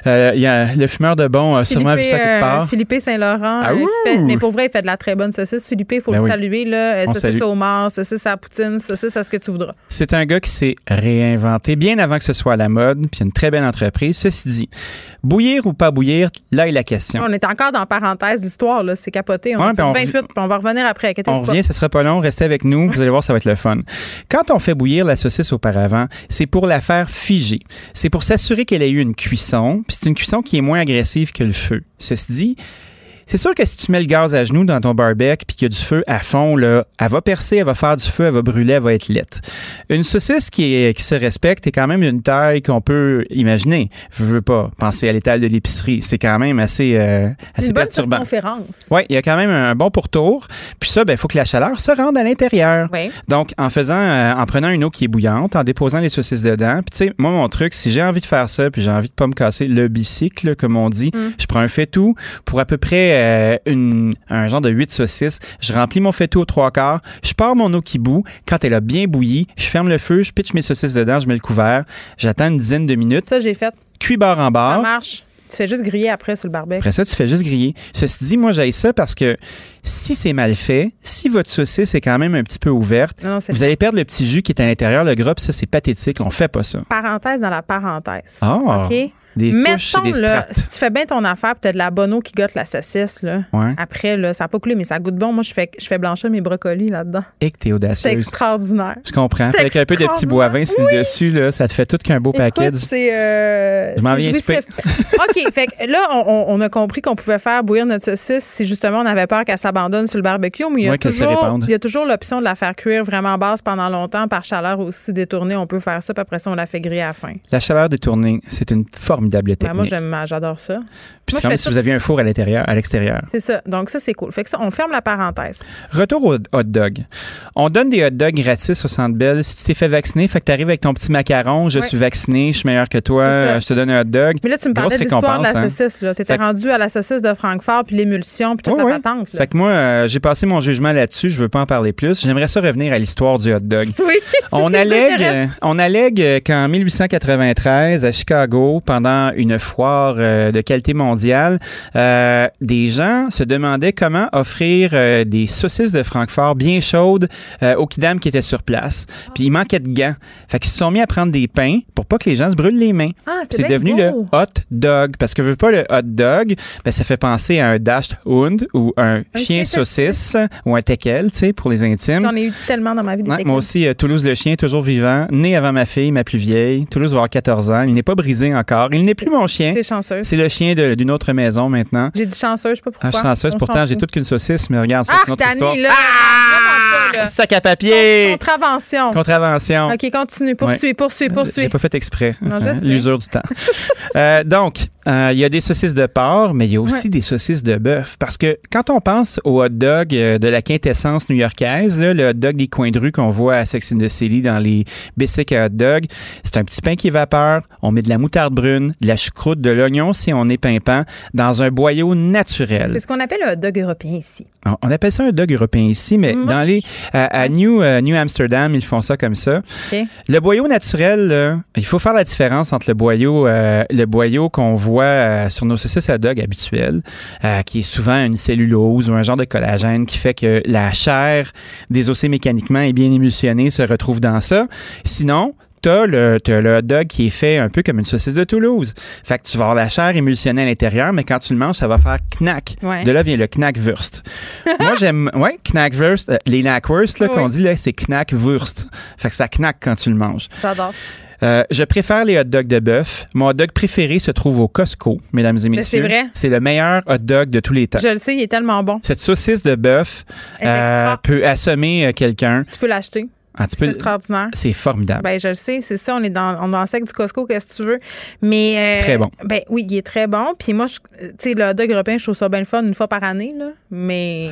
Euh, il y a le fumeur de bon a sûrement vu ça quelque euh, part. Philippe Saint-Laurent. Ah, euh, qui ouh! fait- mais pour vrai, il fait de la très bonne saucisse. Philippe, il faut Ben le oui. saluer. Là. Euh, On Saucisse salue. au mort, saucisse à la poutine, saucisse à ce que tu voudras. C'est un gars qui s'est réinventé bien avant que ce soit à la mode, puis il a une très belle entreprise. Ceci dit, bouillir ou pas bouillir, là est la question. On est encore dans parenthèse l'histoire, là. C'est capoté. On Ouais, puis on 28, puis on va revenir après. On revient, ça sera pas long, restez avec nous, vous allez voir, ça va être le fun. Quand on fait bouillir la saucisse auparavant, c'est pour la faire figer. C'est pour s'assurer qu'elle ait eu une cuisson, puis c'est une cuisson qui est moins agressive que le feu. Ceci dit, c'est sûr que si tu mets le gaz à genoux dans ton barbecue puis qu'il y a du feu à fond, là, elle va percer, elle va faire du feu, elle va brûler, elle va être lette. Une saucisse qui, est, qui se respecte est quand même une taille qu'on peut imaginer. Je veux pas penser à l'étal de l'épicerie. C'est quand même assez, euh, assez une bonne perturbant. conférence. Oui, il y a quand même un bon pourtour. Puis ça, il faut que la chaleur se rende à l'intérieur. Oui. Donc, en faisant, euh, en prenant une eau qui est bouillante, en déposant les saucisses dedans. Puis tu sais, moi, mon truc, si j'ai envie de faire ça, puis j'ai envie de pas me casser le bicycle, comme on dit, Mm. je prends un faitout pour à peu près euh, une, un genre de 8 saucisses. Je remplis mon faitout aux trois quarts. Je pars mon eau qui bout. Quand elle a bien bouilli, je ferme le feu, je pitch mes saucisses dedans, je mets le couvert. J'attends une dizaine de minutes. Ça, j'ai fait. Cuit barre en Ça barre. marche. Tu fais juste griller après sur le barbecue. Après ça, tu fais juste griller. Ceci dit, moi, j'aille ça parce que si c'est mal fait, si votre saucisse est quand même un petit peu ouverte, Non, non, c'est vous allez perdre le petit jus qui est à l'intérieur, le gras, puis ça, c'est pathétique. On fait pas ça. Parenthèse dans la parenthèse. Ah. OK? Des et Mettons, des là, si tu fais bien ton affaire, puis t'as de la bono qui gotte la saucisse, là. Ouais. Après, là, ça n'a pas coulé, mais ça goûte bon. Moi, je fais, je fais blanchir mes brocolis là-dedans. Et que t'es C'est audacieuse. extraordinaire. Je comprends. C'est Avec un peu de petits bois vin sur le dessus, là, ça te fait tout qu'un beau paquet. C'est. euh, Je m'en c'est viens. OK, fait que là, on, a compris qu'on pouvait faire bouillir notre saucisse si justement on avait peur qu'elle s'abandonne sur le barbecue, mais il y a, Ouais, toujours, il y a toujours l'option de la faire cuire vraiment basse pendant longtemps par chaleur aussi détournée. On peut faire ça, puis après ça, on la fait griller à la fin. La chaleur détournée, c'est une formidable Ben, technique. moi, j'aime, j'adore ça. Puis Moi, je comme si ça- vous aviez un four à l'intérieur, à l'extérieur. C'est ça. Donc, ça, c'est cool. Fait que ça, on ferme la parenthèse. Retour au hot dog. On donne des hot dogs gratis au Centre Bell. Si tu t'es fait vacciner, fait que t'arrives avec ton petit macaron, je suis vacciné, je suis meilleur que toi, je te donne un hot dog. Mais là, tu me parlais de l'histoire de la hein. saucisse. Tu étais Fait rendu à la saucisse de Francfort, puis l'émulsion, puis toute Ouais, la patente. là. Fait que moi, euh, j'ai passé mon jugement là-dessus. Je veux pas en parler plus. J'aimerais ça revenir à l'histoire du hot dog. Oui, On allègue, on allègue qu'en 1893, à Chicago, pendant une foire euh, de qualité mondiale, euh, des gens se demandaient comment offrir euh, des saucisses de Francfort bien chaudes aux kidam qui étaient sur place. Puis il manquait de gants. Fait qu'ils se sont mis à prendre des pains pour pas que les gens se brûlent les mains. Ah, c'est devenu beau. le hot dog. Parce que veux pas le hot dog, ben, ça fait penser à un dashed hund ou un, chien chien saucisse ou un teckel, tu sais, pour les intimes. J'en ai eu tellement dans ma vie. des Ouais, techniques. moi aussi, euh, Toulouse le chien, toujours vivant, né avant ma fille, ma plus vieille. Toulouse va avoir 14 ans. Il n'est pas brisé encore. Il n'est plus mon chien. T'es chanceuse. C'est le chien d'une autre maison maintenant. J'ai dit chanceuse, je sais pas Ah, pourquoi. suis chanceuse. On Pourtant, j'ai toute qu'une saucisse, mais regarde, ça, Ah, c'est une autre histoire. Là! pas, là. Sac à papier! Contravention. Contravention. OK, continue. Poursuis, Ouais. poursuis, poursuis. J'ai pas fait exprès. L'usure du temps. Euh, donc, euh, il y a des saucisses de porc, mais il y a aussi Ouais. des saucisses de bœuf. Parce que quand on pense au hot dog euh, de la quintessence new-yorkaise, le hot dog des coins de rue qu'on voit à Sex and the City dans les bicycles à hot dog, c'est un petit pain qui évapore. On met de la moutarde brune, de la choucroute, de l'oignon si on est pimpant, dans un boyau naturel. C'est ce qu'on appelle le hot dog européen ici. On- On appelle ça un dog européen ici, mais Moi, dans les à, à New, euh, New Amsterdam, ils font ça comme ça. Le boyau naturel, là, il faut faire la différence entre le boyau, euh, le boyau qu'on voit euh, sur nos saucisses à dog habituelles, euh, qui est souvent une cellulose ou un genre de collagène qui fait que la chair désossée mécaniquement est bien émulsionnée, se retrouve dans ça. Sinon, T'as le, t'as le hot dog qui est fait un peu comme une saucisse de Toulouse. Fait que tu vas avoir la chair émulsionnée à l'intérieur, mais quand tu le manges, ça va faire knack. Ouais. De là vient le knackwurst. Moi, j'aime, ouais, knackwurst. euh, les knackwurst, là, Oui. qu'on dit, là, c'est knackwurst. Fait que ça knack quand tu le manges. J'adore. Euh, je préfère les hot dogs de bœuf. Mon hot dog préféré se trouve au Costco, mesdames et messieurs. c'est vrai. C'est le meilleur hot dog de tous les temps. Je le sais, il est tellement bon. Cette saucisse de bœuf euh, peut assommer euh, quelqu'un. Tu peux l'acheter. Ah, C'est extraordinaire. C'est formidable. Ben, je le sais, c'est ça. On est dans, on est dans le sec du Costco, qu'est-ce que tu veux. Mais. euh, Très bon. Ben oui, il est très bon. Puis moi, tu sais, le hot dog européen, je trouve ça bien le fun une fois par année, là. Mais.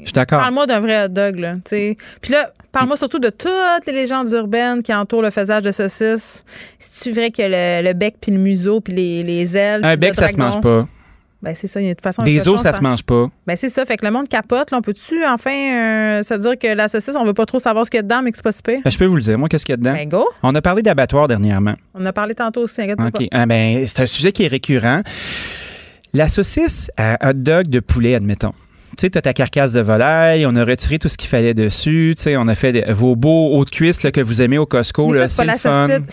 Je suis d'accord. Parle-moi d'un vrai hot dog, là. Puis là, parle-moi surtout de toutes les légendes urbaines qui entourent le faisage de saucisses. C'est-tu vrai que le, le bec, puis le museau, puis les, les ailes. Un bec, le ça se mange pas. Ben, c'est ça. il y a De toute façon, Des os, ça se mange pas. Ben, c'est ça. Fait que le monde capote. Là, on peut-tu enfin euh, se dire que la saucisse, on veut pas trop savoir ce qu'il y a dedans, mais que c'est pas si pire? Ben, je peux vous le dire. Moi, qu'est-ce qu'il y a dedans? Ben, go. On a parlé d'abattoir dernièrement. On a parlé tantôt aussi, inquiète OK. Ah, ben, c'est un sujet qui est récurrent. La saucisse à hot dog de poulet, admettons. Tu sais, t'as ta carcasse de volaille, on a retiré tout ce qu'il fallait dessus, tu sais, on a fait des- vos beaux hauts de cuisse là, que vous aimez au Costco, c'est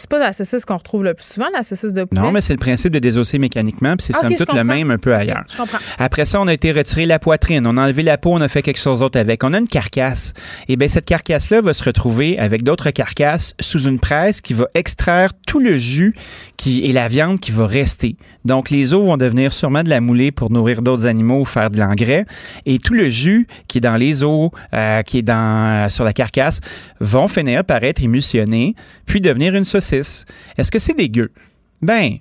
pas, pas la saucisse qu'on retrouve le plus souvent, la saucisse de poulet. Non, mais c'est le principe de désosser mécaniquement, puis c'est Ah, somme ok, je toute le même un peu ailleurs. Je comprends. Après ça, on a été retirer la poitrine, on a enlevé la peau, on a fait quelque chose d'autre avec. On a une carcasse. Et bien, cette carcasse-là va se retrouver avec d'autres carcasses sous une presse qui va extraire tout le jus qui et la viande qui va rester. Donc, les os vont devenir sûrement de la moulée pour nourrir d'autres animaux ou faire de l'engrais. Et tout le jus qui est dans les os, euh, qui est dans, euh, sur la carcasse, vont finir par être émulsionnés, puis devenir une saucisse. Est-ce que c'est dégueu? Ben,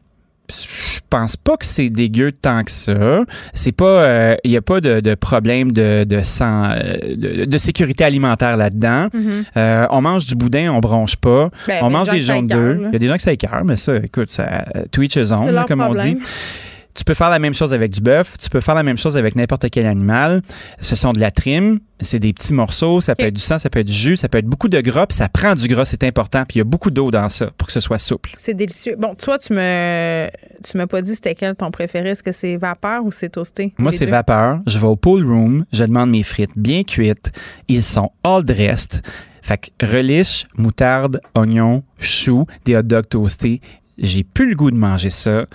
je pense pas que c'est dégueu tant que ça. C'est pas, il y a pas de, de problème de de, sang, euh, de de sécurité alimentaire là-dedans. Mhm. Euh, on mange du boudin, on bronche pas. Ben, on mange des jaunes d'œufs. Il y a des gens que ça écœure, mais ça, écoute, ça C'est là, leur comme on dit. Tu peux faire la même chose avec du bœuf, tu peux faire la même chose avec n'importe quel animal. Ce sont de la trim, c'est des petits morceaux, ça peut être du sang, ça peut être du jus, ça peut être beaucoup de gras, puis ça prend du gras, c'est important, puis il y a beaucoup d'eau dans ça pour que ce soit souple. C'est délicieux. Bon, toi, tu me tu m'as pas dit c'était quel ton préféré. Est-ce que c'est vapeur ou c'est toasté? Moi, c'est vapeur. Je vais au pool room, je demande mes frites bien cuites. Ils sont all dressed. Fait que relish, moutarde, oignon, chou, des hot dogs toastés. J'ai plus le goût de manger ça.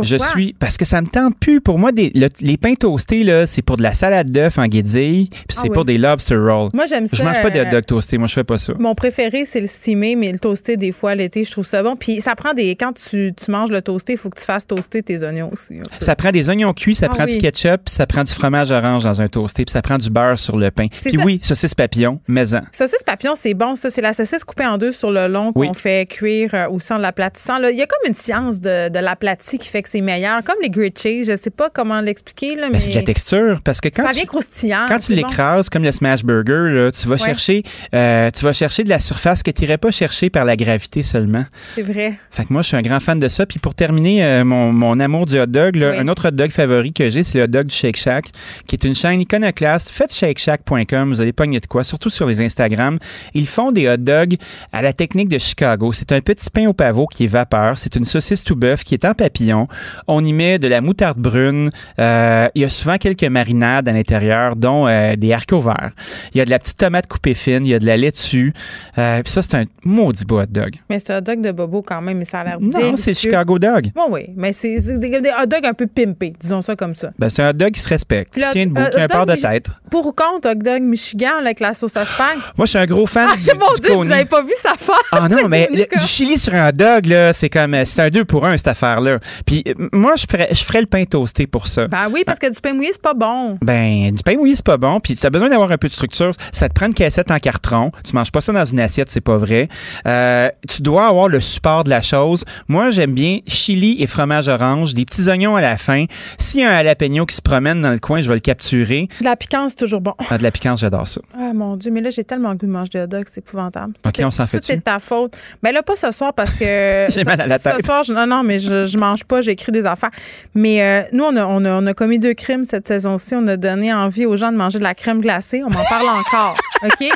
Je suis parce que ça me tente plus. Pour moi, des, le- les pains toastés là, c'est pour de la salade d'œuf en guédille, puis c'est Ah pour des lobster rolls. Moi, j'aime Je ça, mange pas de euh, hot dog toastés. Moi, je fais pas ça. Mon préféré, c'est le steamé, mais le toasté, des fois, l'été, je trouve ça bon. Puis ça prend des. Quand tu, tu manges le toasté, il faut que tu fasses toaster tes oignons aussi. Ça prend des oignons cuits, ça Ah prend oui. du ketchup, puis ça prend du fromage orange dans un toasté, puis ça prend du beurre sur le pain. Puis ça. oui, saucisse papillon, maison. Saucisse papillon, c'est bon. Ça, c'est la saucisse coupée en deux sur le long Oui. qu'on fait cuire euh, au sang de l'aplatissant. Là, Il y a comme une science de, de l'aplati qui fait que c'est meilleur. Comme les grilled cheese, je sais pas comment l'expliquer, là, mais Ben, c'est de la texture parce que quand ça tu, vient croustillant. quand tu bon. l'écrases comme le smash burger, là, tu vas Ouais. chercher euh, tu vas chercher de la surface que tu n'irais pas chercher par la gravité seulement. C'est vrai. Fait que moi, je suis un grand fan de ça. Puis pour terminer, euh, mon, mon amour du hot dog, là, Oui. un autre hot dog favori que j'ai, c'est le hot dog du Shake Shack, qui est une chaîne iconoclaste. Faites shakeshack.com, vous allez pogner de quoi, surtout sur les Instagram. Ils font des hot dogs à la technique de Chicago. C'est un petit pain au pavot qui est vapeur. C'est une saucisse tout bœuf qui est en papillon. On y met de la moutarde brune. Euh, il y a souvent quelques marinades à l'intérieur, dont euh, des haricots verts. Il y a de la petite tomate coupée fine. Il y a de la laitue. Euh, Puis ça, c'est un maudit beau hot dog. Mais c'est un hot dog de bobo quand même, mais ça a l'air Non, c'est Chicago dog. Bon, oui, mais c'est des hot dogs un peu pimpés, disons ça comme ça. Ben, c'est un hot dog qui se respecte, qui se tient debout, euh, qui a un port de tête. Pour ou contre hot dog Michigan avec la sauce à spag? Moi, je suis un gros fan Ah, du, mon Dieu, vous n'avez pas vu sa face? Ah non, mais le- du chili sur un hot dog, là, c'est comme, euh, c'est un deux pour un, cette affaire-là. Puis euh, moi, je ferais, je ferais le pain toasté pour ça. Ben oui, parce que du pain mouillé, c'est pas bon. Ben, du pain mouillé, c'est pas bon. Puis tu as besoin d'avoir un peu de structure. Ça te prend une cassette en carton. Tu manges pas ça dans une assiette, c'est pas vrai. Euh, tu dois avoir le support de la chose. Moi, j'aime bien chili et fromage orange, des petits oignons à la fin. S'il y a un jalapeno qui se promène dans le coin, je vais le capturer. De la piquance, c'est toujours bon. Ah, de la piquance, j'adore ça. Ah mon Dieu, mais là, j'ai tellement le goût de manger des hot dogs, c'est épouvantable. OK, on s'en fait Tout est de ta faute. Mais là, pas ce soir parce que. J'ai mal à la Ce soir, je, non, non, mais je, je mange pas, j'écris des affaires. Mais euh, nous, on a, on, a, on a commis deux crimes cette saison-ci. On a donné envie aux gens de manger de la crème glacée. On m'en parle encore. OK?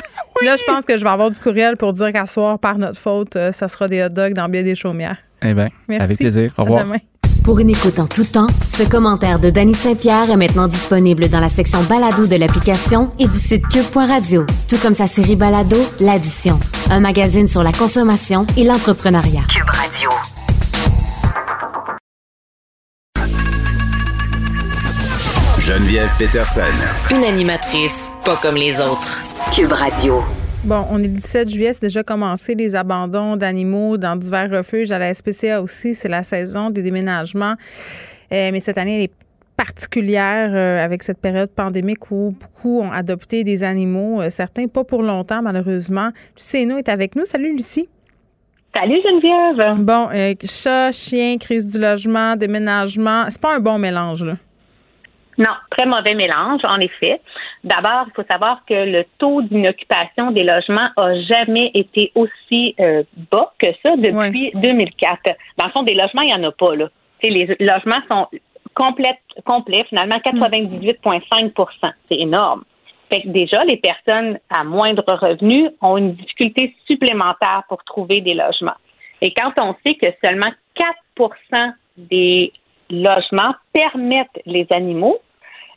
Là, je pense que je vais avoir du courriel pour dire qu'à soir, par notre faute, euh, ça sera des hot dogs dans bien des chaumières. Eh bien, Merci. avec plaisir. Au À revoir. demain. Pour une écoute en tout temps, ce commentaire de Danny Saint-Pierre est maintenant disponible dans la section balado de l'application et du site cube.radio, tout comme sa série balado L'Addition, un magazine sur la consommation et l'entrepreneuriat. Cube Radio. Geneviève Peterson. Une animatrice pas comme les autres. Cube Radio. Bon, on est le 17 juillet, c'est déjà commencé les abandons d'animaux dans divers refuges. À la SPCA aussi, c'est la saison des déménagements. Euh, mais cette année, elle est particulière euh, avec cette période pandémique où beaucoup ont adopté des animaux, euh, certains pas pour longtemps malheureusement. Lucie Hainaut est avec nous. Salut Lucie. Salut Geneviève. Bon, chat, chien, crise du logement, déménagement, c'est pas un bon mélange là. Non, très mauvais mélange, en effet. D'abord, il faut savoir que le taux d'inoccupation des logements a jamais été aussi euh, bas que ça depuis 2004. Dans le fond, des logements, il n'y en a pas, là. Les logements sont complètes, complets, finalement, 98,5% C'est énorme. Fait que déjà, les personnes à moindre revenu ont une difficulté supplémentaire pour trouver des logements. Et quand on sait que seulement 4% des logements permettent les animaux,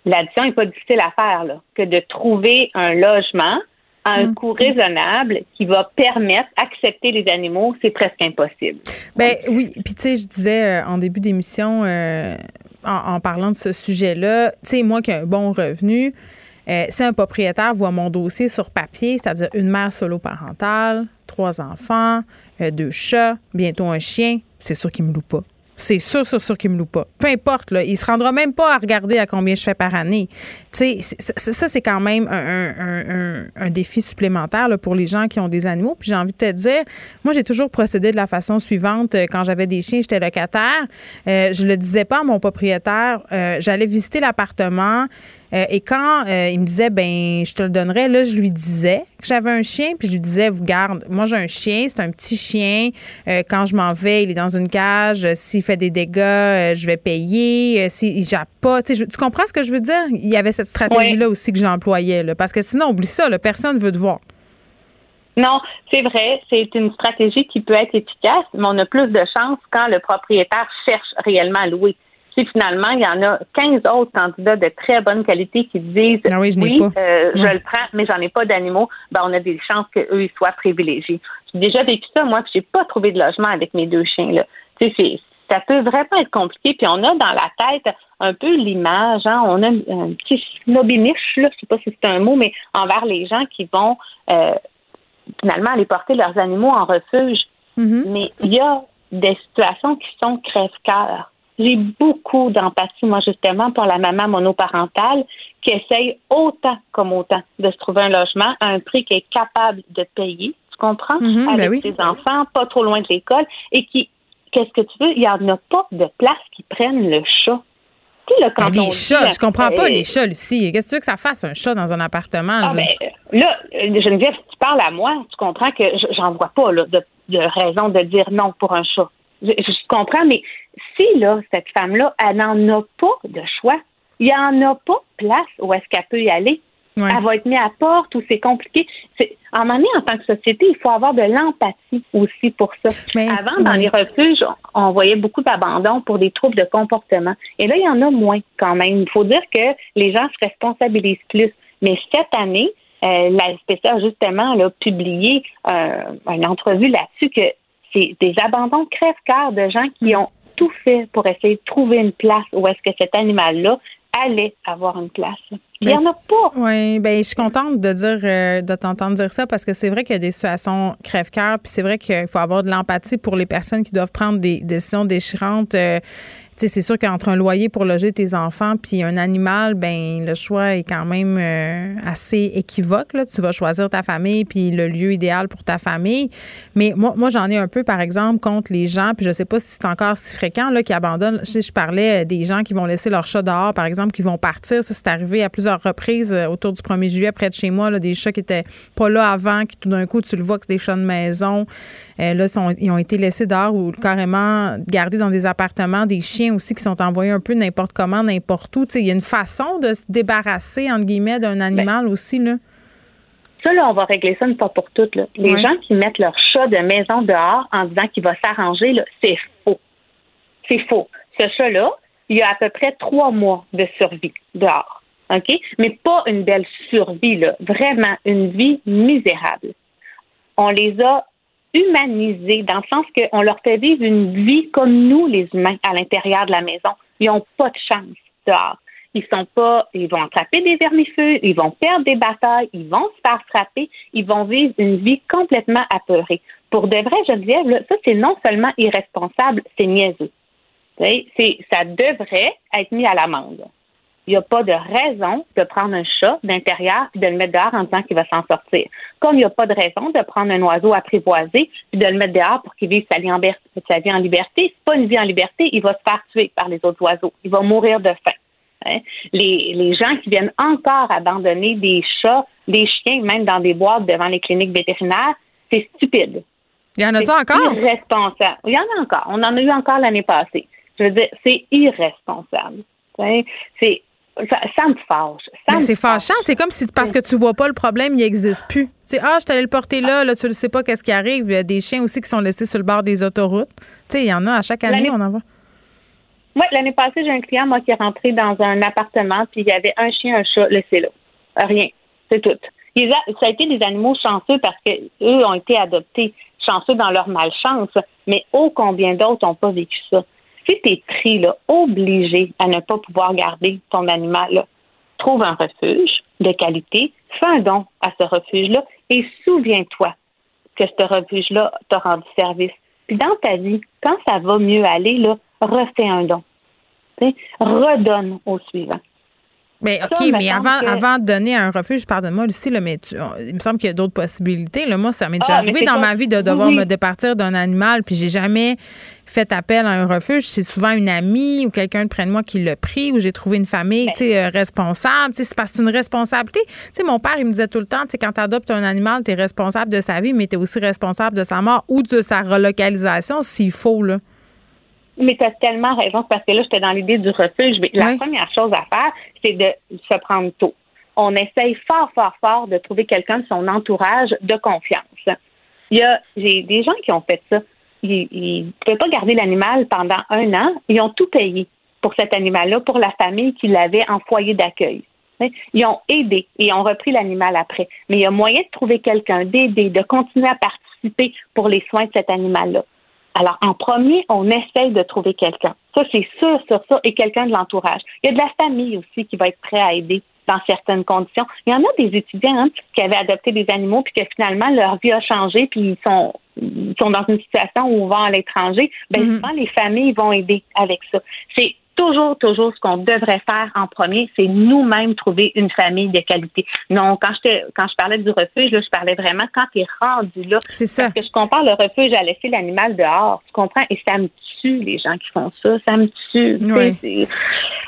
l'addition n'est pas difficile à faire, là, que de trouver un logement à un coût raisonnable qui va permettre d'accepter les animaux, c'est presque impossible. Ben oui, puis tu sais, je disais euh, en début d'émission, euh, en, en parlant de ce sujet-là, tu sais, moi qui ai un bon revenu, euh, si un propriétaire voit mon dossier sur papier, c'est-à-dire une mère solo parentale, trois enfants, deux chats, bientôt un chien, c'est sûr qu'il me loue pas. C'est sûr, sûr, sûr qu'il me loue pas. Peu importe, là, il se rendra même pas à regarder à combien je fais par année. Tu sais, ça, c'est quand même un, un- un- un- un défi supplémentaire là, pour les gens qui ont des animaux. Puis j'ai envie de te dire, moi, j'ai toujours procédé de la façon suivante. Euh, Quand j'avais des chiens, j'étais locataire. Euh, je le disais pas à mon propriétaire. Euh, J'allais visiter l'appartement. Euh, et quand euh, il me disait, ben, je te le donnerais, là, je lui disais que j'avais un chien, puis je lui disais, vous garde, moi j'ai un chien, c'est un petit chien. Euh, quand je m'en vais, il est dans une cage. S'il fait des dégâts, je vais payer. S'il jappe pas, tu comprends ce que je veux dire? Il y avait cette stratégie-là aussi que j'employais, là, parce que sinon, oublie ça, là, personne veut te voir. Non, c'est vrai, c'est une stratégie qui peut être efficace, mais on a plus de chance quand le propriétaire cherche réellement à louer. Si finalement, il y en a 15 autres candidats de très bonne qualité qui disent Ah oui, je euh, je le prends, mais j'en ai pas d'animaux, ben on a des chances qu'eux ils soient privilégiés. J'ai déjà vécu ça, moi, puis j'ai pas trouvé de logement avec mes deux chiens. Là. Tu sais, ça peut vraiment être compliqué. Puis on a dans la tête un peu l'image, hein, on a un petit snobiniche, là, je sais pas si c'est un mot, mais envers les gens qui vont euh, finalement aller porter leurs animaux en refuge. Mm-hmm. Mais il y a des situations qui sont crève-cœur. J'ai beaucoup d'empathie, moi, justement, pour la maman monoparentale qui essaye autant comme autant de se trouver un logement à un prix qu'elle est capable de payer, tu comprends, Mhm, ben avec ses enfants, pas trop loin de l'école, et qui, qu'est-ce que tu veux, il n'y en a pas de place qui prennent le chat. Tu sais, là, quand on les dit, chats, je comprends pas les chats, Lucie. Qu'est-ce que tu veux que ça fasse, un chat dans un appartement? Ah, Je- ben, là, Geneviève, si tu parles à moi, tu comprends que je- j'en vois pas là, de, de raison de dire non pour un chat. Je, je comprends, mais si là, cette femme-là, elle n'en a pas de choix, il n'y en a pas place où est-ce qu'elle peut y aller. Elle va être mise à porte ou c'est compliqué. Moment donné, en tant que société, il faut avoir de l'empathie aussi pour ça. Avant, dans les refuges, on, voyait beaucoup d'abandon pour des troubles de comportement. Et là, il y en a moins quand même. Il faut dire que les gens se responsabilisent plus. Mais cette année, euh, la SPCA a justement là, publié euh, une entrevue là-dessus que c'est des abandons crève-cœur de gens qui ont tout fait pour essayer de trouver une place où est-ce que cet animal-là allait avoir une place. Il n'y en a pas. Oui, ben je suis contente de dire euh, de t'entendre dire ça parce que c'est vrai qu'il y a des situations crève-cœur, puis c'est vrai qu'il faut avoir de l'empathie pour les personnes qui doivent prendre des décisions déchirantes. Euh, c'est sûr qu'entre un loyer pour loger tes enfants puis un animal, ben le choix est quand même euh, assez équivoque. Là. Tu vas choisir ta famille puis le lieu idéal pour ta famille. Mais moi, moi j'en ai un peu, par exemple, contre les gens, puis je sais pas si c'est encore si fréquent là, qui abandonnent. Je, parlais des gens qui vont laisser leur chat dehors, par exemple, qui vont partir. Ça, c'est arrivé à plusieurs reprises euh, autour du 1er juillet, près de chez moi, des chats qui étaient pas là avant, qui tout d'un coup, tu le vois que c'est des chats de maison. Euh, là, ils ont été laissés dehors ou carrément gardés dans des appartements, des chiens aussi qui sont envoyés un peu n'importe comment, n'importe où. Il y a une façon de se débarrasser, entre guillemets, d'un animal aussi. Là. Ça, là, on va régler ça une fois pour toutes. Là. Les gens qui mettent leur chat de maison dehors en disant qu'il va s'arranger, là, c'est faux. C'est faux. Ce chat-là, il y a à peu près trois mois de survie dehors. OK? Mais pas une belle survie, là. Vraiment une vie misérable. On les a humanisés dans le sens qu'on leur fait vivre une vie comme nous, les humains, à l'intérieur de la maison. Ils n'ont pas de chance dehors. Ils sont pas, ils vont attraper des vermifeux, ils vont perdre des batailles, ils vont se faire frapper, ils vont vivre une vie complètement apeurée. Pour de vrai, Geneviève, là, ça c'est non seulement irresponsable, c'est niaiseux. Ça devrait être mis à l'amende. Il n'y a pas de raison de prendre un chat d'intérieur et de le mettre dehors en disant qu'il va s'en sortir. Comme il n'y a pas de raison de prendre un oiseau apprivoisé et de le mettre dehors pour qu'il vive sa vie en, sa vie en liberté. C'est pas une vie en liberté, il va se faire tuer par les autres oiseaux. Il va mourir de faim. Hein? Les, les gens qui viennent encore abandonner des chats, des chiens, même dans des boîtes devant les cliniques vétérinaires, c'est stupide. Il y en a encore? Irresponsable. Il y en a encore. On en a eu encore l'année passée. Je veux dire, c'est irresponsable. C'est ça, ça me fâche. Ça c'est fâchant. C'est comme si parce que tu vois pas le problème, il n'existe plus. Tu sais, ah, je t'allais le porter là, là, tu ne sais pas qu'est-ce qui arrive. Il y a des chiens aussi qui sont laissés sur le bord des autoroutes. Tu sais, il y en a à chaque année, on en voit. Moi, l'année passée, j'ai un client, moi, qui est rentré dans un appartement, puis il y avait un chien, un chat, laissé là. Rien. C'est tout. Ça a été des animaux chanceux parce que eux ont été adoptés chanceux dans leur malchance, mais ô combien d'autres n'ont pas vécu ça. Si tu es pris, obligé à ne pas pouvoir garder ton animal, trouve un refuge de qualité, fais un don à ce refuge-là et souviens-toi que ce refuge-là t'a rendu service. Puis dans ta vie, quand ça va mieux aller, là, refais un don. Redonne au suivant. Mais OK, mais avant, que- avant de donner un refuge, pardonne-moi, Lucie, là, mais tu- on- il me semble qu'il y a d'autres possibilités. Là. Moi, ça m'est déjà Ah, arrivé dans ma vie de devoir Oui. me départir d'un animal, puis j'ai jamais fait appel à un refuge. C'est souvent une amie ou quelqu'un de près de moi qui l'a pris, ou j'ai trouvé une famille Ben. tu sais, euh, responsable. Tu sais, C'est parce que c'est une responsabilité. Tu sais, mon père, il me disait tout le temps, tu sais, quand tu adoptes un animal, tu es responsable de sa vie, mais tu es aussi responsable de sa mort ou de sa relocalisation s'il faut. Là. Mais tu as tellement raison, parce que là, j'étais dans l'idée du refuge. Mais La première chose à faire, c'est de se prendre tôt. On essaye fort, fort, fort de trouver quelqu'un de son entourage de confiance. Il y a, j'ai des gens qui ont fait ça. Ils ne pouvaient pas garder l'animal pendant un an. Ils ont tout payé pour cet animal-là, pour la famille qui l'avait en foyer d'accueil. Ils ont aidé et ont repris l'animal après. Mais il y a moyen de trouver quelqu'un, d'aider, de continuer à participer pour les soins de cet animal-là. Alors, en premier, on essaye de trouver quelqu'un. Ça, c'est sûr, sur ça, et quelqu'un de l'entourage. Il y a de la famille aussi qui va être prêt à aider dans certaines conditions. Il y en a des étudiants hein, qui avaient adopté des animaux puis que finalement leur vie a changé puis ils sont ils sont dans une situation où on va à l'étranger. Ben Mm-hmm. souvent les familles vont aider avec ça. C'est toujours, toujours ce qu'on devrait faire en premier, c'est nous-mêmes trouver une famille de qualité. Non, quand je quand je parlais du refuge, là, je parlais vraiment quand tu es rendu là. C'est ça. Parce que je compare le refuge à laisser l'animal dehors. Tu comprends? Et ça me tue, les gens qui font ça. Ça me tue. Oui.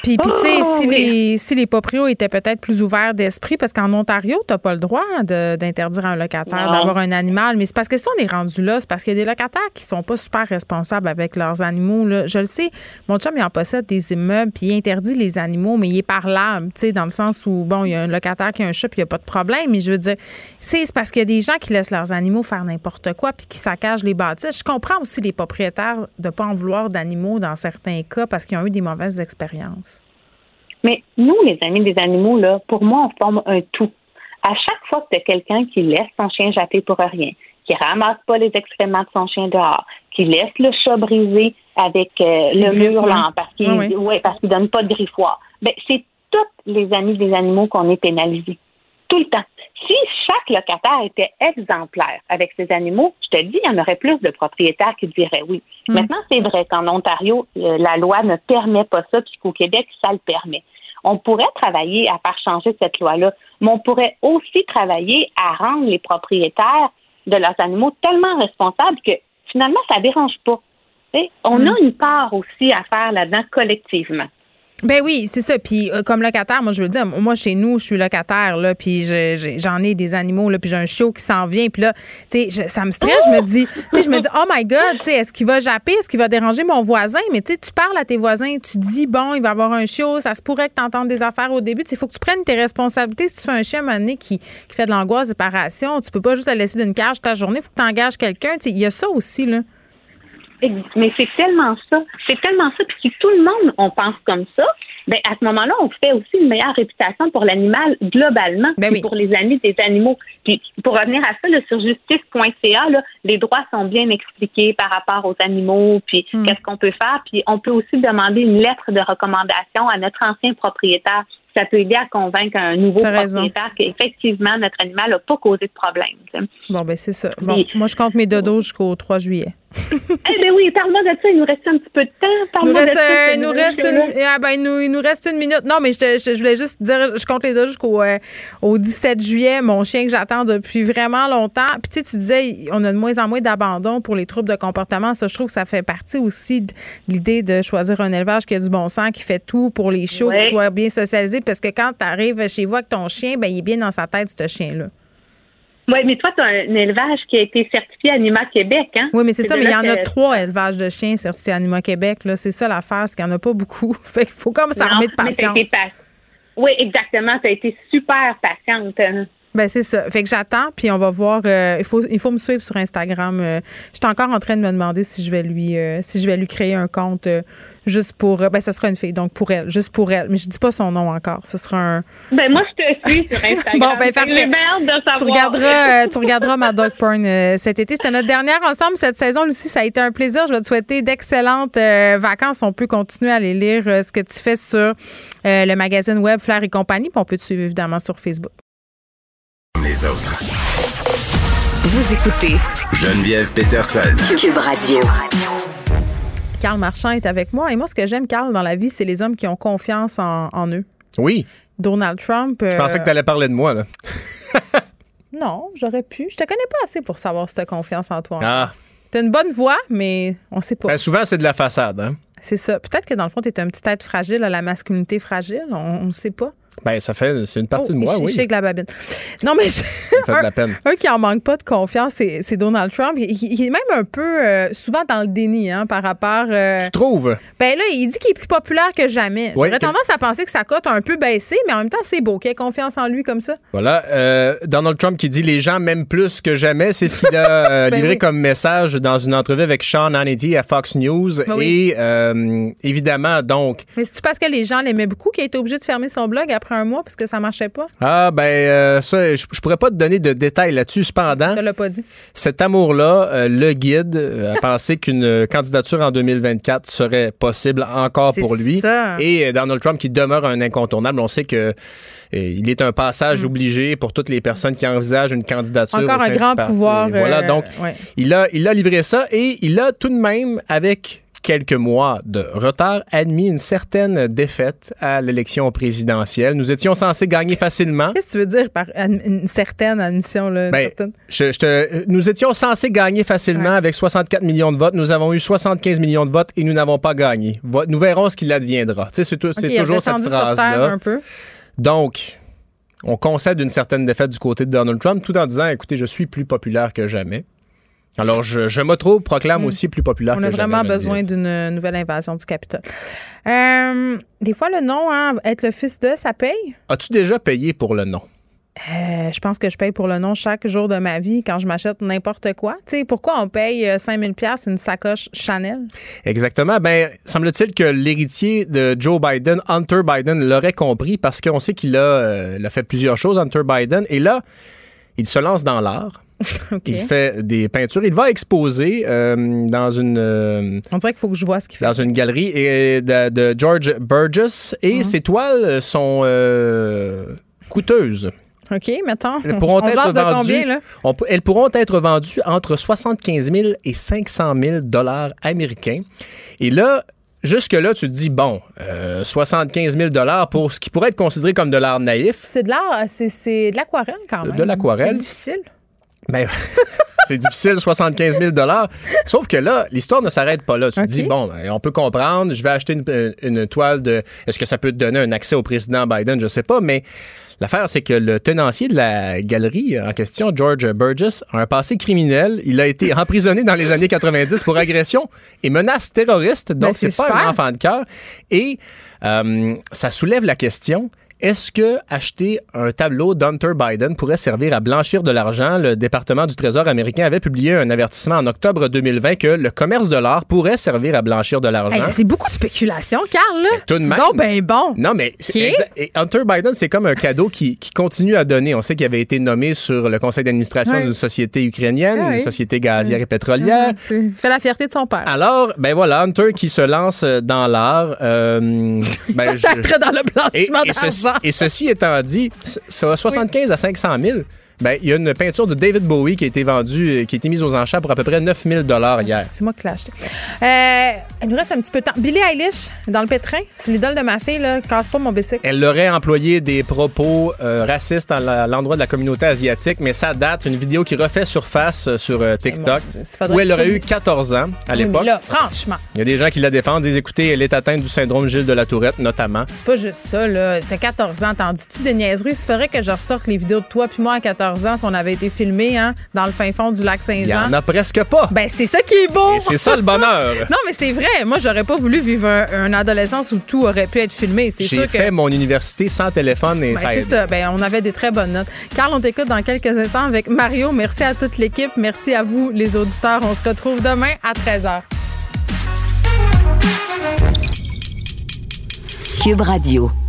Puis, tu sais, Oh, si, oui. les, si les proprios étaient peut-être plus ouverts d'esprit, parce qu'en Ontario, tu n'as pas le droit d'interdire à un locataire d'avoir un animal, mais c'est parce que si on est rendu là, c'est parce qu'il y a des locataires qui sont pas super responsables avec leurs animaux. là. Je le sais, mon chum, il en possède des immeubles, puis il interdit les animaux, mais il est parlable, tu sais, dans le sens où, bon, il y a un locataire qui a un chat, puis il n'y a pas de problème, mais je veux dire, c'est c'est parce qu'il y a des gens qui laissent leurs animaux faire n'importe quoi, puis qui saccagent les bâtisses. Je comprends aussi les propriétaires de ne pas en vouloir d'animaux dans certains cas parce qu'ils ont eu des mauvaises expériences? Mais nous, les amis des animaux, là, pour moi, on forme un tout. À chaque fois que tu as quelqu'un qui laisse son chien japper pour rien, qui ramasse pas les excréments de son chien dehors, qui laisse le chat brisé avec euh, le mur parce qu'il ouais, parce qu'il donne pas de griffoir, ben, c'est tous les amis des animaux qu'on est pénalisés. Tout le temps. Si chaque locataire était exemplaire avec ses animaux, je te dis, il y en aurait plus de propriétaires qui diraient oui. Mm. Maintenant, c'est vrai qu'en Ontario, euh, la loi ne permet pas ça, puis qu'au Québec, ça le permet. On pourrait travailler à faire changer cette loi-là, mais on pourrait aussi travailler à rendre les propriétaires de leurs animaux tellement responsables que finalement, ça dérange pas. On Mm. a une part aussi à faire là-dedans collectivement. Ben oui, c'est ça. Puis euh, comme locataire, moi je veux dire, moi chez nous, je suis locataire là, puis j'en ai des animaux là, puis j'ai un chiot qui s'en vient, puis là, tu sais, ça me stresse. Je me dis, tu sais, je me dis, oh my god, tu sais, est-ce qu'il va japper, est-ce qu'il va déranger mon voisin? Mais tu sais, tu parles à tes voisins, tu dis bon, il va avoir un chiot, ça se pourrait que tu entendes des affaires au début. Il faut que tu prennes tes responsabilités. Si tu fais un chien donné qui, qui fait de l'angoisse, séparation, tu peux pas juste le laisser d'une cage toute la journée. Il faut que tu engages quelqu'un. Tu sais, il y a ça aussi là. Mais c'est tellement ça. C'est tellement ça. Puis si tout le monde, on pense comme ça, ben à ce moment-là, on fait aussi une meilleure réputation pour l'animal globalement, puis pour les amis des animaux. Puis pour revenir à ça, là, sur justice.ca, là, les droits sont bien expliqués par rapport aux animaux, puis qu'est-ce qu'on peut faire. Puis on peut aussi demander une lettre de recommandation à notre ancien propriétaire. Ça peut aider à convaincre un nouveau propriétaire qu'effectivement, notre animal n'a pas causé de problème. Bon ben c'est ça. Bon, moi je compte mes dodos jusqu'au 3 juillet. Eh bien oui, parle-moi de ça. Il nous reste un petit peu de temps. Il nous Parle-moi reste, de ça. il nous reste une, ah, ben, il nous, il nous reste une minute. Non, mais je, te- je- je voulais juste dire, je compte les deux jusqu'au euh, au 17 juillet. Mon chien que j'attends depuis vraiment longtemps. Puis tu sais, tu disais, on a de moins en moins d'abandon pour les troubles de comportement. Ça, je trouve que ça fait partie aussi de l'idée de choisir un élevage qui a du bon sens, qui fait tout pour les chiots, qui soit bien socialisé. Parce que quand tu arrives chez vous avec ton chien, ben, il est bien dans sa tête, ce chien-là. Oui, mais toi, tu as un élevage qui a été certifié Anima Québec, hein? Oui, mais c'est ça, mais il y en a trois élevages de chiens certifiés Anima Québec. Là. C'est ça l'affaire, c'est qu'il n'y en a pas beaucoup. Fait qu'il faut comme Non, s'armer de patience. Oui, exactement. Tu as été super patiente. Ben c'est ça. Fait que j'attends, puis on va voir. euh, il faut il faut me suivre sur Instagram. Euh, J'étais encore en train de me demander si je vais lui euh, si je vais lui créer un compte euh, juste pour. euh, ben ça sera une fille, donc pour elle, juste pour elle. Mais je dis pas son nom encore. Ce sera un. Ben, moi, je te suis sur Instagram. Bon, ben, parfait. De savoir. Tu regarderas, euh, tu regarderas ma dog porn euh, cet été. C'était notre dernière ensemble cette saison, Lucie. Ça a été un plaisir. Je vais te souhaiter d'excellentes euh, vacances. On peut continuer à aller lire ce que tu fais sur euh, le magazine web Flair et compagnie. Puis on peut te suivre évidemment sur Facebook. Comme les autres. Vous écoutez Geneviève Peterson. Cube Radio. Carl Marchand est avec moi. Et moi, ce que j'aime, Carl, dans la vie, c'est les hommes qui ont confiance en, en eux. Oui. Donald Trump. Je pensais euh, que tu allais parler de moi, là. Non, j'aurais pu. Je te connais pas assez pour savoir si tu as confiance en toi. Ah. T'as une bonne voix, mais on sait pas. Ben, souvent, c'est de la façade, hein? C'est ça. Peut-être que dans le fond, tu es un petit être fragile, à la masculinité fragile. On ne sait pas. Ben, ça fait. C'est une partie Oh, de moi, oui. shake la babine. Non, mais je- Ça fait de la peine. un qui en manque pas de confiance, c'est Donald Trump. Il, il est même un peu euh, souvent dans le déni hein, par rapport. euh, Tu trouves? ben là, il dit qu'il est plus populaire que jamais. J'aurais tendance à penser que sa cote a un peu baissé, mais en même temps, c'est beau qu'il ait confiance en lui comme ça. Voilà. euh, Donald Trump qui dit les gens m'aiment plus que jamais. C'est ce qu'il a Ben livré oui. comme message dans une entrevue avec Sean Hannity à Fox News. Ben oui. Et évidemment, donc, Mais c'est-tu parce que les gens l'aimaient beaucoup qu'il a été obligé de fermer son blog après? Après un mois parce que ça marchait pas? Ah, ben, euh, ça, je, je pourrais pas te donner de détails là-dessus. Cependant, l'as pas dit. cet amour-là, euh, le guide euh, a pensé qu'une candidature en 2024 serait possible encore pour lui. ça. Et Donald Trump qui demeure un incontournable. On sait que il est un passage obligé pour toutes les personnes qui envisagent une candidature. Mm. Encore au un grand pouvoir, Voilà, donc ouais. il a, il a livré ça et il a tout de même, avec quelques mois de retard, admis une certaine défaite à l'élection présidentielle. Nous étions censés gagner facilement. Qu'est-ce que tu veux dire par une certaine admission? Là, une Ben, certaine? je- je te- nous étions censés gagner facilement avec 64 millions de votes. Nous avons eu 75 millions de votes et nous n'avons pas gagné. Nous verrons ce qu'il adviendra. C'est toujours cette phrase-là. Donc, on concède une certaine défaite du côté de Donald Trump tout en disant, écoutez, je suis plus populaire que jamais. Alors, je, je m'auto-proclame aussi plus populaire. On que a vraiment besoin d'une nouvelle invasion du Capitole. Euh, des fois, le nom, hein, être le fils de, ça paye? As-tu déjà payé pour le nom? Euh, je pense que je paye pour le nom chaque jour de ma vie quand je m'achète n'importe quoi. Tu sais, pourquoi on paye euh, 5000 pièces une sacoche Chanel? Exactement. Ben, semble-t-il que l'héritier de Joe Biden, Hunter Biden, l'aurait compris parce qu'on sait qu'il a, euh, il a fait plusieurs choses, Hunter Biden. Et là, il se lance dans l'art. Il fait des peintures. Il va exposer euh, dans une euh, On dirait qu'il faut que je vois ce qu'il fait. dans une galerie et de, de George Burgess et ses toiles sont euh, coûteuses. OK, mettons. Elles pourront on être vendues. combien, là? on peut- elles pourront être vendues entre 75 000 et 500 000 dollars américains. Et là, jusque-là, tu te dis, bon, euh, 75 000 dollars pour ce qui pourrait être considéré comme de l'art naïf. C'est de l'art, c'est- c'est de l'aquarelle quand même. De l'aquarelle. C'est difficile. Ben, c'est difficile, 75 000 Sauf que là, l'histoire ne s'arrête pas là. Tu te dis, bon, ben, on peut comprendre, je vais acheter une, euh, une toile de... Est-ce que ça peut te donner un accès au président Biden? Je sais pas, mais l'affaire, c'est que le tenancier de la galerie en question, George Burgess, a un passé criminel. Il a été emprisonné dans les années 90 pour agression et menace terroriste. Donc, Ben, c'est c'est pas super. un enfant de cœur. Et euh, ça soulève la question... Est-ce que acheter un tableau d'Hunter Biden pourrait servir à blanchir de l'argent? Le département du Trésor américain avait publié un avertissement en octobre 2020 que le commerce de l'art pourrait servir à blanchir de l'argent. Hey, c'est beaucoup de spéculation, Carl. Là. tout de même. donc, ben bon. Non, mais et Hunter Biden, c'est comme un cadeau qui, qui continue à donner. On sait qu'il avait été nommé sur le conseil d'administration Oui. d'une société ukrainienne, oui. une société gazière et pétrolière. Il fait la fierté de son père. Alors, ben voilà, Hunter qui se lance euh, dans l'art. euh, ben, je- dans le blanchiment d'argent. Et ceci étant dit, ça va 75 à 500 000. Ben, il y a une peinture de David Bowie qui a été vendue, euh, qui a été mise aux enchères pour à peu près 9 000 hier. C'est moi qui l'ai acheté. Euh, il nous reste un petit peu de temps. Billie Eilish, dans le pétrin, c'est l'idole de ma fille, là. Casse pas mon bicycle. Elle aurait employé des propos euh, racistes à l'endroit de la communauté asiatique, mais ça date, une vidéo qui refait surface sur euh, TikTok, où elle aurait eu 14 ans à Oui, l'époque. là, franchement, Il y a des gens qui la défendent, disent écoutez, elle est atteinte du syndrome Gilles de la Tourette, notamment. c'est pas juste ça, là. T'as 14 ans, t'en dis-tu des niaiseries? Il faudrait que je ressorte les vidéos de toi puis moi à 14 ans si on avait été filmés, hein, dans le fin fond du lac Il y Saint-Jean. en a presque pas. Ben, c'est ça qui est beau! Et c'est ça le bonheur. Non, mais c'est vrai. Moi, j'aurais pas voulu vivre un, une adolescence où tout aurait pu être filmé. C'est J'ai sûr que. fait mon université sans téléphone et Ben, ça c'est aide. ça. Ben, on avait des très bonnes notes. Carl, on t'écoute dans quelques instants avec Mario. Merci à toute l'équipe. Merci à vous, les auditeurs. On se retrouve demain à 13h. Cube Radio.